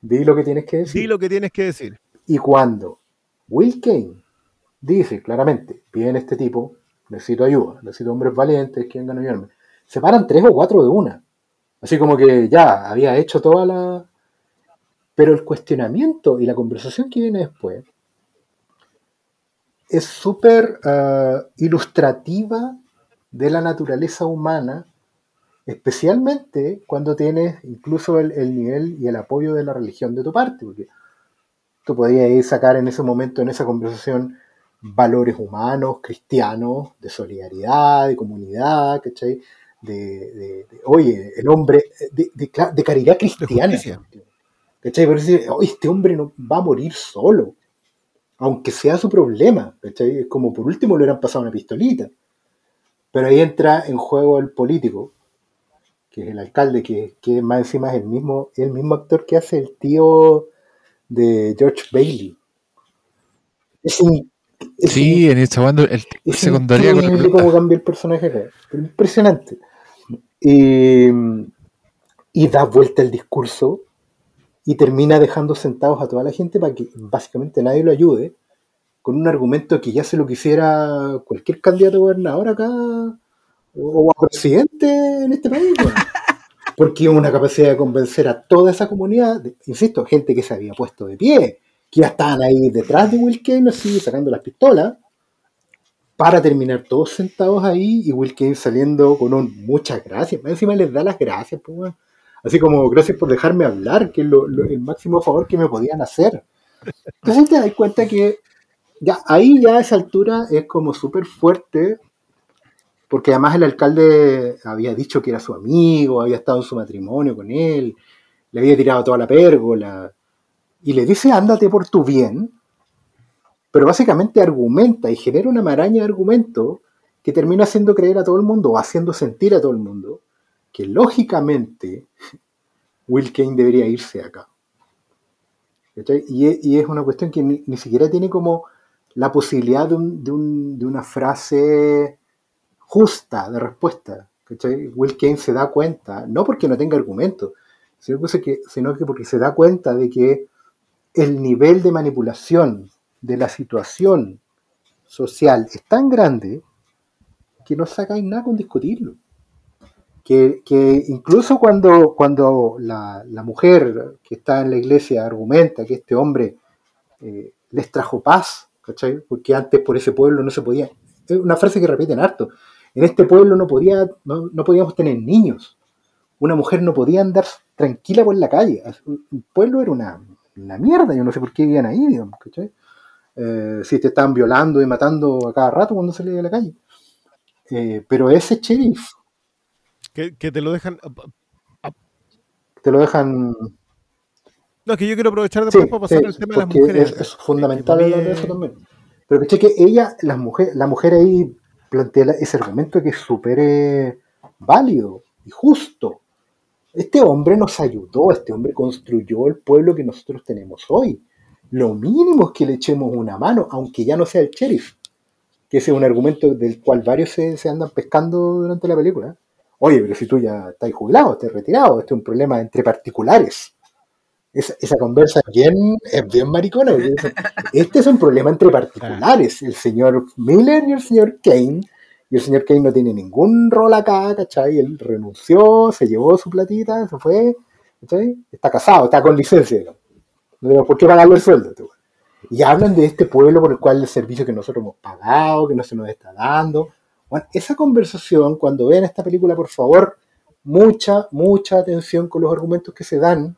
Speaker 5: di lo que tienes que decir.
Speaker 2: di lo que tienes que decir.
Speaker 5: Y cuando Will Kane dice claramente, viene este tipo, necesito ayuda, necesito hombres valientes que vengan a ayudarme, se paran tres o cuatro de una. Así como que ya había hecho toda la... Pero el cuestionamiento y la conversación que viene después es súper ah, ilustrativa de la naturaleza humana, especialmente cuando tienes incluso el, el nivel y el apoyo de la religión de tu parte, porque tú podías sacar en ese momento, en esa conversación, valores humanos, cristianos, de solidaridad, de comunidad, ¿cachai? De, de- de, oye, el hombre, de, de caridad cristiana. ¿Cachai? Decir, oye, este hombre no va a morir solo, aunque sea su problema, ¿cachai? Es como por último le hubieran pasado una pistolita. Pero ahí entra en juego el político, que es el alcalde, que, que más encima es el mismo, el mismo actor que hace el tío de George Bailey. Es, in- es
Speaker 1: Sí, en esta banda el
Speaker 5: es
Speaker 1: la
Speaker 5: increíble cómo cambia el personaje acá. Impresionante. Y, y da vuelta el discurso y termina dejando sentados a toda la gente para que básicamente nadie lo ayude con un argumento que ya se lo quisiera cualquier candidato a gobernador acá o, a presidente en este país. weón. Porque una capacidad de convencer a toda esa comunidad, insisto, gente que se había puesto de pie, que ya estaban ahí detrás de Will Kane, así sacando las pistolas, para terminar todos sentados ahí y Will Kane saliendo con un muchas gracias. Más encima les da las gracias, pues, weón. Así como gracias por dejarme hablar, que es lo- lo- el máximo favor que me podían hacer. Entonces te das cuenta que ya ahí ya a esa altura es como súper fuerte, porque además el alcalde había dicho que era su amigo, había estado en su matrimonio con él, le había tirado toda la pérgola, y le dice ándate por tu bien, pero básicamente argumenta y genera una maraña de argumentos que termina haciendo creer a todo el mundo o haciendo sentir a todo el mundo que lógicamente Will Kane debería irse acá. Y, es- una cuestión que ni, siquiera tiene como la posibilidad de una frase justa de respuesta. ¿cachai? Will Kane se da cuenta, no porque no tenga argumentos, sino que, porque se da cuenta de que el nivel de manipulación de la situación social es tan grande que no sacáis nada con discutirlo. Que, que incluso cuando, cuando la, la mujer que está en la iglesia argumenta que este hombre eh, les trajo paz, ¿cachai? Porque antes por ese pueblo no se podía. Es una frase que repiten harto. En este pueblo no, podía, no, no podíamos tener niños. Una mujer no podía andar tranquila por la calle. El pueblo era una, una mierda. Yo no sé por qué vivían ahí, digamos, ¿cachai? Eh, si te estaban violando y matando a cada rato cuando salías de la calle. Eh, pero ese sheriff
Speaker 2: Que, que te lo dejan.
Speaker 5: Te lo dejan.
Speaker 2: No, es que yo quiero aprovechar después
Speaker 5: Sí,
Speaker 2: para pasar
Speaker 5: sí,
Speaker 2: al tema de las mujeres.
Speaker 5: es, es fundamental hablar de eso
Speaker 2: es-
Speaker 5: también. Pero que que ella, las mujeres, la mujer ahí plantea la- ese argumento que es súper eh, válido y justo. Este hombre nos ayudó, este hombre construyó el pueblo que nosotros tenemos hoy. Lo mínimo es que le echemos una mano, aunque ya no sea el sheriff. Que ese es un argumento del cual varios se, se andan pescando durante la película. Oye, pero si tú ya estás jubilado, estás retirado, este es un problema entre particulares. Esa, esa conversa es bien, es bien maricona. Este es un problema entre particulares. El señor Miller y el señor Kane. Y el señor Kane no tiene ningún rol acá, ¿cachai? Él renunció, se llevó su platita, se fue, ¿cachai? Está casado, está con licencia. digamos. No tenemos por qué pagarle el sueldo. este güey. Y hablan de este pueblo por el cual el servicio que nosotros hemos pagado, que no se nos está dando. Bueno, esa conversación, cuando vean esta película, por favor, mucha, mucha atención con los argumentos que se dan,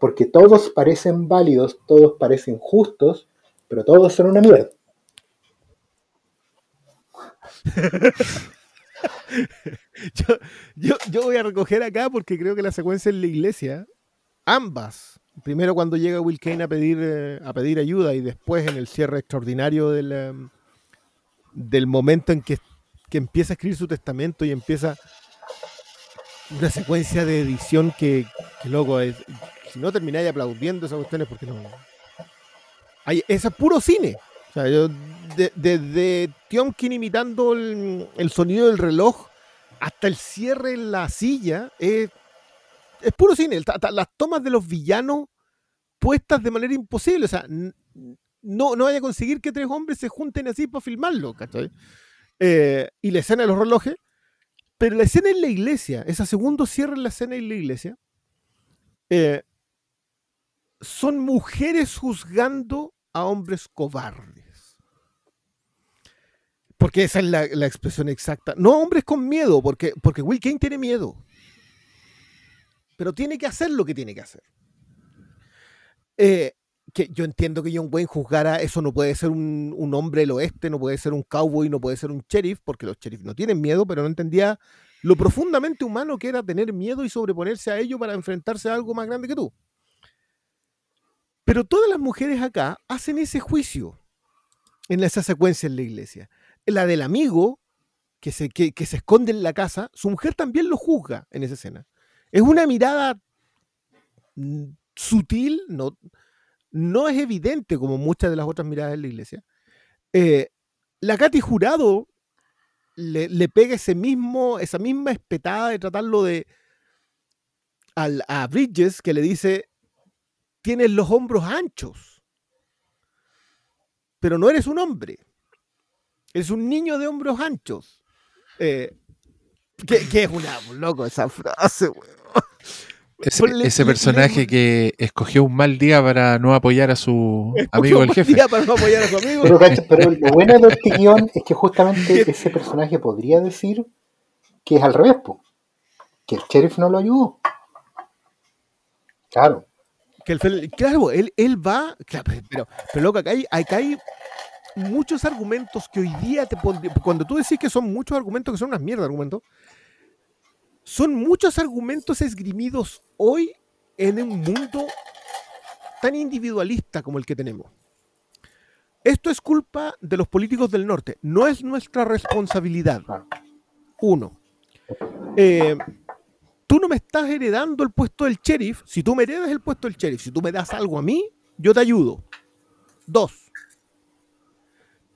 Speaker 5: porque todos parecen válidos, todos parecen justos, pero todos son una mierda.
Speaker 2: yo, yo, voy a recoger acá porque creo que la secuencia en la iglesia, ambas, primero cuando llega Will Kane a pedir, eh, a pedir ayuda y después en el cierre extraordinario del, del momento en que, que empieza a escribir su testamento y empieza una secuencia de edición que, que loco, es, si no termináis aplaudiendo esas cuestiones porque no... Hay, es puro cine. O sea, yo de- desde Tiomkin imitando el, el sonido del reloj hasta el cierre en la silla, es, es puro cine. Las tomas de los villanos puestas de manera imposible. O sea, no, no vaya a conseguir que tres hombres se junten así para filmarlo, ¿cachai? Eh, y la escena de los relojes. Pero la escena en la iglesia, ese segundo cierre en la escena en la iglesia, eh, son mujeres juzgando a hombres cobardes. Porque esa es la, la expresión exacta. No hombres con miedo, porque, porque Will Kane tiene miedo. Pero tiene que hacer lo que tiene que hacer. Eh, que yo entiendo que John Wayne juzgara, eso no puede ser un, un hombre del oeste, no puede ser un cowboy, no puede ser un sheriff, porque los sheriffs no tienen miedo, pero no entendía lo profundamente humano que era tener miedo y sobreponerse a ello para enfrentarse a algo más grande que tú. Pero todas las mujeres acá hacen ese juicio en esa secuencia en la iglesia. La del amigo que se, que, se esconde en la casa, su mujer también lo juzga en esa escena. Es una mirada mm, sutil, no, no es evidente como muchas de las otras miradas en la iglesia. Eh, la Katy Jurado le, le pega ese mismo, esa misma espetada de tratarlo de al, a Bridges que le dice tienes los hombros anchos, pero no eres un hombre, eres un niño de hombros anchos. Eh, que, que es una loco esa frase, weón.
Speaker 1: Ese,
Speaker 2: Ponle-
Speaker 1: ese
Speaker 2: le-
Speaker 1: personaje
Speaker 2: le-
Speaker 1: que escogió un mal día para no apoyar a su amigo el
Speaker 2: un
Speaker 1: jefe.
Speaker 2: día para no apoyar a su amigo.
Speaker 5: Pero, pero lo bueno de este guion es que justamente ese personaje podría decir que es al revés, po. que el sheriff no lo ayudó. Claro.
Speaker 2: Que el claro, él, él va, claro, pero, pero loco, acá hay, acá hay muchos argumentos que hoy día te pondría, cuando tú decís que son muchos argumentos que son unas mierdas de argumentos, son muchos argumentos esgrimidos hoy en un mundo tan individualista como el que tenemos. Esto es culpa de los políticos del norte, no es nuestra responsabilidad. Uno, eh, tú no me estás heredando el puesto del sheriff. Si tú me heredas el puesto del sheriff, si tú me das algo a mí, yo te ayudo. Dos,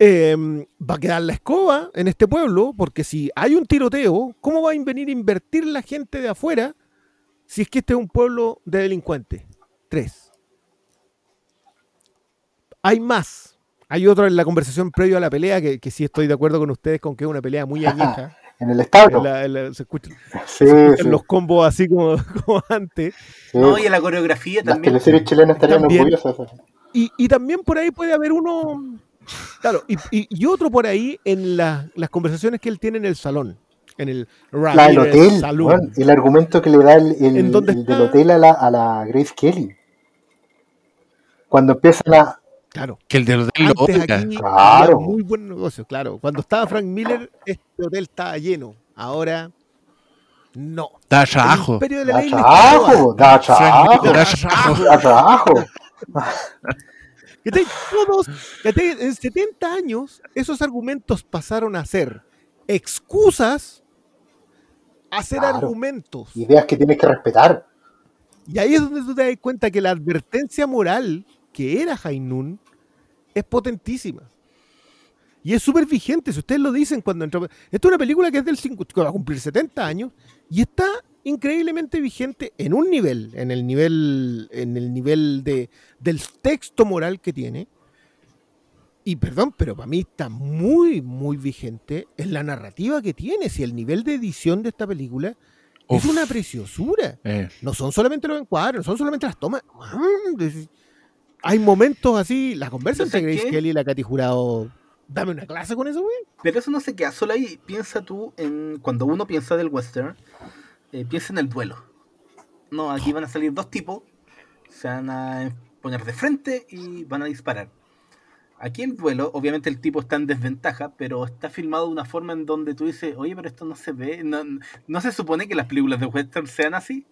Speaker 2: eh, va a quedar la escoba en este pueblo, porque si hay un tiroteo, ¿cómo va a venir a invertir la gente de afuera si es que este es un pueblo de delincuentes? Tres. Hay más. Hay otro en la conversación previo a la pelea que, que sí estoy de acuerdo con ustedes con que es una pelea muy añeja.
Speaker 5: En el establo.
Speaker 2: En la- en la- se escuchan,
Speaker 5: Sí,
Speaker 2: se escuchan
Speaker 5: sí,
Speaker 2: los combos así como, como antes.
Speaker 5: sí.
Speaker 4: No, y en la coreografía
Speaker 5: Las
Speaker 4: también.
Speaker 5: teleseries chilenas estarían
Speaker 2: También.
Speaker 5: orgullosas.
Speaker 2: Y, y también por ahí puede haber uno. Claro, y, y- y otro por ahí en la- las conversaciones que él tiene en el salón. En el
Speaker 5: La
Speaker 2: Ramírez
Speaker 5: hotel, el argumento que le da el, el-
Speaker 2: ¿En dónde
Speaker 5: el del hotel a la, a la Grace Kelly. Cuando empiezan a.
Speaker 2: Claro.
Speaker 1: Que el del hotel lo
Speaker 2: Antes
Speaker 1: oiga.
Speaker 2: aquí
Speaker 5: Claro.
Speaker 2: muy buen negocio, claro. Cuando estaba Frank Miller, este hotel estaba lleno. Ahora No.
Speaker 1: Da
Speaker 2: El
Speaker 1: trabajo.
Speaker 2: La
Speaker 5: Da trabajo, da trabajo,
Speaker 1: Da
Speaker 2: trabajo. ¿Cachai? Todos, ¿cachai? en 70 años, esos argumentos pasaron a ser excusas a ser
Speaker 5: Claro.
Speaker 2: argumentos.
Speaker 5: Ideas que tienes que respetar.
Speaker 2: Y ahí es donde tú te das cuenta que la advertencia moral que era Hainun es potentísima. Y es súper vigente, si ustedes lo dicen cuando entró. Esta es una película que es del 5, que va a cumplir 70 años y está increíblemente vigente en un nivel, en el nivel, en el nivel de, del texto moral que tiene. Y perdón, pero para mí está muy, muy vigente en la narrativa que tiene. Si el nivel de edición de esta película es una preciosura.
Speaker 1: Eh,
Speaker 2: No son solamente los encuadros, no son solamente las tomas. Hay momentos así, la conversa entre
Speaker 4: ¿Sabes
Speaker 2: Grace
Speaker 4: qué?
Speaker 2: Kelly y la Katy Jurado. Dame una clase con eso, güey.
Speaker 4: Pero eso no se queda solo ahí. Piensa tú en. Cuando uno piensa del western, eh, piensa en el duelo. No, aquí van a salir dos tipos, se van a poner de frente y van a disparar. Aquí el duelo, obviamente el tipo está en desventaja, pero está filmado de una forma en donde tú dices, oye, pero esto no se ve, no, no se supone que las películas de western sean así.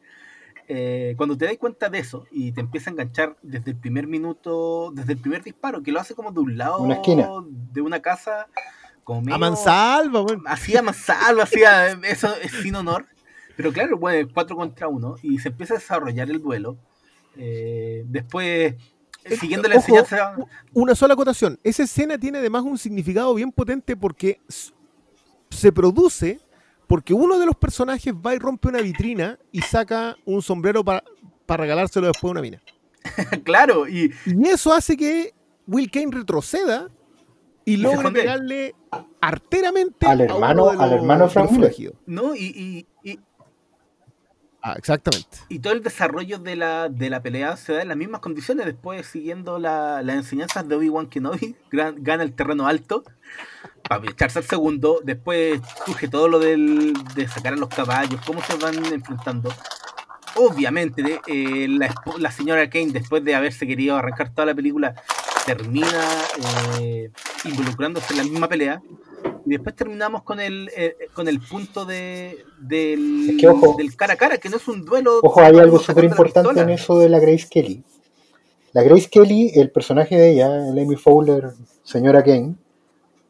Speaker 4: Eh, cuando te das cuenta de eso y te empieza a enganchar desde el primer minuto, desde el primer disparo, que lo hace como de un lado
Speaker 5: Una esquina.
Speaker 4: de una casa, como medio-
Speaker 2: A mansalva, güey.
Speaker 4: hacía más salvo, hacía eso es sin honor. Pero claro, bueno, 4 contra 1 y se empieza a desarrollar el duelo. Eh, después,
Speaker 2: Eh,
Speaker 4: siguiendo la
Speaker 2: ojo,
Speaker 4: enseñanza,
Speaker 2: Una sola acotación. Esa escena tiene además un significado bien potente porque se produce porque uno de los personajes va y rompe una vitrina y saca un sombrero para regalárselo después a una mina.
Speaker 4: claro, y
Speaker 2: Y eso hace que Will Kane retroceda y logre pegarle arteramente
Speaker 5: Al
Speaker 2: a
Speaker 5: hermano-
Speaker 2: uno de
Speaker 5: al hermano Frank
Speaker 4: no, y-
Speaker 2: Ah, exactamente.
Speaker 4: y todo el desarrollo de la, de la pelea se da en las mismas condiciones. Después, siguiendo la- las enseñanzas de Obi-Wan Kenobi, gana el terreno alto para echarse al segundo. Después surge todo lo del, de sacar a los caballos, cómo se van enfrentando. Obviamente, eh, la, la señora Kane, después de haberse querido arrancar toda la película, termina eh, involucrándose en la misma pelea. Y después terminamos con el, eh, con el punto de, del,
Speaker 5: Es que, ojo.
Speaker 4: del cara a cara, que no es un duelo.
Speaker 5: Ojo, hay algo súper importante en eso de la Grace Kelly. La Grace Kelly, el personaje de ella, el Amy Fowler, señora Kane,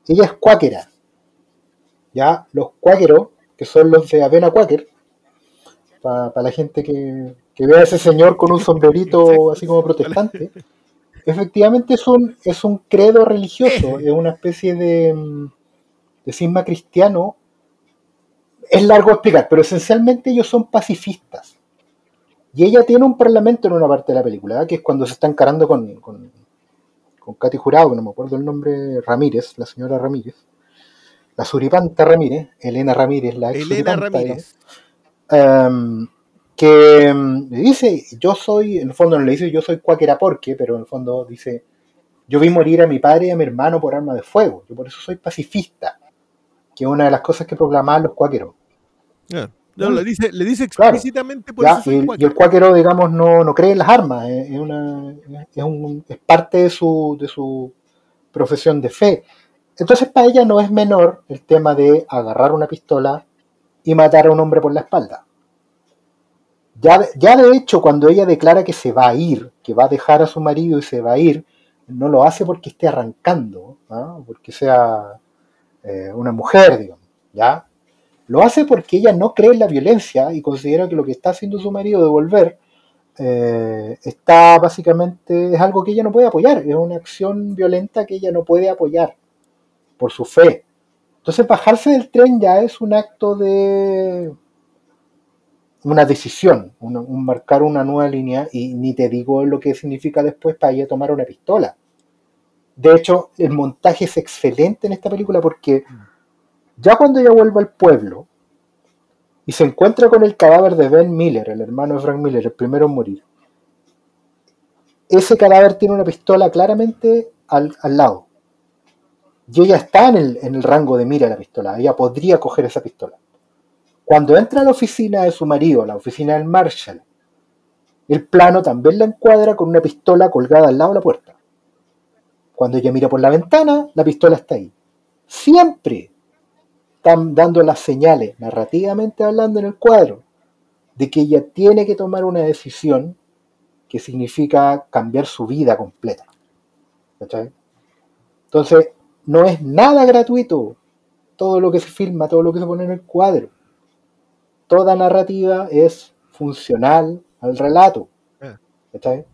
Speaker 5: ella es cuáquera. Ya, los cuáqueros, que son los de avena cuáquer, para la gente que, que ve a ese señor con un sombrerito así como protestante, efectivamente es un, es un credo religioso, es una especie de, mm, de cisma cristiano. Es largo explicar, pero esencialmente ellos son pacifistas. Y ella tiene un parlamento en una parte de la película, ¿eh? que es cuando se está encarando con, con, con Katy Jurado, que no me acuerdo el nombre, Ramírez, la señora Ramírez, la suripanta Ramírez, Elena Ramírez, la ex
Speaker 2: Elena Ramírez.
Speaker 5: em, que em, le dice, yo soy, en el fondo no le dice yo soy cuáquera porque, pero en el fondo dice, yo vi morir a mi padre y a mi hermano por arma de fuego, yo por eso soy pacifista, que es una de las cosas que proclamaban los cuáqueros.
Speaker 2: No, le dice, le dice
Speaker 5: Claro.
Speaker 2: explícitamente por
Speaker 5: Ya,
Speaker 2: eso
Speaker 5: y, el- y
Speaker 2: cuáquero.
Speaker 5: el cuáquero, digamos, no, no cree en las armas, es, es una, es, un- es parte de su, de su profesión de fe. Entonces, para ella no es menor el tema de agarrar una pistola y matar a un hombre por la espalda. Ya, ya de hecho, cuando ella declara que se va a ir, que va a dejar a su marido y se va a ir, no lo hace porque esté arrancando, ¿ah? porque sea eh, una mujer, digamos, ¿ya? Lo hace porque ella no cree en la violencia y considera que lo que está haciendo su marido de volver eh, está básicamente, es algo que ella no puede apoyar, es una acción violenta que ella no puede apoyar por su fe. Entonces bajarse del tren ya es un acto de una decisión, una- un marcar una nueva línea y ni te digo lo que significa después para ella tomar una pistola. De hecho, el montaje es excelente en esta película porque ya cuando ella vuelve al pueblo y se encuentra con el cadáver de Ben Miller, el hermano de Frank Miller, el primero en morir, ese cadáver tiene una pistola claramente al, al lado. Y ella está en el, en el rango de mira de la pistola, ella podría coger esa pistola. Cuando entra a la oficina de su marido, la oficina del Marshall, el plano también la encuadra con una pistola colgada al lado de la puerta. Cuando ella mira por la ventana, la pistola está ahí. Siempre están dando las señales, narrativamente hablando en el cuadro, de que ella tiene que tomar una decisión que significa cambiar su vida completa. ¿Cachai? Entonces, no es nada gratuito todo lo que se filma, todo lo que se pone en el cuadro. Toda narrativa es funcional al relato.
Speaker 2: Ah.
Speaker 5: ¿Cachai?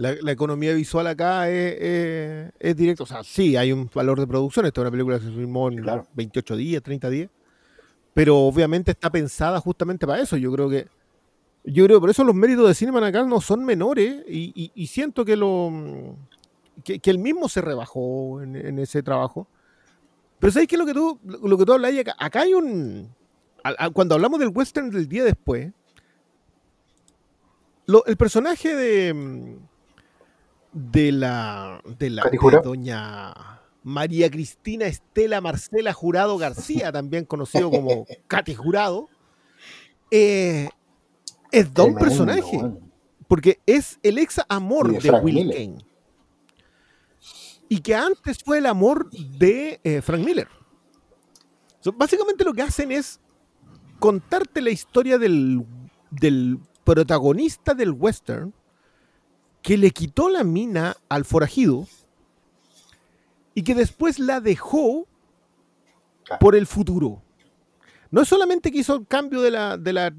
Speaker 2: La, la economía visual acá es, es, es directa. O sea, sí, hay un valor de producción. Esta es una película que se filmó en
Speaker 5: Claro.
Speaker 2: 28 días, 30 días. Pero obviamente está pensada justamente para eso. Yo creo que. Yo creo que por eso los méritos de Cineman acá no son menores. Y, y- y siento que lo. Que, que él mismo se rebajó en, en ese trabajo. Pero ¿sabes qué es lo que tú, lo que tú hablas acá? Acá hay un. a- a- cuando hablamos del western del día después, lo- el personaje de. De la. de la de doña María Cristina Estela Marcela Jurado García, también conocido como Katy Jurado, eh, es don
Speaker 5: Tremendo,
Speaker 2: personaje. Porque es el ex amor de,
Speaker 5: de
Speaker 2: Will. Kane. Y que antes fue el amor de eh, Frank Miller. So, básicamente lo que hacen es contarte la historia del, del protagonista del western que le quitó la mina al forajido y que después la dejó por el futuro. No es solamente que hizo el cambio de la, de la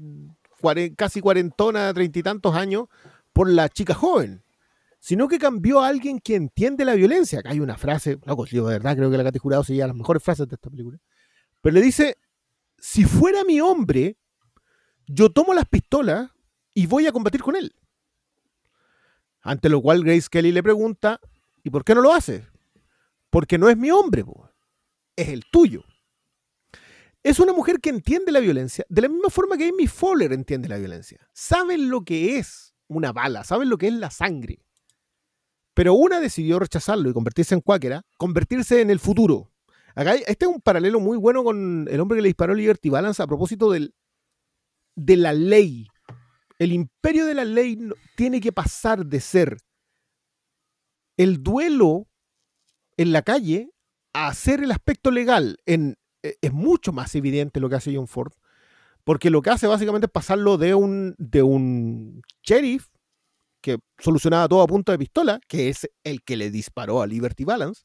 Speaker 2: cuare- casi cuarentona, treinta y tantos años, por la chica joven, sino que cambió a alguien que entiende la violencia. Acá hay una frase, loco, yo de verdad creo que la Katy Jurado se lleva las mejores frases de esta película. Pero le dice, si fuera mi hombre, yo tomo las pistolas y voy a combatir con él. Ante lo cual Grace Kelly le pregunta, ¿y por qué no lo hace? Porque no es mi hombre, es el tuyo. Es una mujer que entiende la violencia de la misma forma que Amy Fowler entiende la violencia. Saben lo que es una bala, saben lo que es la sangre. Pero una decidió rechazarlo y convertirse en cuáquera, convertirse en el futuro. Acá este es un paralelo muy bueno con el hombre que le disparó Liberty Balance a propósito de la ley. El imperio de la ley tiene que pasar de ser el duelo en la calle a hacer el aspecto legal. En, eh, es mucho más evidente lo que hace John Ford, porque lo que hace básicamente es pasarlo de un, de un sheriff que solucionaba todo a punta de pistola, que es el que le disparó a Liberty Balance,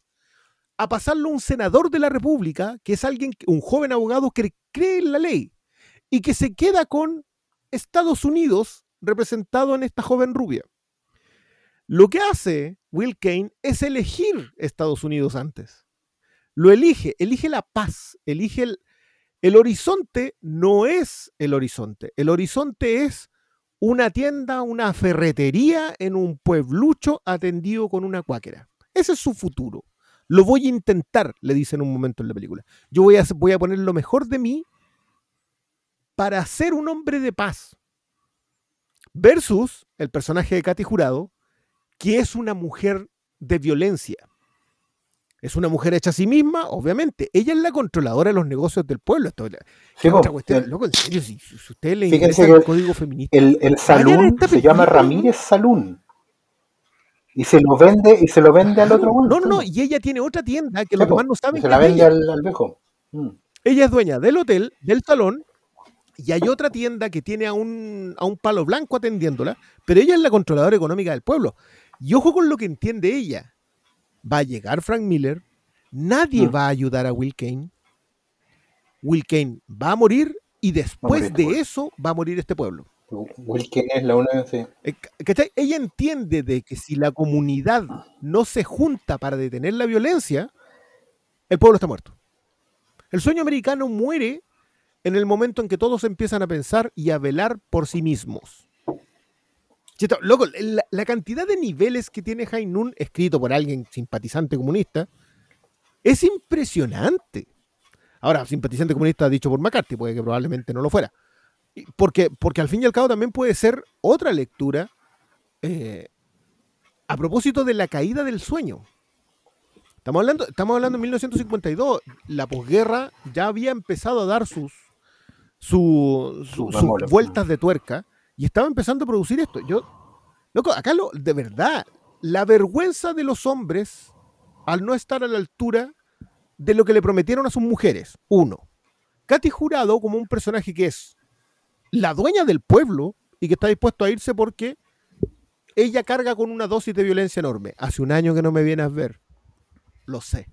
Speaker 2: a pasarlo a un senador de la República, que es alguien, un joven abogado que cree en la ley y que se queda con Estados Unidos representado en esta joven rubia. Lo que hace Will Kane es elegir Estados Unidos antes. Lo elige, elige la paz, elige el, el horizonte, no es el horizonte. El horizonte es una tienda, una ferretería en un pueblucho atendido con una cuáquera. Ese es su futuro. Lo voy a intentar, le dice en un momento en la película. Yo voy a, voy a poner lo mejor de mí para ser un hombre de paz. Versus el personaje de Katy Jurado, que es una mujer de violencia. Es una mujer hecha a sí misma, obviamente. Ella es la controladora de los negocios del pueblo. Esto, es
Speaker 5: Sí,
Speaker 2: otra cuestión. Loco, en serio, si, si le interesa el código feminista.
Speaker 5: El, el se llama. Ramírez Salón. Y se lo vende, y se lo vende al otro weón,
Speaker 2: No, no, Y ella tiene otra tienda que
Speaker 5: Sí,
Speaker 2: los
Speaker 5: po.
Speaker 2: demás no saben
Speaker 5: se la vende al viejo. Mm.
Speaker 2: Ella es dueña del hotel, del salón, y hay otra tienda que tiene a un, a un palo blanco atendiéndola, pero ella es la controladora económica del pueblo. Y ojo con lo que entiende ella. Va a llegar Frank Miller, nadie
Speaker 5: Mm.
Speaker 2: va a ayudar a Will Kane. Will Kane va a morir y después de eso va a morir este pueblo.
Speaker 5: Wilkin es la una, sí.
Speaker 2: Eh. Ella entiende de que si la comunidad no se junta para detener la violencia, el pueblo está muerto. El sueño americano muere en el momento en que todos empiezan a pensar y a velar por sí mismos. Loco, la, cantidad de niveles que tiene Hainun escrito por alguien simpatizante comunista es impresionante. Ahora, simpatizante comunista dicho por McCarthy, puede que probablemente no lo fuera. Porque, porque al fin y al cabo también puede ser otra lectura eh, a propósito de la caída del sueño. Estamos hablando, estamos hablando de 1952. La posguerra ya había empezado a dar sus, su- su-
Speaker 5: Sus
Speaker 2: vueltas de tuerca y estaba empezando a producir esto. Yo, loco, acá lo, de verdad, la vergüenza de los hombres al no estar a la altura de lo que le prometieron a sus mujeres. Uno, Katy Jurado como un personaje que es la dueña del pueblo y que está dispuesto a irse porque ella carga con una dosis de violencia enorme. Hace un año que no me vienes a ver. Lo sé.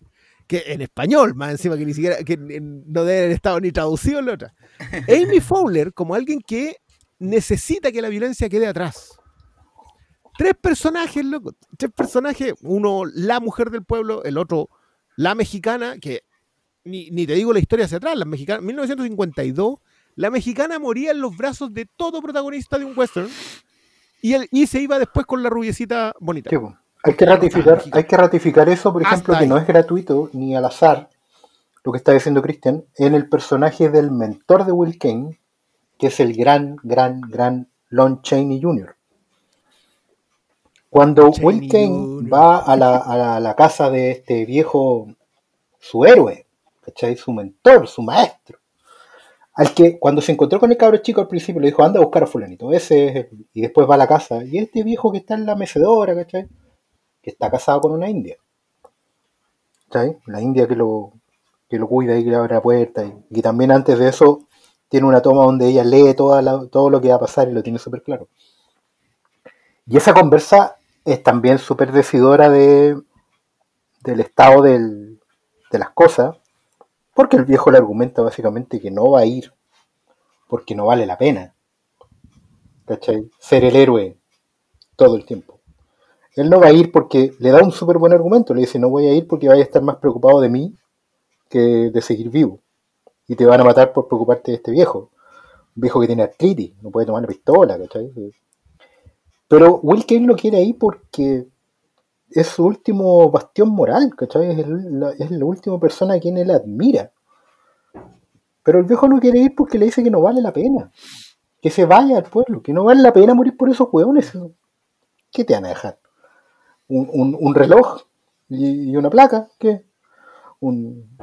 Speaker 2: Que en español, más encima que ni siquiera, que no debe haber estado ni traducido en la otra. Amy Fowler como alguien que necesita que la violencia quede atrás. Tres personajes, loco. Tres personajes. Uno, la mujer del pueblo. El otro, la mexicana, que ni, ni te digo la historia hacia atrás. La mexicana, 1952, la mexicana moría en los brazos de todo protagonista de un western. Y, él, y se iba después con la rubiecita bonita.
Speaker 5: Po. Hay, que ratificar, hay que ratificar eso, por ejemplo, que no es gratuito ni al azar lo que está diciendo Christian en el personaje del mentor de Will Kane, que es el gran, gran, gran Lon Chaney Jr. Cuando
Speaker 2: Chaney
Speaker 5: Will Kane
Speaker 2: Jr..
Speaker 5: va a la, a la- a la casa de este viejo, su héroe, ¿cachai? Su mentor, su maestro, al que cuando se encontró con el cabro chico al principio le dijo, anda a buscar a fulanito, ese es el-". y después va a la casa, y este viejo que está en la mecedora, ¿cachai? Que está casado con una india. ¿Cachai? La india que lo, que lo cuida y que le abre la puerta, y, también antes de eso tiene una toma donde ella lee toda todo lo que va a pasar y lo tiene súper claro. Y esa conversa es también súper decidora de, del estado de las cosas, porque el viejo le argumenta básicamente que no va a ir, porque no vale la pena. ¿Cachai? Ser el héroe todo el tiempo. Él no va a ir porque le da un súper buen argumento, le dice no voy a ir porque vaya a estar más preocupado de mí que de seguir vivo. Y te van a matar por preocuparte de este viejo. Un viejo que tiene artritis, no puede tomar la pistola, ¿cachai? Pero Will Kane lo quiere ahí porque es su último bastión moral, ¿cachai? Es, la, es la última persona a quien él admira. Pero el viejo no quiere ir porque le dice que no vale la pena. Que se vaya al pueblo, que no vale la pena morir por esos hueones. ¿Qué te van a dejar? ¿Un, un- un reloj y, y una placa? ¿Qué? Un,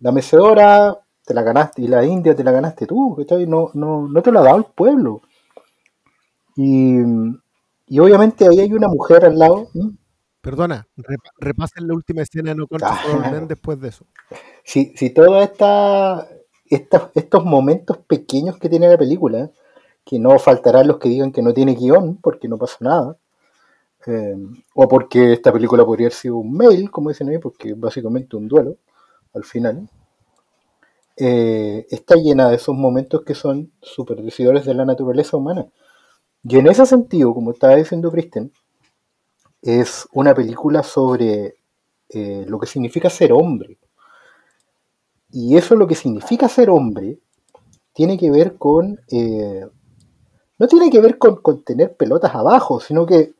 Speaker 5: la mecedora te la ganaste y la India te la ganaste tú, ¿cachai? No, no, no te lo ha dado el pueblo. Y, y obviamente ahí hay una mujer al lado.
Speaker 2: Perdona, repa- repasen la última escena de No Men
Speaker 5: Claro.
Speaker 2: después de eso.
Speaker 5: Si, si todos esta, esta- estos momentos pequeños que tiene la película, que no faltarán los que digan que no tiene guion, porque no pasa nada, o porque esta película podría haber sido un mail, como dicen ahí, porque básicamente un duelo al final, eh, está llena de esos momentos que son súper decidores de la naturaleza humana. Y en ese sentido, como estaba diciendo Kristen, es una película sobre eh, lo que significa ser hombre. Y eso lo que significa ser hombre tiene que ver con... eh, no tiene que ver con tener pelotas abajo, sino que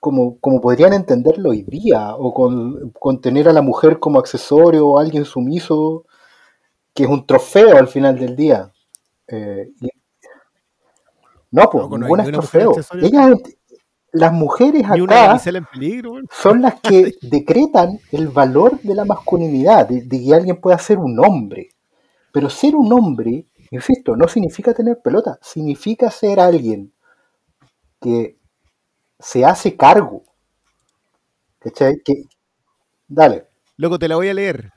Speaker 5: como, como podrían entenderlo hoy día, o con, con tener a la mujer como accesorio o alguien sumiso, que es un trofeo al final del día. Eh, y- no, pues,
Speaker 2: no
Speaker 5: ninguna es trofeo. Ellas, las mujeres acá
Speaker 2: en peligro.
Speaker 5: son las que decretan el valor de la masculinidad, de, de que alguien pueda ser un hombre. Pero ser un hombre, insisto, no significa tener pelota, significa ser alguien que se hace cargo. ¿Cachai? Que, dale.
Speaker 2: Loco, te la voy a leer.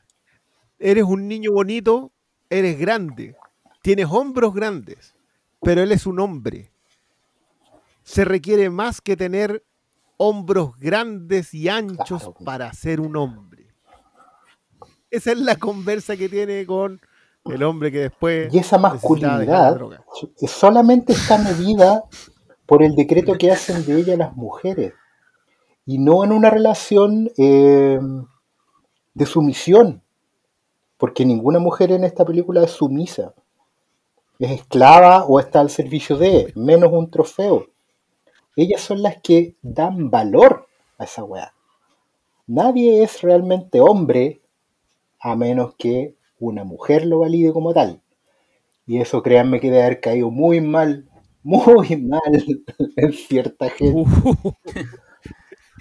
Speaker 2: Eres un niño bonito, eres grande, tienes hombros grandes, pero él es un hombre. Se requiere más que tener hombros grandes y anchos
Speaker 5: Claro.
Speaker 2: para ser un hombre. Esa es la conversa que tiene con el hombre que después
Speaker 5: Y esa masculinidad solamente está medida por el decreto que hacen de ella las mujeres y no en una relación eh, de sumisión, porque ninguna mujer en esta película es sumisa, es esclava o está al servicio de, menos un trofeo. Ellas son las que dan valor a esa weá. Nadie es realmente hombre a menos que una mujer lo valide como tal. Y eso créanme que debe haber caído muy mal, muy mal en cierta gente.
Speaker 2: Uh.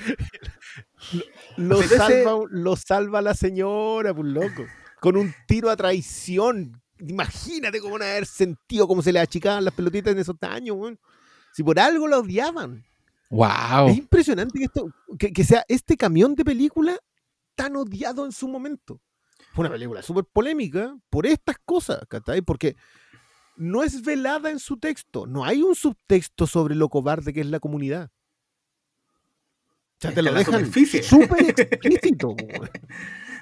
Speaker 2: lo, salva, lo salva la señora, pues loco. Con un tiro a traición. Imagínate cómo van a haber sentido cómo se le achicaban las pelotitas en esos años. Si por algo la odiaban.
Speaker 1: ¡Wow!
Speaker 2: Es impresionante que, esto, que, que sea este camión de película tan odiado en su momento. Fue una película súper polémica por estas cosas, ¿cachai? Porque no es velada en su texto. No hay un subtexto sobre lo cobarde que es la comunidad. O sea, te lo dejan súper explícito.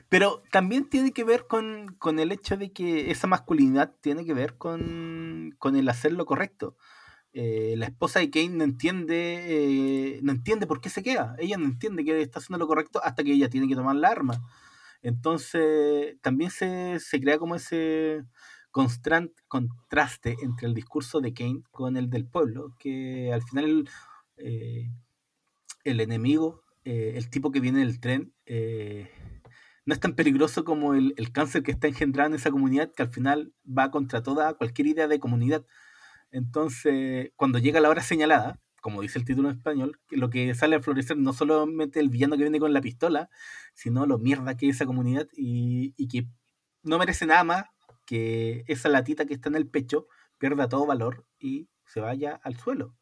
Speaker 4: Pero también tiene que ver con, con el hecho de que esa masculinidad tiene que ver con, con el hacer lo correcto. Eh, la esposa de Kane no entiende, eh, no entiende por qué se queda. Ella no entiende que está haciendo lo correcto hasta que ella tiene que tomar la arma. Entonces, también se, se crea como ese contraste entre el discurso de Kane con el del pueblo, que al final eh, el enemigo, eh, el tipo que viene del tren, eh, no es tan peligroso como el, el cáncer que está engendrado en esa comunidad, que al final va contra toda cualquier idea de comunidad. Entonces, cuando llega la hora señalada, como dice el título en español, lo que sale a florecer no solamente el villano que viene con la pistola, sino lo mierda que es esa comunidad y, y que no merece nada más que esa latita que está en el pecho pierda todo valor y se vaya al suelo.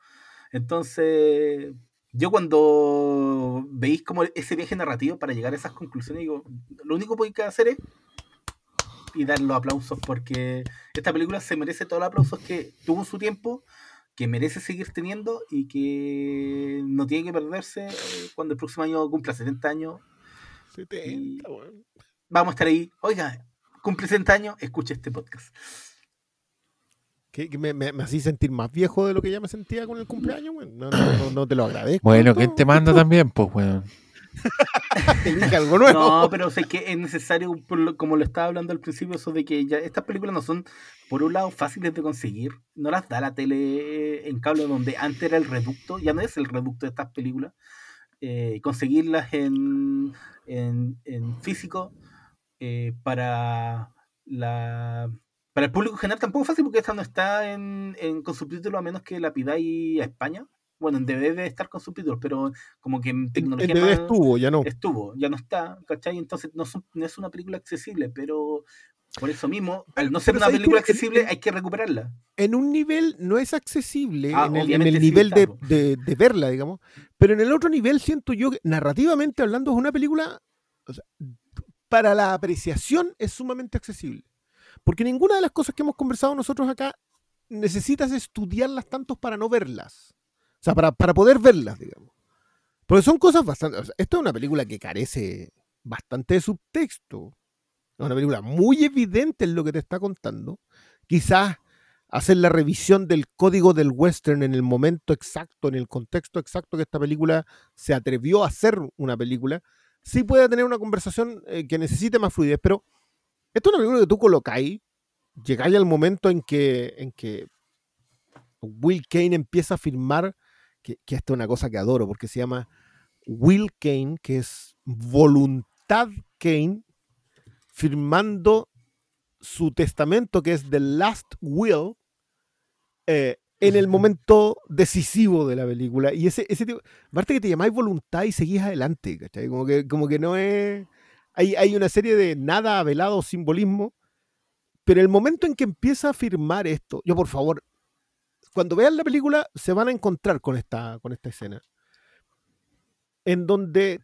Speaker 4: Entonces, yo cuando veis como ese viaje narrativo para llegar a esas conclusiones, digo, lo único que hay que hacer es y dar los aplausos porque esta película se merece todos los aplausos que tuvo en su tiempo, que merece seguir teniendo y que no tiene que perderse eh, cuando el próximo año cumpla 70 años.
Speaker 2: 70, weón.
Speaker 4: Vamos a estar ahí. Oiga, cumple 70 años, escuche este podcast.
Speaker 2: Que, que me, me, me hacía sentir más viejo de lo que ya me sentía con el cumpleaños, weón. No, no, no, no te lo agradezco.
Speaker 1: Bueno. ¿quién te manda también? Pues, weón.
Speaker 2: Elige algo nuevo.
Speaker 4: No, pero sé que es necesario, lo- como lo estaba hablando al principio, eso de que ya estas películas no son, por un lado, fáciles de conseguir. No las da la tele en cable, donde antes era el reducto, ya no es el reducto de estas películas. Eh, conseguirlas en, en, en físico eh, para la para el público general tampoco es fácil porque esta no está en, en- con subtítulos a menos que la pidáis a España. Bueno, en DVD debe estar con subtítulos, pero como que en tecnología
Speaker 2: DVD
Speaker 4: más-
Speaker 2: estuvo, ya no.
Speaker 4: estuvo, ya no está, ¿cachai? Entonces no, son- no es una película accesible, pero por eso mismo, al no ser
Speaker 2: pero
Speaker 4: una
Speaker 2: ¿sabes
Speaker 4: película accesible, hay que recuperarla.
Speaker 2: En un nivel no es accesible,
Speaker 4: Ah,
Speaker 2: en el, en el
Speaker 4: sí,
Speaker 2: nivel de,
Speaker 4: está, po.
Speaker 2: de- de verla, digamos. Pero en el otro nivel siento yo que, narrativamente hablando, es una película, o sea, para la apreciación es sumamente accesible. Porque ninguna de las cosas que hemos conversado nosotros acá necesitas estudiarlas tantos para no verlas. O sea, para, para poder verlas, digamos. Porque son cosas bastante... o sea, esto es una película que carece bastante de subtexto. Es una película muy evidente en lo que te está contando. Quizás hacer la revisión del código del western en el momento exacto, en el contexto exacto que esta película se atrevió a hacer una película, sí puede tener una conversación eh, que necesite más fluidez, pero esto es una película que tú colocáis, llegáis al momento en que, en que Will Kane empieza a firmar, que, que esto es una cosa que adoro, porque se llama Will Kane, que es voluntad Kane, firmando su testamento, que es The Last Will, eh, en el momento decisivo de la película. Y ese, ese tipo, aparte que te llamáis voluntad y seguís adelante, ¿cachai? Como que, como que no es. Hay, hay una serie de nada velado simbolismo, pero el momento en que empieza a firmar esto, yo por favor, cuando vean la película se van a encontrar con esta, con esta escena, en donde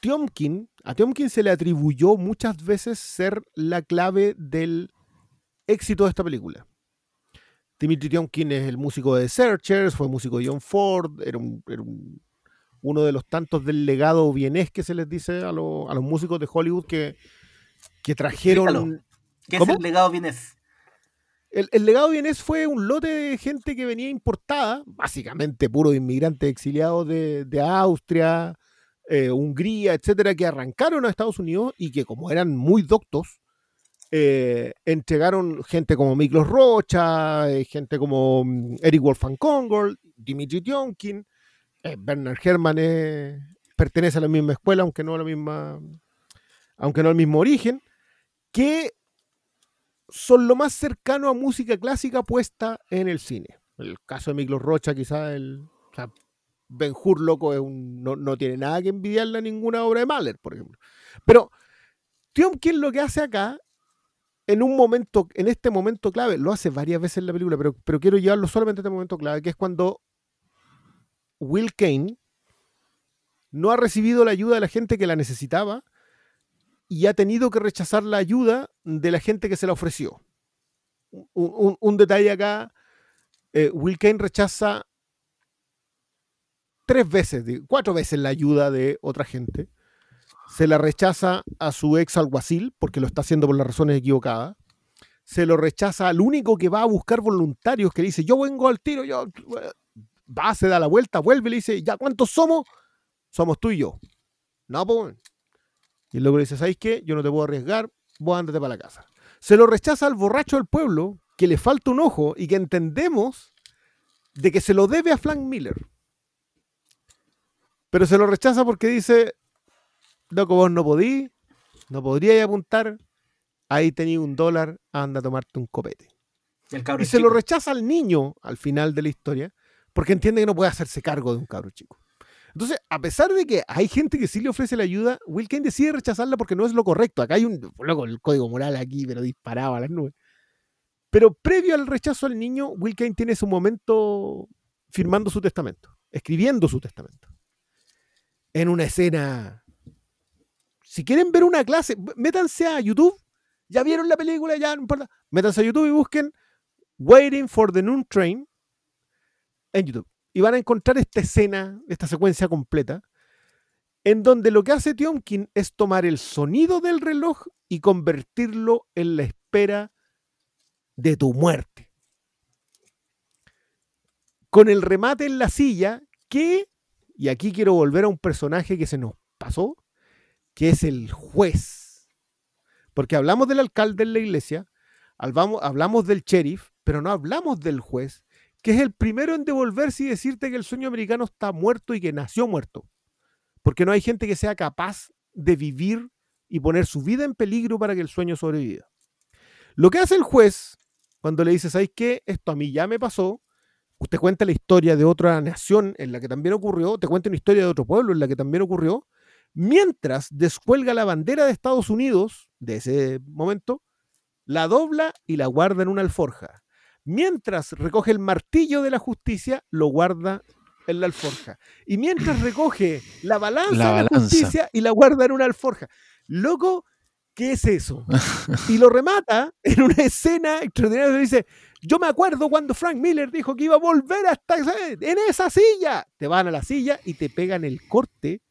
Speaker 2: Tiomkin, a Tiomkin se le atribuyó muchas veces ser la clave del éxito de esta película. Dimitri Tiomkin es el músico de Searchers, fue músico de John Ford, era, un- era un- uno de los tantos del legado vienés que se les dice a, lo- a los músicos de Hollywood que, que trajeron...
Speaker 4: ¿Qué
Speaker 2: ¿Cómo?
Speaker 4: es el legado vienés?
Speaker 2: El, el legado vienés fue un lote de gente que venía importada, básicamente puro inmigrantes exiliados de, de Austria, eh, Hungría, etcétera, que arrancaron a Estados Unidos y que, como eran muy doctos, eh, entregaron gente como Miklos Rocha, eh, gente como mm, Eric Wolfgang Kongol, Dimitri Tionkin, eh, Bernard Herrmann eh, pertenece a la misma escuela, aunque no la misma, aunque no al mismo origen, que son lo más cercano a música clásica puesta en el cine. El caso de Miklos Rocha, quizás el. O Ben Hur, loco, no, no tiene nada que envidiarle a ninguna obra de Mahler, por ejemplo. Pero Tiomkin lo que hace acá, en un momento, en este momento clave, lo hace varias veces en la película, pero, pero quiero llevarlo solamente a este momento clave, que es cuando Will Kane no ha recibido la ayuda de la gente que la necesitaba y ha tenido que rechazar la ayuda de la gente que se la ofreció. Un, detalle acá, eh, Will Kane rechaza tres veces, cuatro veces la ayuda de otra gente. Se la rechaza a su ex alguacil porque lo está haciendo por las razones equivocadas. Se lo rechaza al único que va a buscar voluntarios que le dice, yo vengo al tiro, yo va, se da la vuelta, vuelve y le dice, ¿ya cuántos somos? Somos tú y yo. No, pues. Y loco le dice, ¿sabes qué? Yo no te puedo arriesgar, vos ándate para la casa. Se lo rechaza al borracho del pueblo, que le falta un ojo y que entendemos de que se lo debe a Frank Miller. Pero se lo rechaza porque dice, loco, vos no podí, no podríais apuntar, ahí tenéis un dólar, anda a tomarte un copete.
Speaker 4: El cabro
Speaker 2: Y se lo rechaza al niño al final de la historia, porque entiende que no puede hacerse cargo de un cabro chico. Entonces, a pesar de que hay gente que sí le ofrece la ayuda, Will Kane decide rechazarla porque no es lo correcto. Acá hay un, loco, el código moral aquí, pero disparado a las nubes. Pero previo al rechazo al niño, Will Kane tiene su momento firmando su testamento, escribiendo su testamento. En una escena. Si quieren ver una clase, métanse a YouTube. Ya vieron la película, ya no importa. Métanse a YouTube y busquen Waiting for the Noon Train en YouTube. Y van a encontrar esta escena, esta secuencia completa, en donde lo que hace Tiomkin es tomar el sonido del reloj y convertirlo en la espera de tu muerte. Con el remate en la silla, que, y aquí quiero volver a un personaje que se nos pasó, que es el juez. Porque hablamos del alcalde en la iglesia, hablamos, hablamos del sheriff, pero no hablamos del juez, que es el primero en devolverse y decirte que el sueño americano está muerto y que nació muerto. Porque no hay gente que sea capaz de vivir y poner su vida en peligro para que el sueño sobreviva. Lo que hace el juez cuando le dice, ¿sabes qué? Esto a mí ya me pasó. Usted cuenta la historia de otra nación en la que también ocurrió, te cuenta una historia de otro pueblo en la que también ocurrió, mientras descuelga la bandera de Estados Unidos de ese momento, la dobla y la guarda en una alforja. Mientras recoge el martillo de la justicia, lo guarda en la alforja. Y mientras recoge la balanza
Speaker 1: La
Speaker 2: de la
Speaker 1: balanza.
Speaker 2: justicia y la guarda en una alforja. Loco, ¿qué es eso? Y lo remata en una escena extraordinaria donde dice, yo me acuerdo cuando Frank Miller dijo que iba a volver hasta en esa silla. Te van a la silla y te pegan el corte,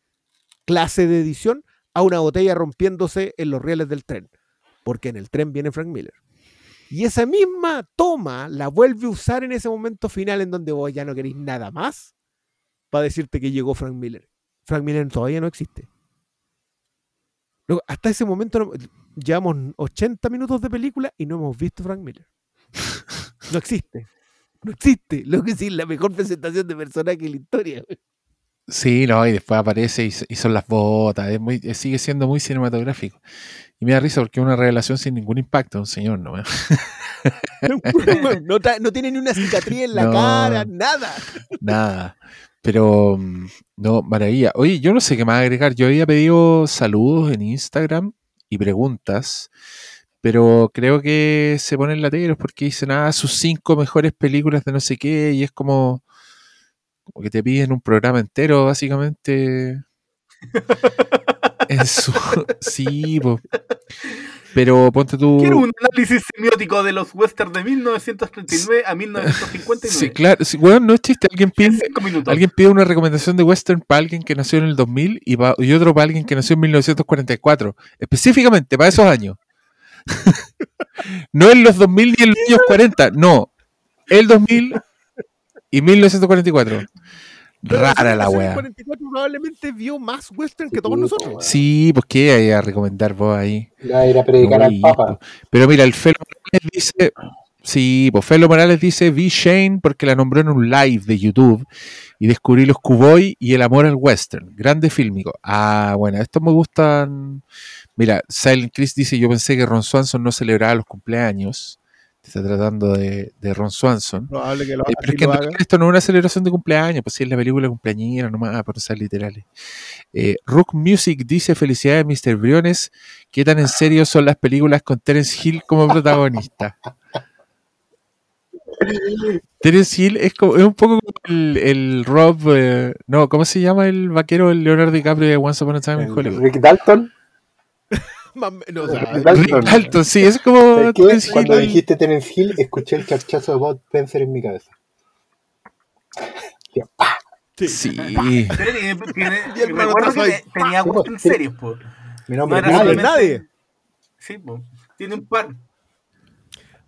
Speaker 2: clase de edición, a una botella rompiéndose en los rieles del tren. Porque en el tren viene Frank Miller. Y esa misma toma la vuelve a usar en ese momento final en donde vos ya no queréis nada más para decirte que llegó Frank Miller. Frank Miller todavía no existe. Luego, hasta ese momento llevamos 80 minutos de película y no hemos visto Frank Miller. No existe. No existe. Lo que sí la mejor presentación de personaje en la historia.
Speaker 1: Sí, no, y después aparece y, y son las botas. Es muy, sigue siendo muy cinematográfico. Y me da risa porque es una revelación sin ningún impacto, un señor, ¿no?
Speaker 2: No, ta- no tiene ni una cicatriz en la
Speaker 1: No.
Speaker 2: cara, nada.
Speaker 1: Nada. Pero, mm, no, maravilla. Oye, yo no sé qué más agregar. Yo había pedido saludos en Instagram y preguntas, pero creo que se ponen lateros porque dicen, ah, sus cinco mejores películas de no sé qué, y es como, como que te piden un programa entero, básicamente. En su- sí, po. pero ponte tú.
Speaker 4: Quiero un análisis semiótico de los western de 1939 a 1959.
Speaker 1: Sí, claro, sí, weón, no es chiste. Alguien pide. Alguien pide una recomendación de western para alguien que nació en el 2000 y, pa- y otro para alguien que nació en 1944. Específicamente para esos años. no en los 2000 ni en los años 40. No. El 2000 y 1944. Rara la wea.
Speaker 2: 44 probablemente vio más western que todos nosotros.
Speaker 1: Sí, pues qué hay a recomendar vos ahí.
Speaker 5: Va a ir a predicar al. Papa.
Speaker 1: Pero mira, el Felo Morales dice. Sí, pues Felo Morales dice: Vi Shane porque la nombró en un live de YouTube y descubrí los Cuboy y el amor al western. Grande fílmico. Ah, bueno, estos me gustan. Mira, Silent Chris dice: Yo pensé que Ron Swanson no celebraba los cumpleaños. Está tratando de, de Ron Swanson.
Speaker 2: Probable que lo,
Speaker 1: Eh, pero
Speaker 2: así
Speaker 1: es que en
Speaker 2: lo haga.
Speaker 1: realidad esto no es una celebración de cumpleaños, pues sí es la película cumpleañera nomás, por ser literales. Eh, Rook Music dice: Felicidades, Mr. Briones. ¿Qué tan en serio son las películas con Terence Hill como protagonista? Terence Hill es, como, es un poco como el, el Rob. eh, no, ¿cómo se llama el vaquero, el Leonardo DiCaprio de Once Upon a Time in Hollywood?
Speaker 5: Rick Dalton.
Speaker 2: Más o menos, o sea,
Speaker 5: Rick Dalton.
Speaker 1: Rick Dalton, sí, es como
Speaker 5: Cuando
Speaker 1: Hill.
Speaker 5: dijiste Terence Hill, escuché el charchazo de Bob Spencer en mi cabeza.
Speaker 1: Sí.
Speaker 4: Pero tiene, tiene-
Speaker 2: Y el
Speaker 4: recuerdo
Speaker 2: manotazo
Speaker 4: que
Speaker 2: ahí.
Speaker 4: te- tenía
Speaker 5: Sí,
Speaker 4: gustos
Speaker 5: pues, sí.
Speaker 4: serios, po.
Speaker 5: Mi nombre
Speaker 4: No
Speaker 5: es
Speaker 4: era
Speaker 5: nadie.
Speaker 4: Sí, po. Tiene un par.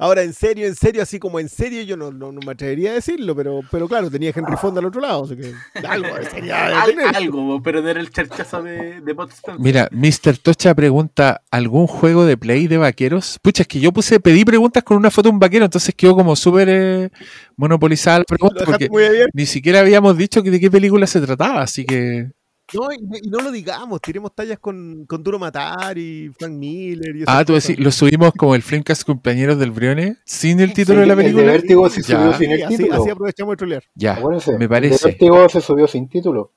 Speaker 2: Ahora, en serio, en serio, así como en serio, yo no, no, no me atrevería a decirlo, pero, pero claro, tenía Henry Fonda al otro lado, así que algo sería
Speaker 4: Al- algo, pero no era el charchazo de, de.
Speaker 1: Mira, Mr. Tocha pregunta, ¿algún juego de play de vaqueros? Pucha, es que yo puse, pedí preguntas con una foto de un vaquero, entonces quedó como súper eh, monopolizada la pregunta, porque ni siquiera habíamos dicho que de qué película se trataba, así que...
Speaker 2: No, y, y no lo digamos, tiremos tallas con, con Duro Matar y Frank Miller y
Speaker 1: Ah, tú decís, lo subimos como el Flamecast Compañeros del Briones, sin el título
Speaker 5: Sí,
Speaker 1: de la
Speaker 5: el de
Speaker 1: película.
Speaker 5: Vértigo se
Speaker 1: Ya.
Speaker 5: subió sin el
Speaker 2: Sí, así,
Speaker 5: título.
Speaker 2: así aprovechamos de trolear.
Speaker 1: Ya,
Speaker 5: Acuérdense,
Speaker 1: me
Speaker 5: el de
Speaker 1: parece.
Speaker 5: Vértigo se subió sin título.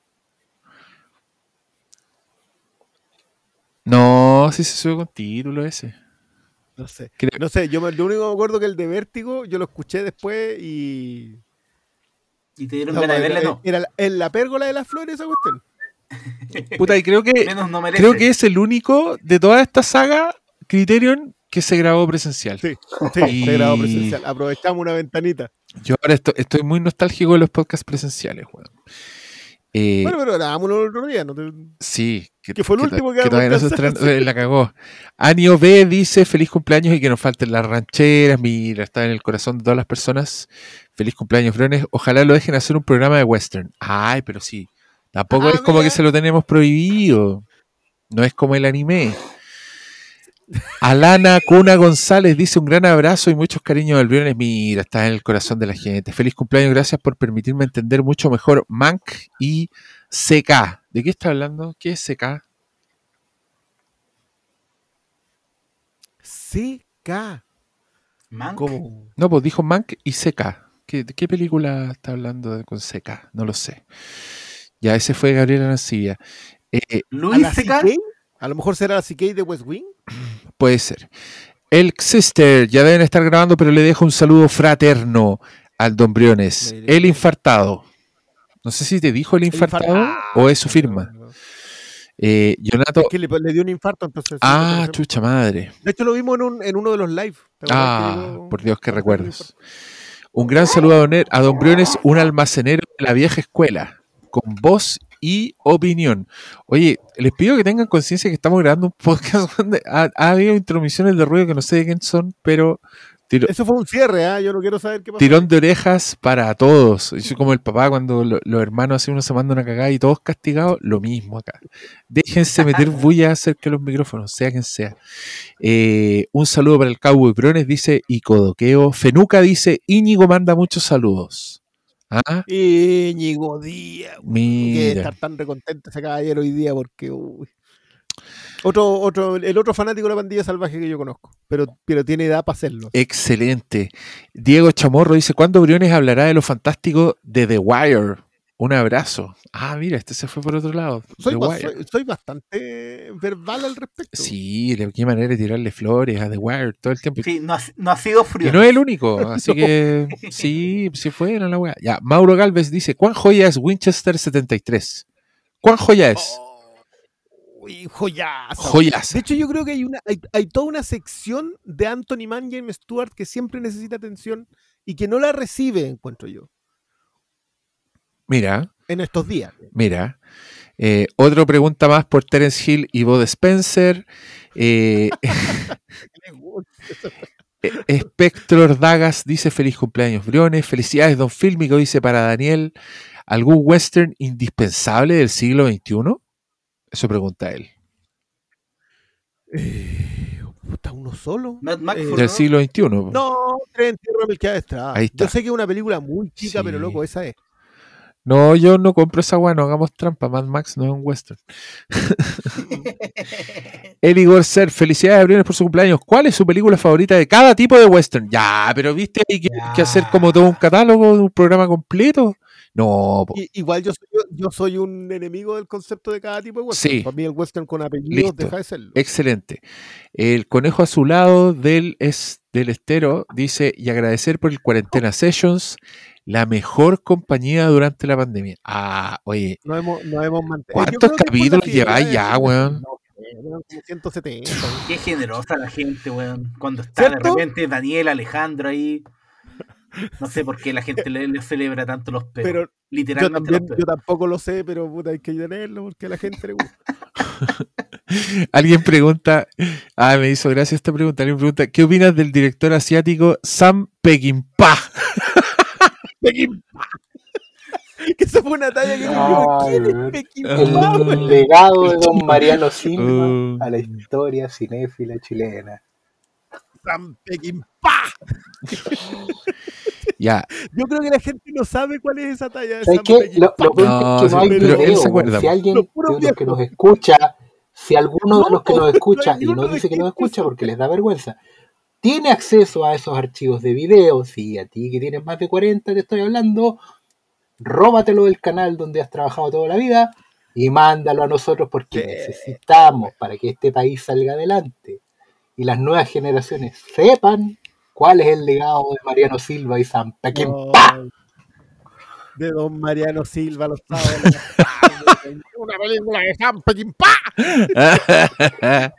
Speaker 1: No, sí se sube con título ese.
Speaker 2: No sé.
Speaker 1: Creo-
Speaker 2: No sé, yo me, lo único que me acuerdo que el de Vértigo, yo lo escuché después y.
Speaker 4: Y te dieron
Speaker 2: No,
Speaker 4: ganas de verle, no.
Speaker 2: era la- en la pérgola de las flores esa cuestión.
Speaker 1: Puta, y creo que,
Speaker 4: Menos no merece.
Speaker 1: creo que es el único de toda esta saga, Criterion, que se grabó presencial.
Speaker 2: Sí, sí,
Speaker 1: Y-
Speaker 2: fue grabado presencial. Aprovechamos una ventanita.
Speaker 1: Yo ahora esto- estoy muy nostálgico de los podcasts presenciales, weón. Eh,
Speaker 2: Bueno, pero grabámoslo el otro día. ¿no? te-
Speaker 1: sí,
Speaker 2: que fue el último que
Speaker 1: todavía no se estrenó, la cagó. Anio B dice feliz cumpleaños y que nos falten las rancheras. Mira, está en el corazón de todas las personas. Feliz cumpleaños, Briones. Ojalá lo dejen hacer un programa de western. Ay, pero sí. Tampoco
Speaker 2: Ah,
Speaker 1: es como
Speaker 2: mira.
Speaker 1: que se lo tenemos prohibido. No es como el anime. Alana Cuna González dice un gran abrazo y muchos cariños al Briones. Mira, está en el corazón de la gente. Feliz cumpleaños, gracias por permitirme entender mucho mejor Mank y CK. ¿De qué está hablando? ¿Qué es CK?
Speaker 2: CK.
Speaker 4: Mank.
Speaker 1: No, pues dijo Mank y CK. ¿Qué, ¿De qué película está hablando de- con CK? No lo sé. Ya, ese fue Gabriela Nancibia. Eh,
Speaker 2: ¿A
Speaker 4: Luis?
Speaker 2: A lo mejor será la CK de West Wing.
Speaker 1: puede ser. El Sister, ya deben estar grabando, pero le dejo un saludo fraterno al Don Briones. El infartado. No sé si te dijo el infartado
Speaker 2: infartado.
Speaker 1: o es su firma. Eh, Yonato.
Speaker 2: Es que le, le dio un infarto, entonces.
Speaker 1: Ah, chucha madre.
Speaker 2: De hecho, lo vimos en, un- en uno de los live. ¿Te acuerdas que
Speaker 1: Ah, por Dios, qué
Speaker 2: Jorge
Speaker 1: recuerdos. Un gran saludo a Don, Er- a Don Briones, un almacenero de la vieja escuela, con voz y opinión. Oye, les pido que tengan conciencia que estamos grabando un podcast donde ha, ha habido intromisiones de ruido que no sé de quién son, pero tiro-
Speaker 2: Eso fue un cierre, ¿ah? Yo no quiero saber qué pasó.
Speaker 1: tirón de orejas para todos. Yo soy como el papá cuando lo- los hermanos hace uno se manda una cagada y todos castigados, lo mismo acá. Déjense meter bulla cerca de los micrófonos, sea quien sea. Eh, un saludo para el Cowboy Brones, dice Icodoqueo. Fenuca dice, Íñigo manda muchos saludos. Ah,
Speaker 2: Íñigo Díaz. Que
Speaker 1: mira.
Speaker 2: estar tan recontento ese caballero hoy día porque. uy. Otro, otro, el otro fanático de la pandilla salvaje que yo conozco. Pero, pero tiene edad para hacerlo.
Speaker 1: Excelente. Diego Chamorro dice, ¿cuándo Briones hablará de lo fantástico de The Wire? Un abrazo. Ah, mira, este se fue por otro lado.
Speaker 2: Soy,
Speaker 1: The
Speaker 2: ba-
Speaker 1: Wire.
Speaker 2: soy- soy bastante verbal al respecto.
Speaker 1: Sí, de qué manera de tirarle flores a The Wire todo el tiempo.
Speaker 4: Sí, no ha, no ha sido
Speaker 1: Y
Speaker 4: frío.
Speaker 1: no es el único, así que sí, sí fue en la weá. Ya, Mauro Galvez dice, ¿cuán joya es Winchester 73? ¿Cuán joya es?
Speaker 2: Uy, joyaza.
Speaker 1: Joyaza.
Speaker 2: De hecho, yo creo que hay, una, hay, hay toda una sección de Anthony Mann, James Stewart, que siempre necesita atención y que no la recibe, encuentro yo,
Speaker 1: Mira,
Speaker 2: en estos días.
Speaker 1: mira. Eh, otra pregunta más por Terence Hill y Bod Spencer. Eh, eh, Spectro Dagas dice feliz cumpleaños, Briones. Felicidades, Don Fílmico, dice para Daniel. ¿Algún western indispensable del siglo XXI? Eso pregunta él.
Speaker 2: Eh, puta, uno solo.
Speaker 4: Mad Max,
Speaker 2: Eh.
Speaker 1: Del siglo XXI.
Speaker 2: No, Tren Tierra.
Speaker 1: Ahí está.
Speaker 2: Yo sé que es una película muy chica,
Speaker 1: Sí.
Speaker 2: pero loco, esa es.
Speaker 1: No, yo no compro esa weá, no hagamos trampa. Mad Max no es un western. Eli Gorser, felicidades Briones por su cumpleaños. ¿Cuál es su película favorita de cada tipo de western? Ya, pero viste, hay que, que hacer como todo un catálogo, un programa completo. No, po.
Speaker 2: Igual yo soy, yo, yo soy un enemigo del concepto de cada tipo de western.
Speaker 1: Sí.
Speaker 2: Para mí el western con apellidos
Speaker 1: Listo.
Speaker 2: deja de serlo.
Speaker 1: excelente. El conejo azulado del, es, del estero dice, y agradecer por el Cuarentena Sessions, la mejor compañía durante la pandemia. Ah, oye,
Speaker 2: No hemos, no hemos mantenido.
Speaker 1: ¿cuántos capítulos lleváis ya, weón?
Speaker 5: No
Speaker 2: eran como 170. weón.
Speaker 4: Qué generosa la gente, weón. Cuando está de repente Daniel Alejandro ahí. No sé por qué la gente le, le celebra tanto los peos.
Speaker 2: Pero yo
Speaker 4: Literalmente
Speaker 2: también,
Speaker 4: los
Speaker 2: yo tampoco lo sé, pero puta, hay que tenerlo porque a la gente le gusta.
Speaker 1: Alguien pregunta, ah, me hizo gracia esta pregunta. Alguien pregunta, ¿qué opinas del director asiático Sam Peckinpah?
Speaker 2: que esa fue una talla que yo ¿quién es. Pekín
Speaker 5: El, legado de don Mariano Silva
Speaker 1: Uh.
Speaker 5: a la historia cinéfila chilena.
Speaker 2: Sam Peckinpah.
Speaker 1: Ya,
Speaker 2: Yo creo que la gente no sabe cuál es esa talla de
Speaker 5: ¿Sabes
Speaker 2: Sam
Speaker 5: qué? Lo, lo
Speaker 1: No,
Speaker 5: que no
Speaker 1: sí,
Speaker 5: hay
Speaker 2: pero él
Speaker 5: video.
Speaker 1: se
Speaker 5: weón.
Speaker 1: acuerda.
Speaker 5: Si alguien de los que nos escucha, si alguno de
Speaker 2: No,
Speaker 5: los que
Speaker 2: no
Speaker 5: nos escucha y no dice que nos escucha
Speaker 2: eso.
Speaker 5: porque les da vergüenza, tiene acceso a esos archivos de video, si a ti que tienes más de 40 te estoy hablando, róbatelo del canal donde has trabajado toda la vida y mándalo a nosotros porque necesitamos para que este país salga adelante y las nuevas generaciones sepan cuál es el legado de Mariano Silva y San Peckinpah.
Speaker 2: Ay, De don Mariano Silva, los sábados. Una película de Sam Peckinpah.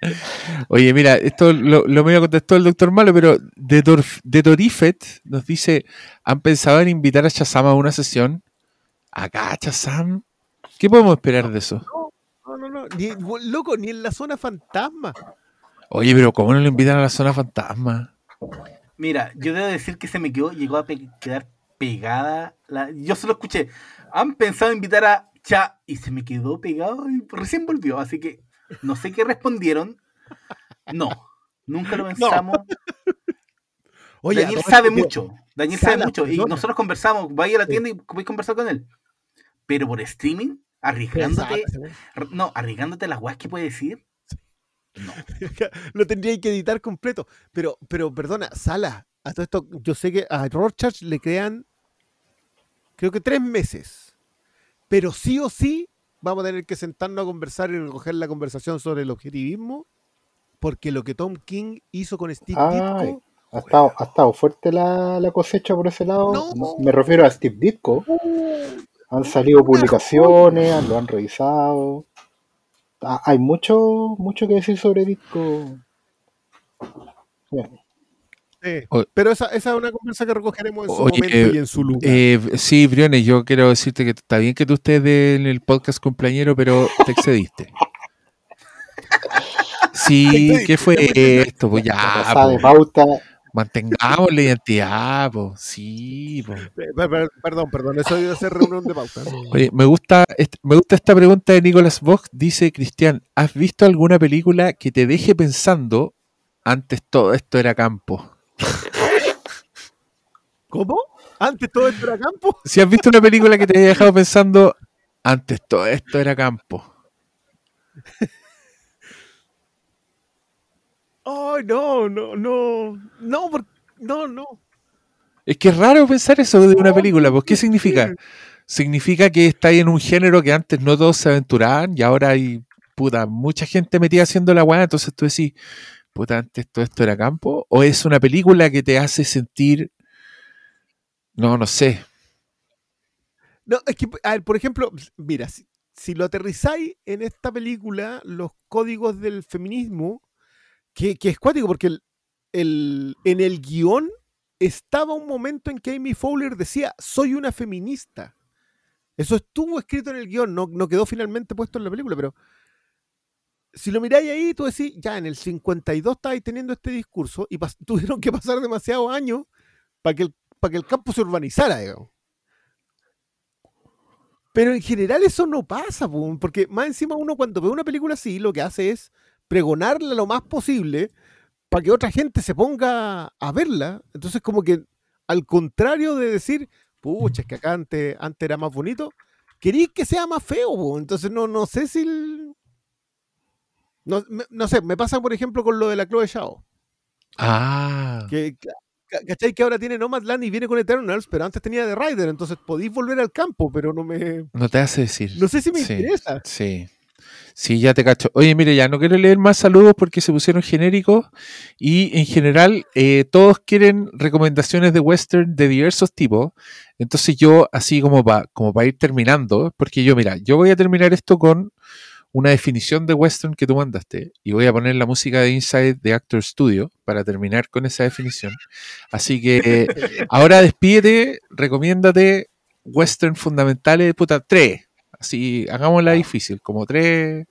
Speaker 1: Oye, mira, esto lo, lo me contestó el doctor Malo, pero de, Dorf- de Dorifet nos dice, ¿han pensado en invitar a Shazam a una sesión? Acá, Shazam. ¿Qué podemos esperar de eso?
Speaker 2: No, no, no. Ni, loco, ni en la zona fantasma.
Speaker 1: Oye, pero ¿cómo no lo invitan a la zona fantasma?
Speaker 4: Mira, yo debo decir que se me quedó, llegó a pe- quedar pegada. La, yo solo escuché, han pensado invitar a Cha y se me quedó pegado y recién volvió, así que no sé qué respondieron. No, nunca lo pensamos.
Speaker 2: Oye, a
Speaker 4: Daniel sabe mucho, Daniel sabe mucho y nosotros conversamos, vaya a la tienda y podéis conversar con él. Pero por streaming, arriesgándote,
Speaker 2: Exacto,
Speaker 4: no, arriesgándote las weas que puede decir.
Speaker 2: Lo tendría que editar completo. Pero, pero perdona, Sala, a todo esto, yo sé que a Rorschach le crean, creo que tres meses. Pero sí o sí vamos a tener que sentarnos a conversar y recoger la conversación sobre el objetivismo. Porque lo que Tom King hizo con Steve
Speaker 5: Ay,
Speaker 2: Ditko,
Speaker 5: ha estado, ha estado fuerte la, la cosecha por ese lado.
Speaker 2: No.
Speaker 5: Me refiero a Steve Ditko. Han salido publicaciones, lo han revisado. Hay mucho, mucho que decir sobre Ditko. Bien.
Speaker 2: Sí. Pero esa, esa es una conversa que recogeremos en su
Speaker 1: Oye,
Speaker 2: momento y en su lugar.
Speaker 1: Eh, sí, Briones, yo quiero decirte que está bien que tú estés en el podcast cumpleañero, pero te excediste. Sí, ¿qué fue esto? Pues ya, po,
Speaker 5: pauta.
Speaker 1: mantengamos la identidad, po. sí, po.
Speaker 2: Eh, per- per- Perdón, perdón, eso debe ser reunión de pauta.
Speaker 1: Oye, me gusta, me gusta esta pregunta de Nicolas Vox. Dice Cristian, ¿has visto alguna película que te deje pensando antes todo esto era campo?
Speaker 2: ¿Cómo? Antes todo esto era campo.
Speaker 1: Si has visto una película que te haya dejado pensando antes todo esto era campo.
Speaker 2: Ay, no, no, no, no, por- no, no.
Speaker 1: Es que es raro pensar eso de una película, pues ¿qué significa? Significa que está ahí en un género que antes no todos se aventuraban y ahora hay puta, mucha gente metida haciendo la weá, entonces tú decís, puta, antes todo esto era campo, o es una película que te hace sentir, no, no sé,
Speaker 2: No, es que, a ver, por ejemplo, mira, si, lo aterrizáis en esta película, los códigos del feminismo, que, que es cuático, porque el, el- en el guion estaba un momento en que Amy Fowler decía, soy una feminista. Eso estuvo escrito en el guion, no, no quedó finalmente puesto en la película, pero si lo miráis ahí, tú decís, ya en el 52 estabais teniendo este discurso y tuvieron que pasar demasiados años para que, el, que el campo se urbanizara, digamos. Pero en general eso no pasa, po, porque más encima uno cuando ve una película así, lo que hace es pregonarla lo más posible para que otra gente se ponga a verla. Entonces como que al contrario de decir, pucha, es que acá antes, antes era más bonito, queréis que sea más feo. Entonces no, no sé si... No, me- no sé, me pasa por ejemplo con lo de la Chloe Shao.
Speaker 1: ah,
Speaker 2: Que, ca- ¿Cachai? Que ahora tiene Nomadland y viene con Eternals, pero antes tenía The Rider, entonces podéis volver al campo, pero no me...
Speaker 1: no te hace decir.
Speaker 2: No sé si me
Speaker 1: Sí,
Speaker 2: interesa.
Speaker 1: Sí. Sí, ya te cacho. Oye, mire, ya no quiero leer más saludos porque se pusieron genéricos y en general eh, todos quieren recomendaciones de western de diversos tipos. Entonces yo, así como para como para ir terminando, porque yo, mira, yo voy a terminar esto con una definición de western que tú mandaste y voy a poner la música de Inside the Actor Studio para terminar con esa definición. Así que ahora despídete, recomiéndate western fundamentales, puta, tres. Así, hagámosla difícil, como tres.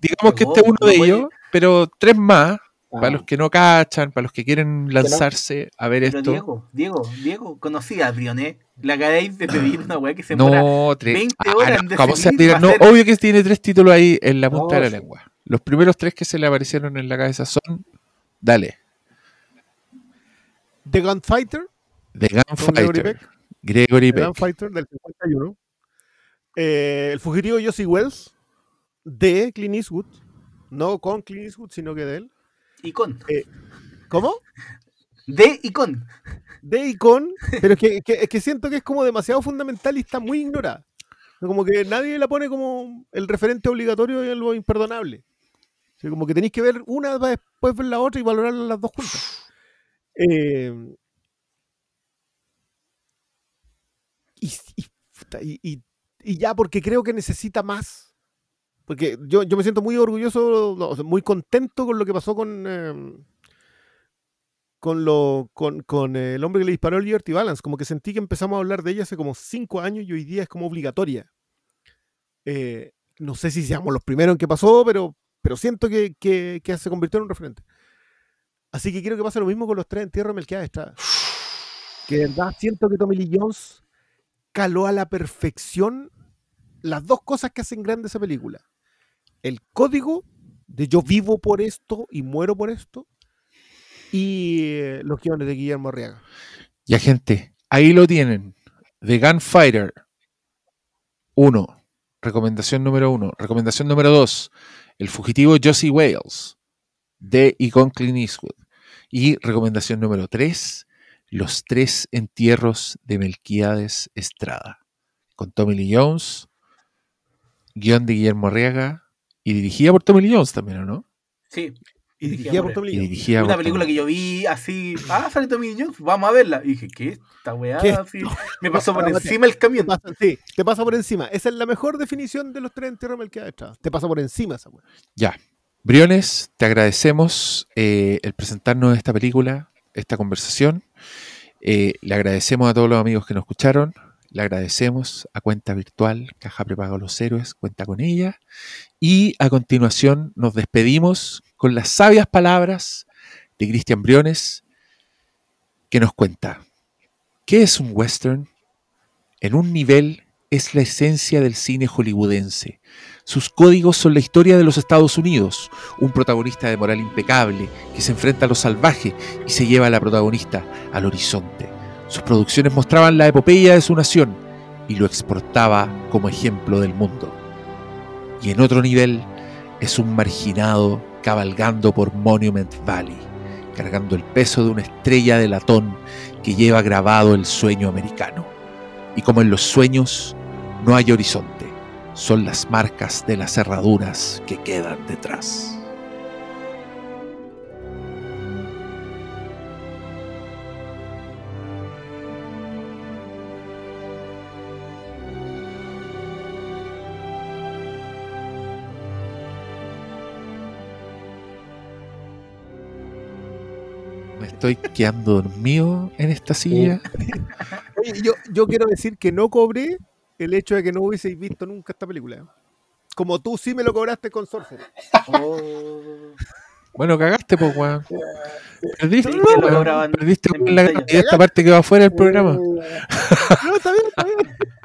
Speaker 1: Digamos que este es uno
Speaker 4: No
Speaker 1: de ellos, pero tres más, para los que no cachan, para los que quieren lanzarse a ver
Speaker 4: Pero
Speaker 1: esto.
Speaker 4: Diego, Diego, Diego, conocí a Brionet. Le acabáis de pedir una weá que se
Speaker 1: No, tres.
Speaker 4: 20
Speaker 1: Ah,
Speaker 4: horas
Speaker 1: no,
Speaker 4: en
Speaker 1: ¿cómo se? No,
Speaker 4: hacer-
Speaker 1: obvio que tiene tres títulos ahí en la punta
Speaker 3: No,
Speaker 1: de la
Speaker 3: sí.
Speaker 1: lengua. Los primeros tres que se le aparecieron en la cabeza son, dale,
Speaker 2: The Gunfighter,
Speaker 1: The
Speaker 2: con Gregory
Speaker 1: Gunfighter,
Speaker 2: Peck.
Speaker 1: Gregory
Speaker 2: The Gunfighter del 51. Eh, el fugitivo Josie Wells, de Clint Eastwood. No con Clint Eastwood, sino que de él.
Speaker 4: Y con.
Speaker 2: ¿Cómo?
Speaker 4: De y con.
Speaker 2: de y con, pero es que, que- es que siento que es como demasiado fundamental y está muy ignorada. Como que nadie la pone como el referente obligatorio y algo imperdonable. O sea, como que tenéis que ver una para después ver la otra y valorar las dos juntas. Eh, y, y- puta, y- y- y ya porque creo que necesita más. Porque yo, yo me siento muy orgulloso, no, o sea, muy contento con lo que pasó con, eh, con, lo, con, con el hombre que le disparó el Liberty Balance. Como que sentí que empezamos a hablar de ella hace como cinco años y hoy día es como obligatoria. Eh, no sé si seamos los primeros en que pasó, pero, pero siento que, que- que se convirtió en un referente. Así que quiero que pase lo mismo con los tres entierros de Melquiades Estrada. Que de verdad siento que Tommy Lee Jones caló a la perfección las dos cosas que hacen grande esa película. El código de yo vivo por esto y muero por esto. Y eh, los guiones de Guillermo Arriaga.
Speaker 1: Ya, gente, ahí lo tienen. The Gunfighter. Uno. Recomendación número uno. Recomendación número dos. El fugitivo Josie Wales. De y con Clint Eastwood. Y recomendación número tres. Los tres entierros de Melquiades Estrada. Con Tommy Lee Jones. Guión de Guillermo Arriaga. Y dirigida por Tommy Lee Jones también, ¿o no?
Speaker 4: Sí.
Speaker 2: Y dirigida por Tommy
Speaker 1: Y
Speaker 2: Lee Jones.
Speaker 1: dirigida
Speaker 4: Una
Speaker 1: por
Speaker 4: película
Speaker 1: Tommy-
Speaker 4: que yo vi así. Ah, sale Tommy Lee Jones, vamos a verla. Y dije, ¿qué? Esta weá
Speaker 2: ¿Qué?
Speaker 4: así. Me pasó por encima el camión.
Speaker 2: pasa, sí, te pasa por encima. Esa es la mejor definición de los tres entierros de Melquiades Estrada. Te pasa por encima esa weá.
Speaker 1: Ya. Briones, te agradecemos eh, el presentarnos esta película, esta conversación. Eh, le agradecemos a todos los amigos que nos escucharon. Le agradecemos a Cuenta Virtual, Caja Prepago Los Héroes, cuenta con ella. Y a continuación nos despedimos con las sabias palabras de Cristian Briones, que nos cuenta, ¿qué es un western? En un nivel es la esencia del cine hollywoodense. Sus códigos son la historia de los Estados Unidos, un protagonista de moral impecable que se enfrenta a lo salvaje y se lleva a la protagonista al horizonte. Sus producciones mostraban la epopeya de su nación y lo exportaba como ejemplo del mundo. Y en otro nivel es un marginado cabalgando por Monument Valley, cargando el peso de una estrella de latón que lleva grabado el sueño americano. Y como en los sueños no hay horizonte, son las marcas de las herraduras que quedan detrás. Estoy quedando dormido en esta silla.
Speaker 2: Oye, yo, yo quiero decir que no cobré el hecho de que no hubieseis visto nunca esta película. Como tú sí me lo cobraste con Sorcerer.
Speaker 4: Oh.
Speaker 1: Bueno, cagaste, pues, weón. Perdiste,
Speaker 4: Sí,
Speaker 1: weón. Perdiste
Speaker 4: en
Speaker 1: la
Speaker 4: pantalla.
Speaker 1: y esta parte que va afuera del programa.
Speaker 2: No, está bien,